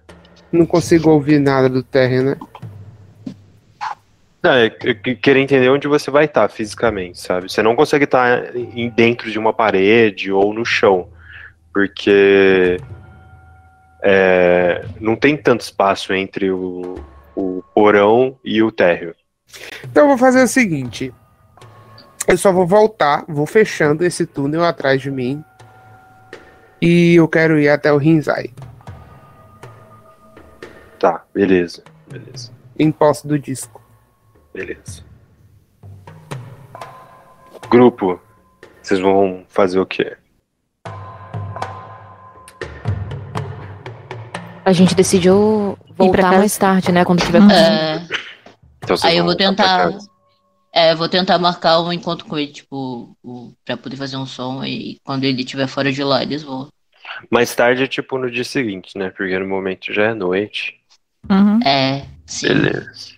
Não consigo ouvir nada do térreo, né? Não, é que- que- querer entender onde você vai estar fisicamente, sabe? Você não consegue estar em- dentro de uma parede ou no chão, porque é, não tem tanto espaço entre o, o porão e o térreo. Então eu vou fazer o seguinte. Eu só vou voltar, vou fechando esse túnel atrás de mim. E eu quero ir até o Rinzai, Tá, beleza, beleza, em posse do disco. beleza. Grupo, vocês vão fazer o quê? A gente decidiu pra voltar mais tarde, né? Quando tiver. É, Então, vocês aí eu vou tentar. É, eu vou tentar marcar um encontro com ele, tipo, o, pra poder fazer um som e quando ele estiver fora de lá, eles vão. Mais tarde é tipo no dia seguinte, né? Porque no momento já é noite. Uhum. É, sim. Beleza.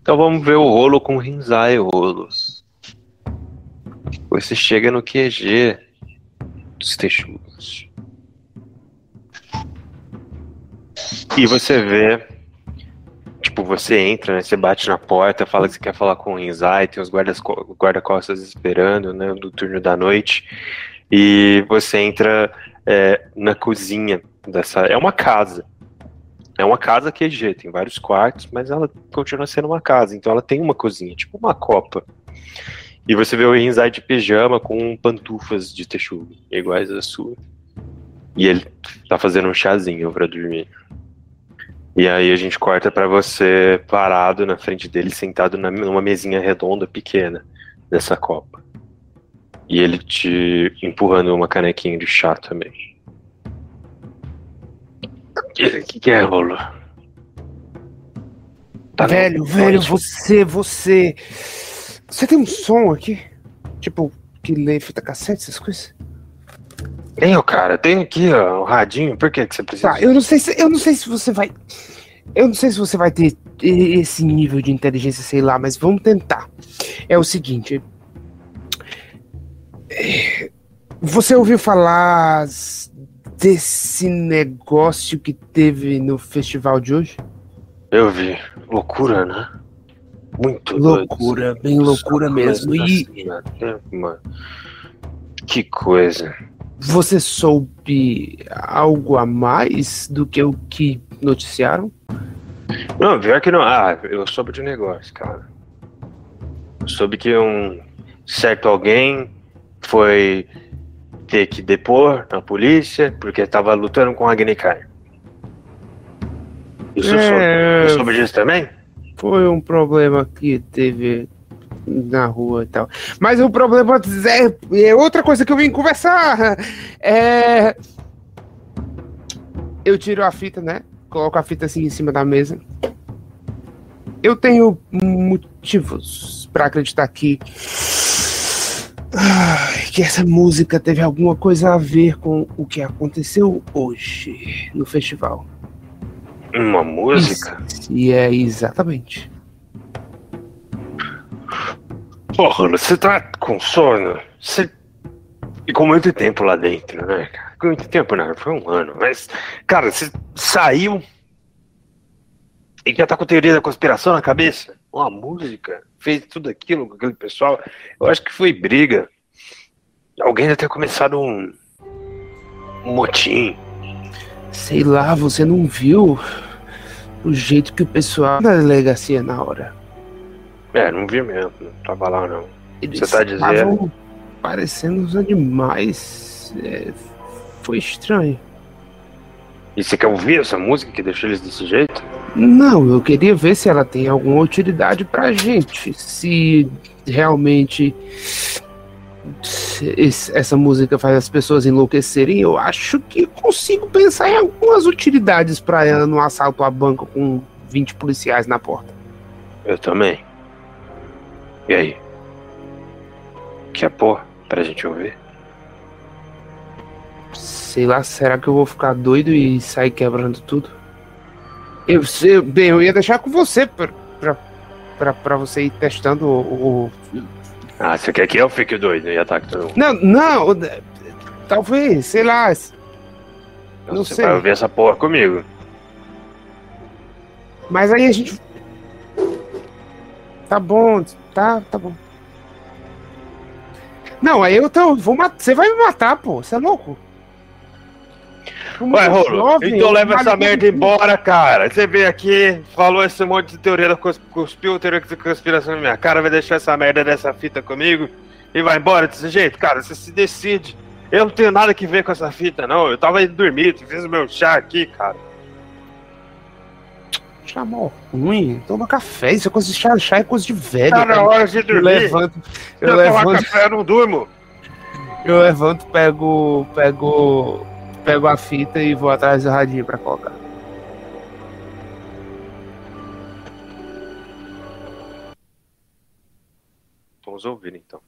Então vamos ver o rolo com Rinzai rolos. Você chega no QG dos texugos. E você vê. Tipo, você entra, né? Você bate na porta, fala que você quer falar com o Rinzai, tem os guardas, guarda-costas esperando, né? Do turno da noite. E você entra é, na cozinha dessa. É uma casa. É uma casa QG, tem vários quartos, mas ela continua sendo uma casa, então ela tem uma cozinha, tipo uma copa. E você vê o Rinzai de pijama com pantufas de texugo, iguais à sua. E ele tá fazendo um chazinho pra dormir. E aí a gente corta pra você parado na frente dele, sentado numa mesinha redonda pequena dessa copa. E ele te empurrando uma canequinha de chá também. O que, que, é, Rolo? Tá velho, não, velho, você, você. Você tem um som aqui? Tipo, que lê fita cassete, essas coisas? Tenho, cara. Tenho aqui, ó, o radinho. Por que, que você precisa? Tá, eu não sei se eu não sei se você vai. Eu não sei se você vai ter esse nível de inteligência, sei lá, mas vamos tentar. É o seguinte. É, Você ouviu falar desse negócio que teve no festival de hoje? Eu vi. Loucura, né? Muito doido. Loucura, bem loucura mesmo. E Mano, que coisa. você soube algo a mais do que o que noticiaram? Não, pior que não. Ah, eu soube de um negócio, cara. Eu soube que um certo alguém foi ter que depor na polícia porque tava lutando com a Agnikai. Isso soube. É, Eu soube disso também? foi um problema que teve na rua e tal. Mas o problema é, é outra coisa que eu vim conversar. É. Eu tiro a fita, né? Coloco a fita assim em cima da mesa. Eu tenho motivos pra acreditar que. Ai, que essa música teve alguma coisa a ver com o que aconteceu hoje no festival. Uma música? E é exatamente. Porra, você tá com sono? Você ficou muito tempo lá dentro, né, cara? Ficou Muito tempo, não, foi um ano. Mas, cara, você saiu e já tá com teoria da conspiração na cabeça? Uma música? Fez tudo aquilo com aquele pessoal? Eu acho que foi briga. Alguém deve ter começado um, um motim. Sei lá, você não viu o jeito que o pessoal da delegacia na hora. É, não vi mesmo, não tava lá não. Eles Você tá dizendo? estavam parecendo uns animais. É, foi estranho. E você quer ouvir essa música que deixou eles desse jeito? Não, eu queria ver se ela tem alguma utilidade pra gente. Se realmente essa música faz as pessoas enlouquecerem, eu acho que consigo pensar em algumas utilidades pra ela no assalto a banco com 20 policiais na porta. Eu também. E aí? Quer pôr pra gente ouvir? Sei lá, será que eu vou ficar doido e sair quebrando tudo? Eu sei, bem, eu ia deixar com você pra, pra, pra, pra você ir testando o, o- Ah, você quer que eu fique doido e ataque todo mundo? Não, não. Talvez, sei lá. Então Não você sei. vai ouvir essa porra comigo. Mas aí a gente. Tá bom, tá, tá bom. Não, aí eu tô, vou matar. Você vai me matar, pô. Você é louco? Como Ué, eu Rolo, jovem, então eu leva essa merda embora, cara. Você veio aqui, falou esse monte de teoria da cons- cuspiu teoria de conspiração na minha cara, vai deixar essa merda dessa fita comigo e vai embora desse jeito? Cara, você se decide. Eu não tenho nada que ver com essa fita, não. Eu tava indo dormir, fiz o meu chá aqui, cara. Chamou ruim. Toma café. Isso é coisa de chá, chá é coisa de velho. Tá na hora de Eu dormir. levanto, Se eu eu tomar levanto, café, eu não durmo. eu levanto, pego, pego, pego a fita e vou atrás do radinho pra colocar. Vamos ouvir, então.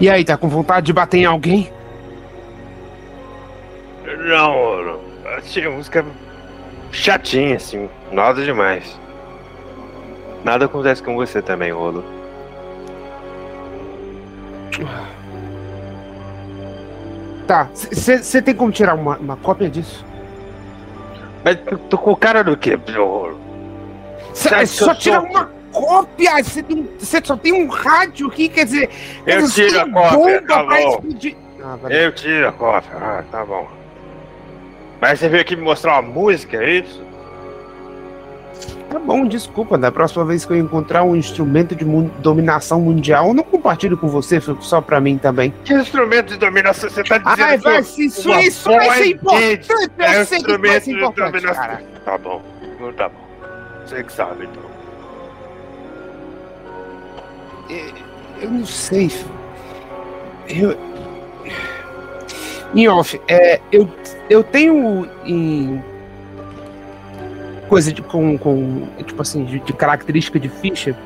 E aí, tá com vontade de bater em alguém? Não, Rolo. Achei a música chatinha, assim. Nada demais. Nada acontece com você também, Rolo. Tá, você tem como tirar uma, uma cópia disso? Mas tô com cara do quê, Rolo? Cê, é só tirar uma cópia! Você só tem um rádio aqui, quer dizer. Eu tiro a cópia, tá bom. Ah. Eu tiro a cópia. Ah, tá bom. Mas você veio aqui me mostrar uma música, é isso? Tá bom, desculpa. Da próxima vez que eu encontrar um instrumento de mun- dominação mundial, eu não compartilho com você, fico só pra mim também. Que instrumento de dominação você tá dizendo? Ai, vai, eu- se isso, isso vai ser importante. Eu É um sei que vai ser importante, dominação. cara. Tá bom. Não tá bom. Você que sabe, então. Eu não sei. Eu. Em off, é, eu, eu tenho em. Coisa de, com, com. Tipo assim, de, de característica de ficha.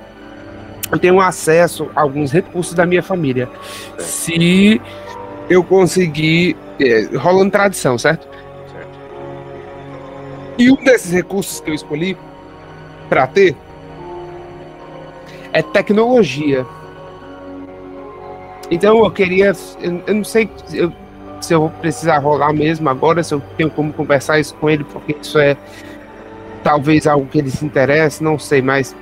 Eu tenho acesso a alguns recursos da minha família. Se eu conseguir. É, rolando tradição, certo? Certo. E um desses recursos que eu escolhi para ter é tecnologia. Então eu queria. Eu, não sei se eu, se eu vou precisar rolar mesmo agora, se eu tenho como conversar isso com ele, porque isso é talvez algo que ele se interesse, não sei, mas.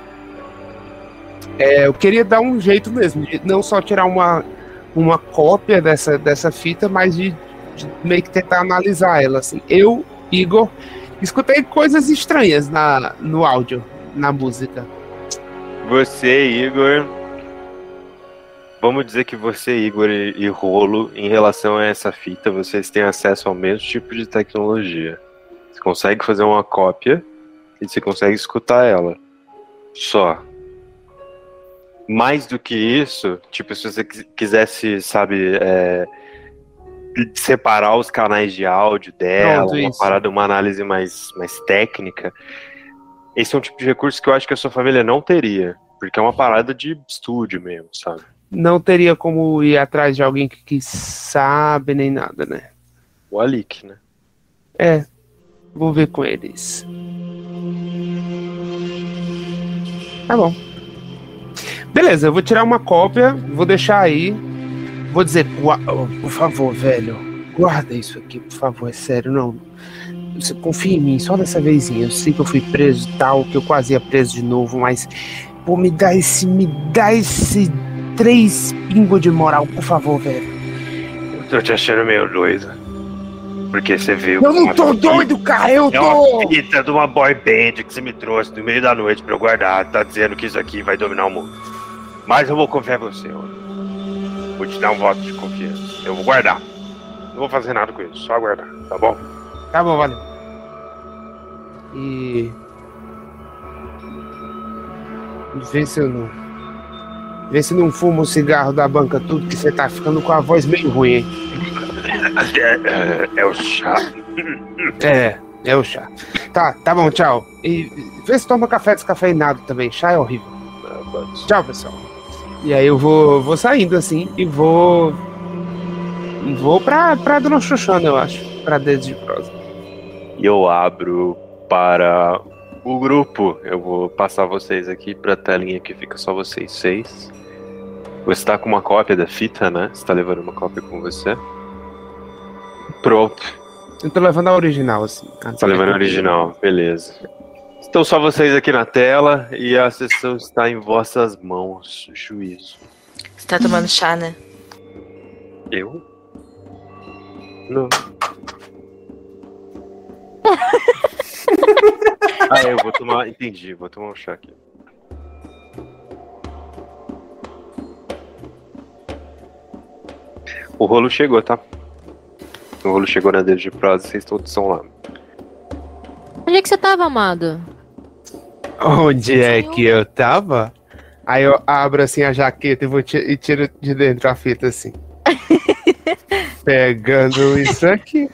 é, eu queria dar um jeito mesmo, de não só tirar uma, uma cópia dessa, dessa fita, mas de, de meio que tentar analisar ela. Assim. Eu, Igor, escutei coisas estranhas na, no áudio, na música. Você, Igor. Vamos dizer que você, Igor e, Rolo, em relação a essa fita, vocês têm acesso ao mesmo tipo de tecnologia. Você consegue fazer uma cópia e você consegue escutar ela. Só. Mais do que isso, tipo, se você quis- quisesse, sabe, é, separar os canais de áudio dela, Pronto, uma isso. parada, uma análise mais, mais técnica, esse é um tipo de recurso que eu acho que a sua família não teria. Porque é uma parada de estúdio mesmo, sabe? Não teria como ir atrás de alguém que, que sabe nem nada, né? O Alik, né? É, vou ver com eles. Tá bom. Beleza, eu vou tirar uma cópia, vou deixar aí. Vou dizer, "Gua- oh, por favor, velho, guarda isso aqui, por favor, é sério, não. Você confia em mim, só dessa vezinha. Eu sei que eu fui preso e tal, que eu quase ia preso de novo, mas. Pô, me dá esse. Me dá esse. Três pingos de moral, por favor, velho. Eu tô te achando meio doido. Porque você viu. Eu não uma tô fita- doido, cara, eu É uma tô. fita de uma boy band que você me trouxe no meio da noite pra eu guardar. Tá dizendo que isso aqui vai dominar o mundo. Mas eu vou confiar em você, ó. Vou te dar um voto de confiança. Eu vou guardar. Não vou fazer nada com isso, só guardar, tá bom? Tá bom, valeu. E. Vê se eu não. Vê se não fuma o cigarro da banca tudo, que você tá ficando com a voz meio ruim, hein? É, é o chá. É, é o chá. Tá, tá bom, tchau. E vê se toma café descafeinado também. Chá é horrível. Tchau, pessoal. E aí eu vou, vou saindo assim e vou. Vou pra, pra Dona Xoxana, eu acho. Pra dedos de prosa. E eu abro para o grupo. Eu vou passar vocês aqui pra telinha que fica só vocês seis. Você tá com uma cópia da fita, né? Você tá levando uma cópia com você? Pronto. Eu tô levando a original, assim. Tá levando a original, beleza. Estão só vocês aqui na tela e a sessão está em vossas mãos. Juízo. Você tá tomando chá, né? Eu? Não. ah, eu vou tomar. Entendi, vou tomar um chá aqui. O rolo chegou, tá? O rolo chegou na dedo de prosa, vocês todos estão lá. Onde é que você tava, amado? Onde é que eu tava? Aí eu abro assim a jaqueta e, vou e tiro de dentro a fita assim. Pegando isso aqui.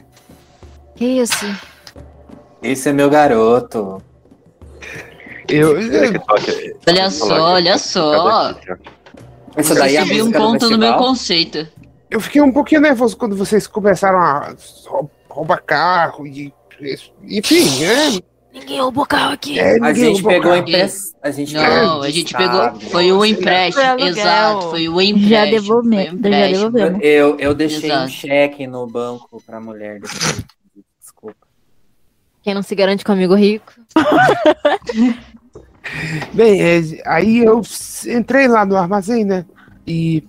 Que isso? Esse é meu garoto. Eu. Olha só, olha só. Isso daí é a Subiu um ponto no meu conceito. eu fiquei um pouquinho nervoso quando vocês começaram a rou- roubar carro e. Enfim, né? Ninguém roubou carro aqui. É, A gente pegou. A gente Não, a gente pegou. Foi o empréstimo. Exato, foi o empréstimo. Já devolvemos. Já empréstimo. devolvemos. Eu, eu deixei um Exato. cheque no banco pra mulher depois. Desculpa. Quem não se garante com amigo rico? Bem, é, aí eu entrei lá no armazém, né? E.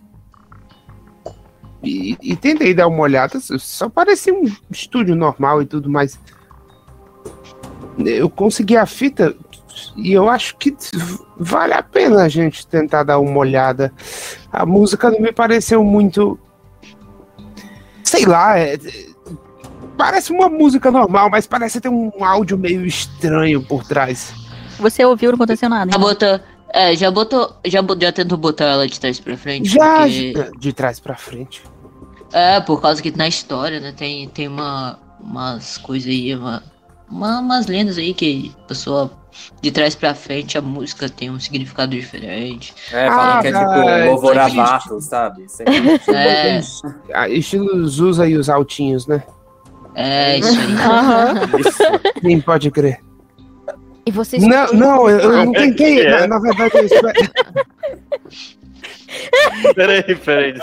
E, e tentei dar uma olhada, só parecia um estúdio normal e tudo, mas. Eu consegui a fita e eu acho que vale a pena a gente tentar dar uma olhada. A música não me pareceu muito. Sei lá, é- parece uma música normal, mas parece ter um áudio meio estranho por trás. Você ouviu, não aconteceu nada. Já então. botou. É, já botou. Já, já tentou botar ela de trás pra frente? Já porque- de, de trás pra frente. É, por causa que na história, né, tem, tem uma, umas coisas aí, uma, uma- umas lendas aí que a pessoa de trás pra frente a música tem um significado diferente. É, falam Ah, que é tá, tipo louvor a vato, sabe? Isso aí. É, Ah, estilo Zusa e os altinhos, né? é isso aí. Aham. Isso. Sim, pode crer. E vocês. Não, não, eu, eu não tentei. É. Na, na verdade, eu espero... Peraí, peraí.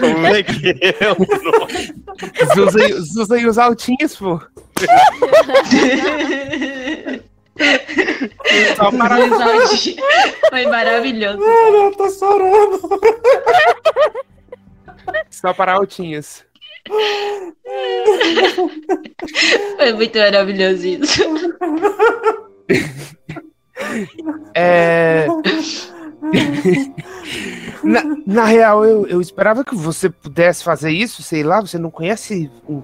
Como é que é o nome? E- os altinhos, pô. Só para... Foi maravilhoso. Eu tô chorando. Só para altinhos. Foi muito maravilhoso isso. É. na, na real, eu, eu esperava que você pudesse fazer isso, sei lá, você não conhece o,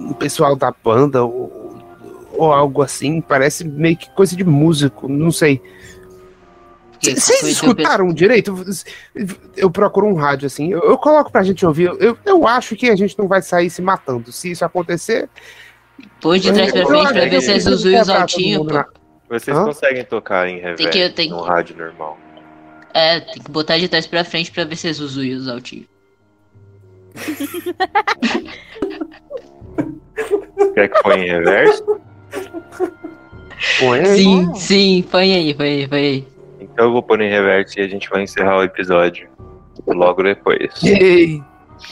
o pessoal da banda ou, ou algo assim, parece meio que coisa de músico, não sei. Vocês escutaram direito? Eu procuro um rádio assim, eu, eu coloco pra gente ouvir. Eu, eu acho que a gente não vai sair se matando. Se isso acontecer. Pôs de trás pra frente pra ver se é eu- Zuzu e eu- os altinhos, todo mundo pô. na- Vocês Hã? conseguem tocar em reverb que- tem no rádio normal. É, tem que botar de trás pra frente pra ver se é Zuzu e os altinhos. Quer que põe em reverso? Põe aí. Sim, sim, põe aí, põe aí, põe aí. Então eu vou pôr em reverso e a gente vai encerrar o episódio logo depois. Ei,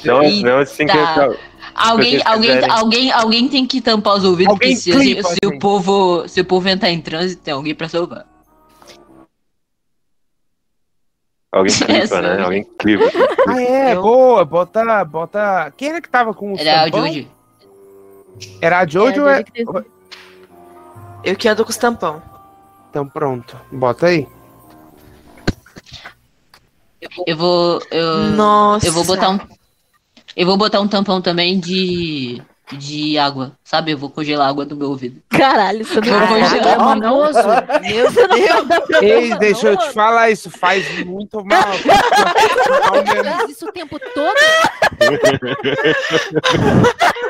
Não, Eita. não assim que eu, Alguém, alguém, quiserem- alguém, alguém tem que tampar os ouvidos, Alguém porque se, clipa, se o povo, se o povo entrar em transe, tem alguém pra salvar. Alguém clipa, né? né? Alguém clipa. Ah, é, Eu- boa, bota, bota. Quem era que tava com o Era a tampão? Judy. Era a Jojo ou É, a é... Eu que ando com os tampão. Então pronto, bota aí. Eu vou. Eu, Nossa. eu vou botar um. Eu vou botar um tampão também de. De água. Sabe? Eu vou congelar a água do meu ouvido. Caralho, você não Vou congelar. é manoso. Meu Deus. Ei, deixa eu te falar, isso faz muito mal. Mesmo. Faz isso o tempo todo?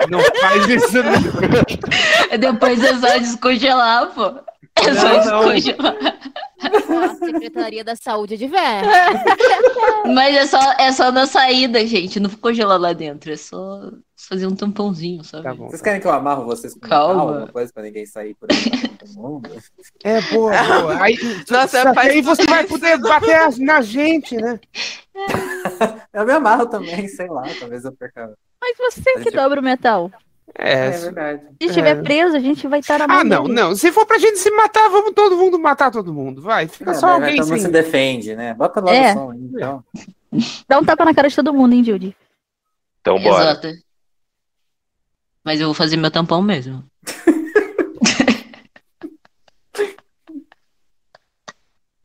Não faz isso, não. Depois é só descongelar, pô. É só Não, não. descongelar. A Secretaria da Saúde de Ver. Mas é só, é só na saída, gente. Não vou congelar lá dentro. É só fazer um tampãozinho, sabe? Tá bom. Vocês querem que eu amarro vocês com Calma. alguma coisa pra ninguém sair por aí? mundo? É, boa, boa. Aí, Nossa, só faz aí você vai poder bater as- na gente, né? Eu me amarro também, sei lá, talvez eu perca. Mas você que dobra o metal. É, É. verdade. Se estiver É. preso, a gente vai estar na mão Ah, não, dele. não. Se for pra gente se matar, vamos todo mundo matar todo mundo. Vai, fica É, só mas alguém sem. se defende, né? Bota logo É. o som aí, então. Dá um tapa na cara de todo mundo, hein, Judy? Então bora. Exato. Mas eu vou fazer meu tampão mesmo.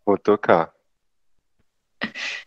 vou tocar.